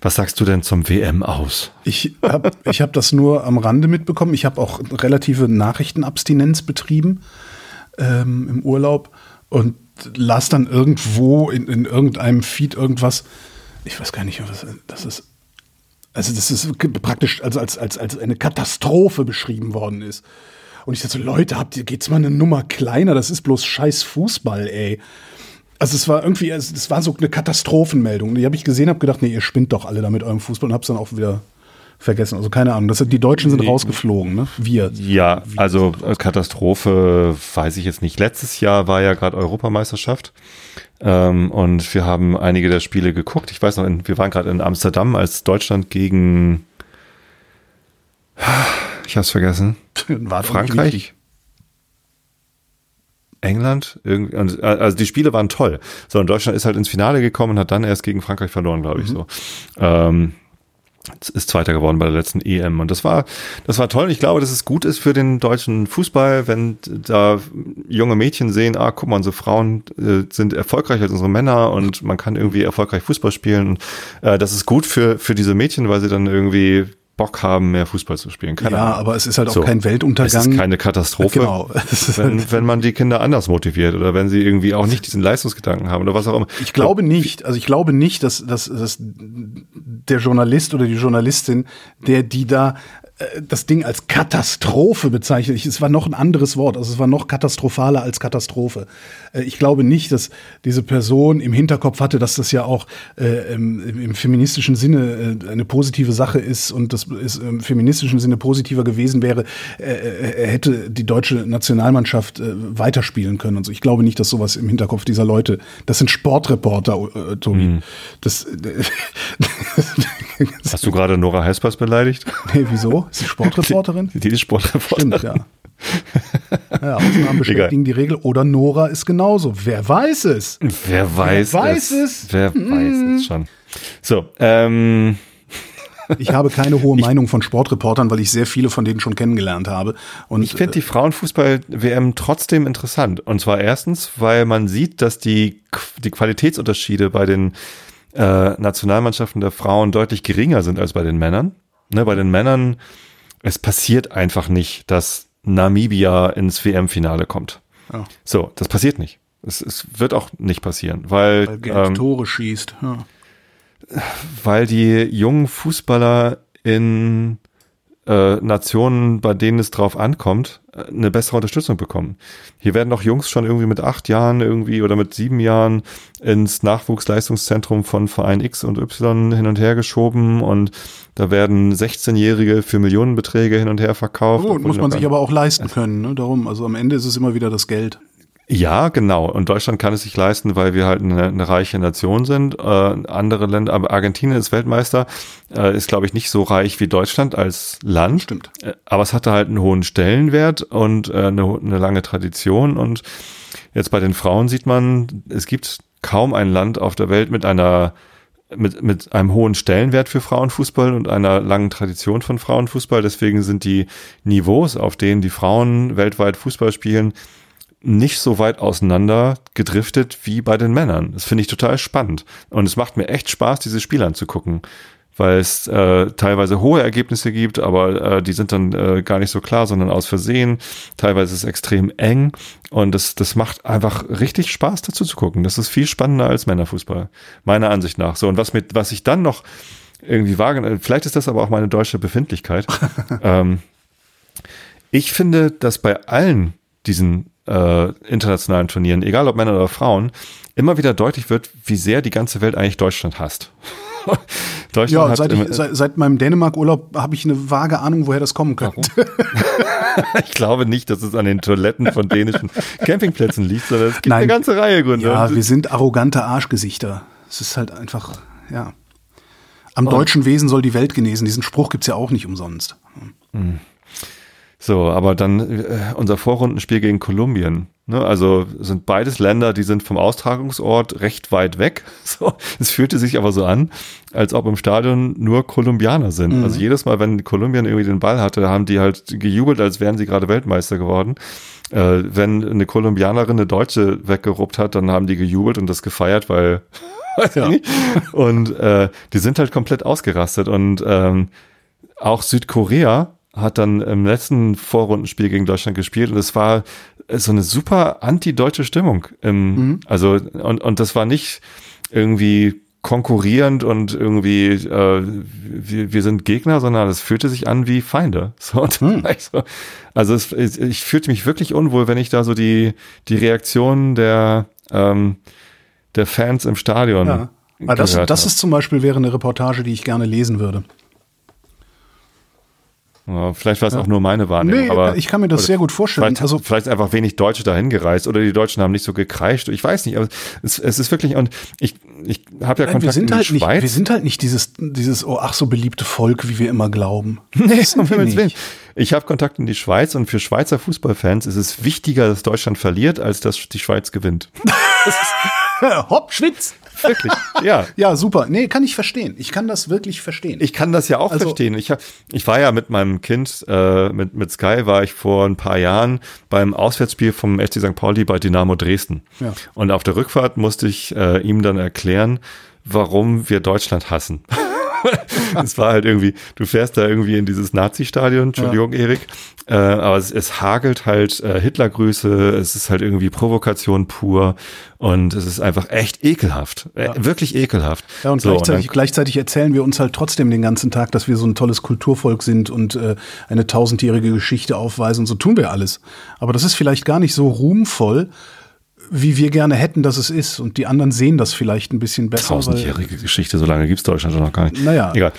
Was sagst du denn zum WM aus? Ich habe ich hab das nur am Rande mitbekommen. Ich habe auch relative Nachrichtenabstinenz betrieben ähm, im Urlaub und las dann irgendwo in, in irgendeinem Feed irgendwas. Ich weiß gar nicht, was das ist. Also das ist praktisch also als, als, als eine Katastrophe beschrieben worden ist. Und ich dachte so, Leute, habt ihr, geht's mal eine Nummer kleiner? Das ist bloß scheiß Fußball, ey. Also es war irgendwie, es war so eine Katastrophenmeldung. Die habe ich gesehen, habe gedacht, nee, ihr spinnt doch alle da mit eurem Fußball und hab's dann auch wieder vergessen. Also keine Ahnung. Das, die Deutschen sind rausgeflogen, ne? Wir. Ja, also äh, Katastrophe weiß ich jetzt nicht. Letztes Jahr war ja gerade Europameisterschaft ähm, und wir haben einige der Spiele geguckt. Ich weiß noch, in, wir waren gerade in Amsterdam, als Deutschland gegen ich hab's vergessen. Frankreich? England, äh, also die Spiele waren toll. So, und Deutschland ist halt ins Finale gekommen und hat dann erst gegen Frankreich verloren, glaube ich, so. Ähm, ist Zweiter geworden bei der letzten EM. Und das war, das war toll. Ich glaube, dass es gut ist für den deutschen Fußball, wenn da junge Mädchen sehen, ah, guck mal, unsere Frauen äh, sind erfolgreicher als unsere Männer und man kann irgendwie erfolgreich Fußball spielen. Und, äh, das ist gut für, für diese Mädchen, weil sie dann irgendwie Bock haben, mehr Fußball zu spielen. Keine Ja, Ahnung. aber es ist halt auch So. kein Es Weltuntergang. ist keine Katastrophe, Genau. Es wenn, halt- wenn man die Kinder anders motiviert oder wenn sie irgendwie auch nicht diesen Leistungsgedanken haben oder was auch immer. Ich glaube nicht, also ich glaube nicht, dass, dass, dass der Journalist oder die Journalistin, der die da das Ding als Katastrophe bezeichnet. Ich- Es war noch ein anderes Wort, also es war noch katastrophaler als Katastrophe. Äh, Ich glaube nicht, dass diese Person im Hinterkopf hatte, dass das ja auch äh, im, im feministischen Sinne äh, eine positive Sache ist und das ist im feministischen Sinne positiver gewesen wäre, äh, äh, hätte die deutsche Nationalmannschaft äh, weiterspielen können und so. Ich glaube nicht, dass sowas im Hinterkopf dieser Leute, das sind Sportreporter, äh, Tobi. Das, Hast du gerade Nora Hespers beleidigt? nee, wieso? Ist sie Sportreporterin? Die ist Sportreporterin. Stimmt, ja. Ja, Ausnahmen bestätigen die Regel. Oder Nora ist genauso. Wer weiß es? Wer weiß, Wer weiß es? Wer weiß es schon. So, ähm, Ich habe keine hohe Meinung von Sportreportern, weil ich sehr viele von denen schon kennengelernt habe. Und ich finde die Frauenfußball-WM trotzdem interessant. Und zwar erstens, weil man sieht, dass die, die Qualitätsunterschiede bei den äh, Nationalmannschaften der Frauen deutlich geringer sind als bei den Männern. Ne, bei den Männern, es passiert einfach nicht, dass Namibia ins WM-Finale kommt. Ja. So, das passiert nicht. Es, es wird auch nicht passieren, weil, weil Geld ähm, Tore schießt. Ja. weil die jungen Fußballer in äh, Nationen, bei denen es drauf ankommt, äh, eine bessere Unterstützung bekommen. Hier werden doch Jungs schon irgendwie mit acht Jahren irgendwie oder mit sieben Jahren ins Nachwuchsleistungszentrum von Verein X und Y hin und her geschoben und da werden 16-Jährige für Millionenbeträge hin und her verkauft. Obwohl muss man sich aber auch leisten können. Ne? Darum, also am Ende ist es immer wieder das Geld. Ja, genau. Und Deutschland kann es sich leisten, weil wir halt eine, eine reiche Nation sind. Äh, andere Länder, aber Argentinien ist Weltmeister, äh, ist glaube ich nicht so reich wie Deutschland als Land. Stimmt. Äh, Aber es hatte halt einen hohen Stellenwert und äh, eine, eine lange Tradition. Und jetzt bei den Frauen sieht man, es gibt kaum ein Land auf der Welt mit einer mit, mit einem hohen Stellenwert für Frauenfußball und einer langen Tradition von Frauenfußball. Deswegen sind die Niveaus, auf denen die Frauen weltweit Fußball spielen, nicht so weit auseinander gedriftet wie bei den Männern. Das finde ich total spannend. Und es macht mir echt Spaß, diese Spiele anzugucken, weil es äh, teilweise hohe Ergebnisse gibt, aber äh, die sind dann äh, gar nicht so klar, sondern aus Versehen. Teilweise ist es extrem eng und das, das macht einfach richtig Spaß, dazu zu gucken. Das ist viel spannender als Männerfußball, meiner Ansicht nach. So, und was, mit, was ich dann noch irgendwie wahrgenommen, vielleicht ist das aber auch meine deutsche Befindlichkeit. ähm, ich finde, dass bei allen diesen äh, internationalen Turnieren, egal ob Männer oder Frauen, immer wieder deutlich wird, wie sehr die ganze Welt eigentlich Deutschland hasst. Deutschland Ja, hat seit, ich, seit, seit meinem Dänemark-Urlaub habe ich eine vage Ahnung, woher das kommen könnte. ich glaube nicht, dass es an den Toiletten von dänischen Campingplätzen liegt, sondern es gibt Nein. eine ganze Reihe Gründe. Ja, wir sind arrogante Arschgesichter. Es ist halt einfach, ja. Am deutschen Wesen soll die Welt genesen. Diesen Spruch gibt's ja auch nicht umsonst. So, aber dann äh, unser Vorrundenspiel gegen Kolumbien. Ne? Also sind beides Länder, die sind vom Austragungsort recht weit weg. So, es fühlte sich aber so an, als ob im Stadion nur Kolumbianer sind. Also jedes Mal, wenn Kolumbien irgendwie den Ball hatte, haben die halt gejubelt, als wären sie gerade Weltmeister geworden. Äh, wenn eine Kolumbianerin eine Deutsche weggeruppt hat, dann haben die gejubelt und das gefeiert, weil nicht. Und äh, die sind halt komplett ausgerastet und ähm, auch Südkorea hat dann im letzten Vorrundenspiel gegen Deutschland gespielt und es war so eine super anti-deutsche Stimmung. Im, Also und, und das war nicht irgendwie konkurrierend und irgendwie äh, wir, wir sind Gegner, sondern es fühlte sich an wie Feinde. So, ich so, also es, ich fühlte mich wirklich unwohl, wenn ich da so die die Reaktionen der ähm, der Fans im Stadion Ja. Aber das, gehört das habe. ist zum Beispiel wäre eine Reportage, die ich gerne lesen würde. Ja, vielleicht war es auch nur meine Wahrnehmung. Nee, aber ich kann mir das sehr gut vorstellen. Vielleicht, also, vielleicht einfach wenig Deutsche dahin gereist oder die Deutschen haben nicht so gekreischt. Ich weiß nicht, aber es, es ist wirklich, und ich, ich habe ja Nein, Kontakt wir sind in die halt Schweiz. nicht, wir sind halt nicht dieses, dieses, oh, ach so beliebte Volk, wie wir immer glauben. Nee, um wir Himmels Willen. Ich habe Kontakt in die Schweiz und für Schweizer Fußballfans ist es wichtiger, dass Deutschland verliert, als dass die Schweiz gewinnt. Hopp, Schwitz. Wirklich. Ja. Ja, super. Nee, kann ich verstehen. Ich kann das wirklich verstehen. Ich kann das ja auch Also- verstehen. Ich, hab, ich war ja mit meinem Kind, äh, mit, mit Sky, war ich vor ein paar Jahren beim Auswärtsspiel vom FC St. Pauli bei Dynamo Dresden. Ja. Und auf der Rückfahrt musste ich äh, ihm dann erklären, warum wir Deutschland hassen. Es war halt irgendwie, du fährst da irgendwie in dieses Nazi-Stadion, Entschuldigung, Erik, äh, aber es, es hagelt halt äh, Hitlergrüße, es ist halt irgendwie Provokation pur und es ist einfach echt ekelhaft, äh, wirklich ekelhaft. Ja, und So, gleichzeitig, dann- gleichzeitig erzählen wir uns halt trotzdem den ganzen Tag, dass wir so ein tolles Kulturvolk sind und äh, eine tausendjährige Geschichte aufweisen. So tun wir alles. Aber das ist vielleicht gar nicht so ruhmvoll, wie wir gerne hätten, dass es ist. Und die anderen sehen das vielleicht ein bisschen besser. Tausendjährige Geschichte, so lange gibt's Deutschland doch noch gar nicht. Naja. Egal.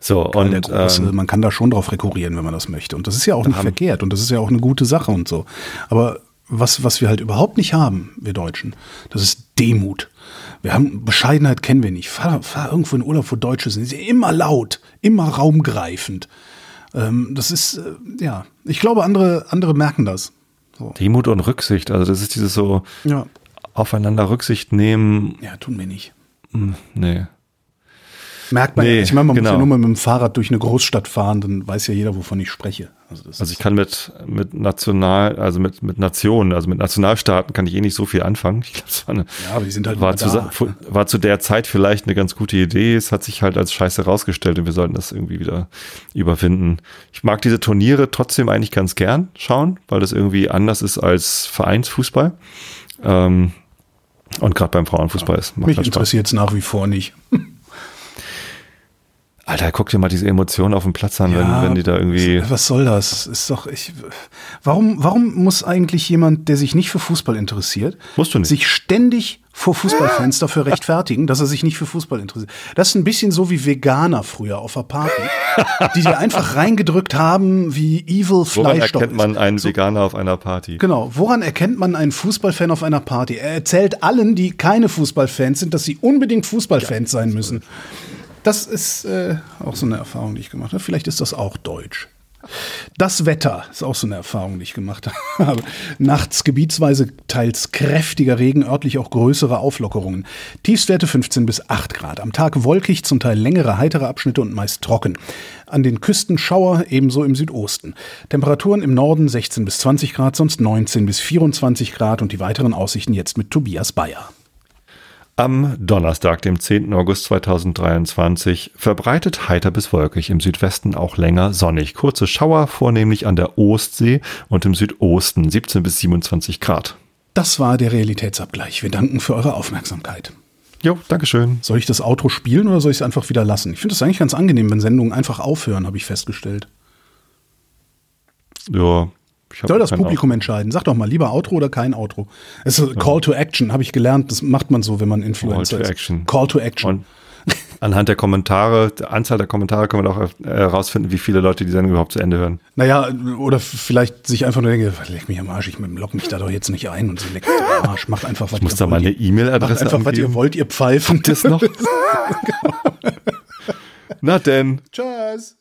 So, der und Große, ähm, man kann da schon drauf rekurrieren, wenn man das möchte. Und das ist ja auch nicht verkehrt und das ist ja auch eine gute Sache und so. Aber was, was wir halt überhaupt nicht haben, wir Deutschen, das ist Demut. Wir haben Bescheidenheit kennen wir nicht. Fahr, fahr irgendwo in Urlaub, wo Deutsche sind. Die sind immer laut, immer raumgreifend. Ähm, das ist, äh, ja, ich glaube, andere, andere merken das. So. Demut und Rücksicht, also das ist dieses so Ja. aufeinander Rücksicht nehmen, ja, tun wir nicht. hm, nee. Merkt man Nee, ja. Ich meine, man muss genau. ja nur mal mit dem Fahrrad durch eine Großstadt fahren, dann weiß ja jeder, wovon ich spreche. Also, Also ich kann mit, mit national, also mit, mit Nationen, also mit Nationalstaaten kann ich eh nicht so viel anfangen. Ich glaube, es war, eine, Ja, aber die sind halt war, zu, da. war zu der Zeit vielleicht eine ganz gute Idee. Es hat sich halt als scheiße rausgestellt und wir sollten das irgendwie wieder überwinden. Ich mag diese Turniere trotzdem eigentlich ganz gern schauen, weil das irgendwie anders ist als Vereinsfußball. Ähm, und gerade beim Frauenfußball ist macht Mich halt interessiert es nach wie vor nicht. Alter, guck dir mal diese Emotionen auf dem Platz an, Ja, wenn, wenn die da irgendwie. Was soll das? Ist doch ich. Warum, warum muss eigentlich jemand, der sich nicht für Fußball interessiert, Musst du nicht. sich ständig vor Fußballfans dafür rechtfertigen, dass er sich nicht für Fußball interessiert? Das ist ein bisschen so wie Veganer früher auf der Party, die dir einfach reingedrückt haben, wie evil Woran Fleisch doch erkennt man einen Veganer auf einer Party? Genau. Woran erkennt man einen Fußballfan auf einer Party? Er erzählt allen, die keine Fußballfans sind, dass sie unbedingt Fußballfans sein müssen. Das ist äh, auch so eine Erfahrung, die ich gemacht habe. Vielleicht ist das auch deutsch. Das Wetter ist auch so eine Erfahrung, die ich gemacht habe. Nachts gebietsweise teils kräftiger Regen, örtlich auch größere Auflockerungen. Tiefstwerte 15 bis 8 Grad. Am Tag wolkig, zum Teil längere, heitere Abschnitte und meist trocken. An den Küsten Schauer, ebenso im Südosten. Temperaturen im Norden 16 bis 20 Grad, sonst 19 bis 24 Grad und die weiteren Aussichten jetzt mit Tobias Bayer. Am Donnerstag, dem 10. August 2023, verbreitet heiter bis wolkig, im Südwesten auch länger sonnig. Kurze Schauer, vornehmlich an der Ostsee und im Südosten 17 bis 27 Grad. Das war der Realitätsabgleich. Wir danken für eure Aufmerksamkeit. Jo, Dankeschön. Soll ich das Outro spielen oder soll ich es einfach wieder lassen? Ich finde es eigentlich ganz angenehm, wenn Sendungen einfach aufhören, habe ich festgestellt. Ja, Soll das Publikum entscheiden? Sag doch mal, lieber Outro oder kein Outro? Es ist Call to Action, habe ich gelernt. Das macht man so, wenn man Influencer Call to ist. Action. Call to Action. Und anhand der Kommentare, der Anzahl der Kommentare können wir auch äh, herausfinden, wie viele Leute die Sendung überhaupt zu Ende hören. naja, oder vielleicht sich einfach nur denken, leck mich am Arsch, ich lock mich da doch jetzt nicht ein und sie leckt mich am Arsch. Macht einfach, was Ich muss ihr da wollt. eine Macht E-Mail-Adresse einfach, was ihr angeben. wollt, ihr Pfeifen. Das noch? Na denn. Tschüss.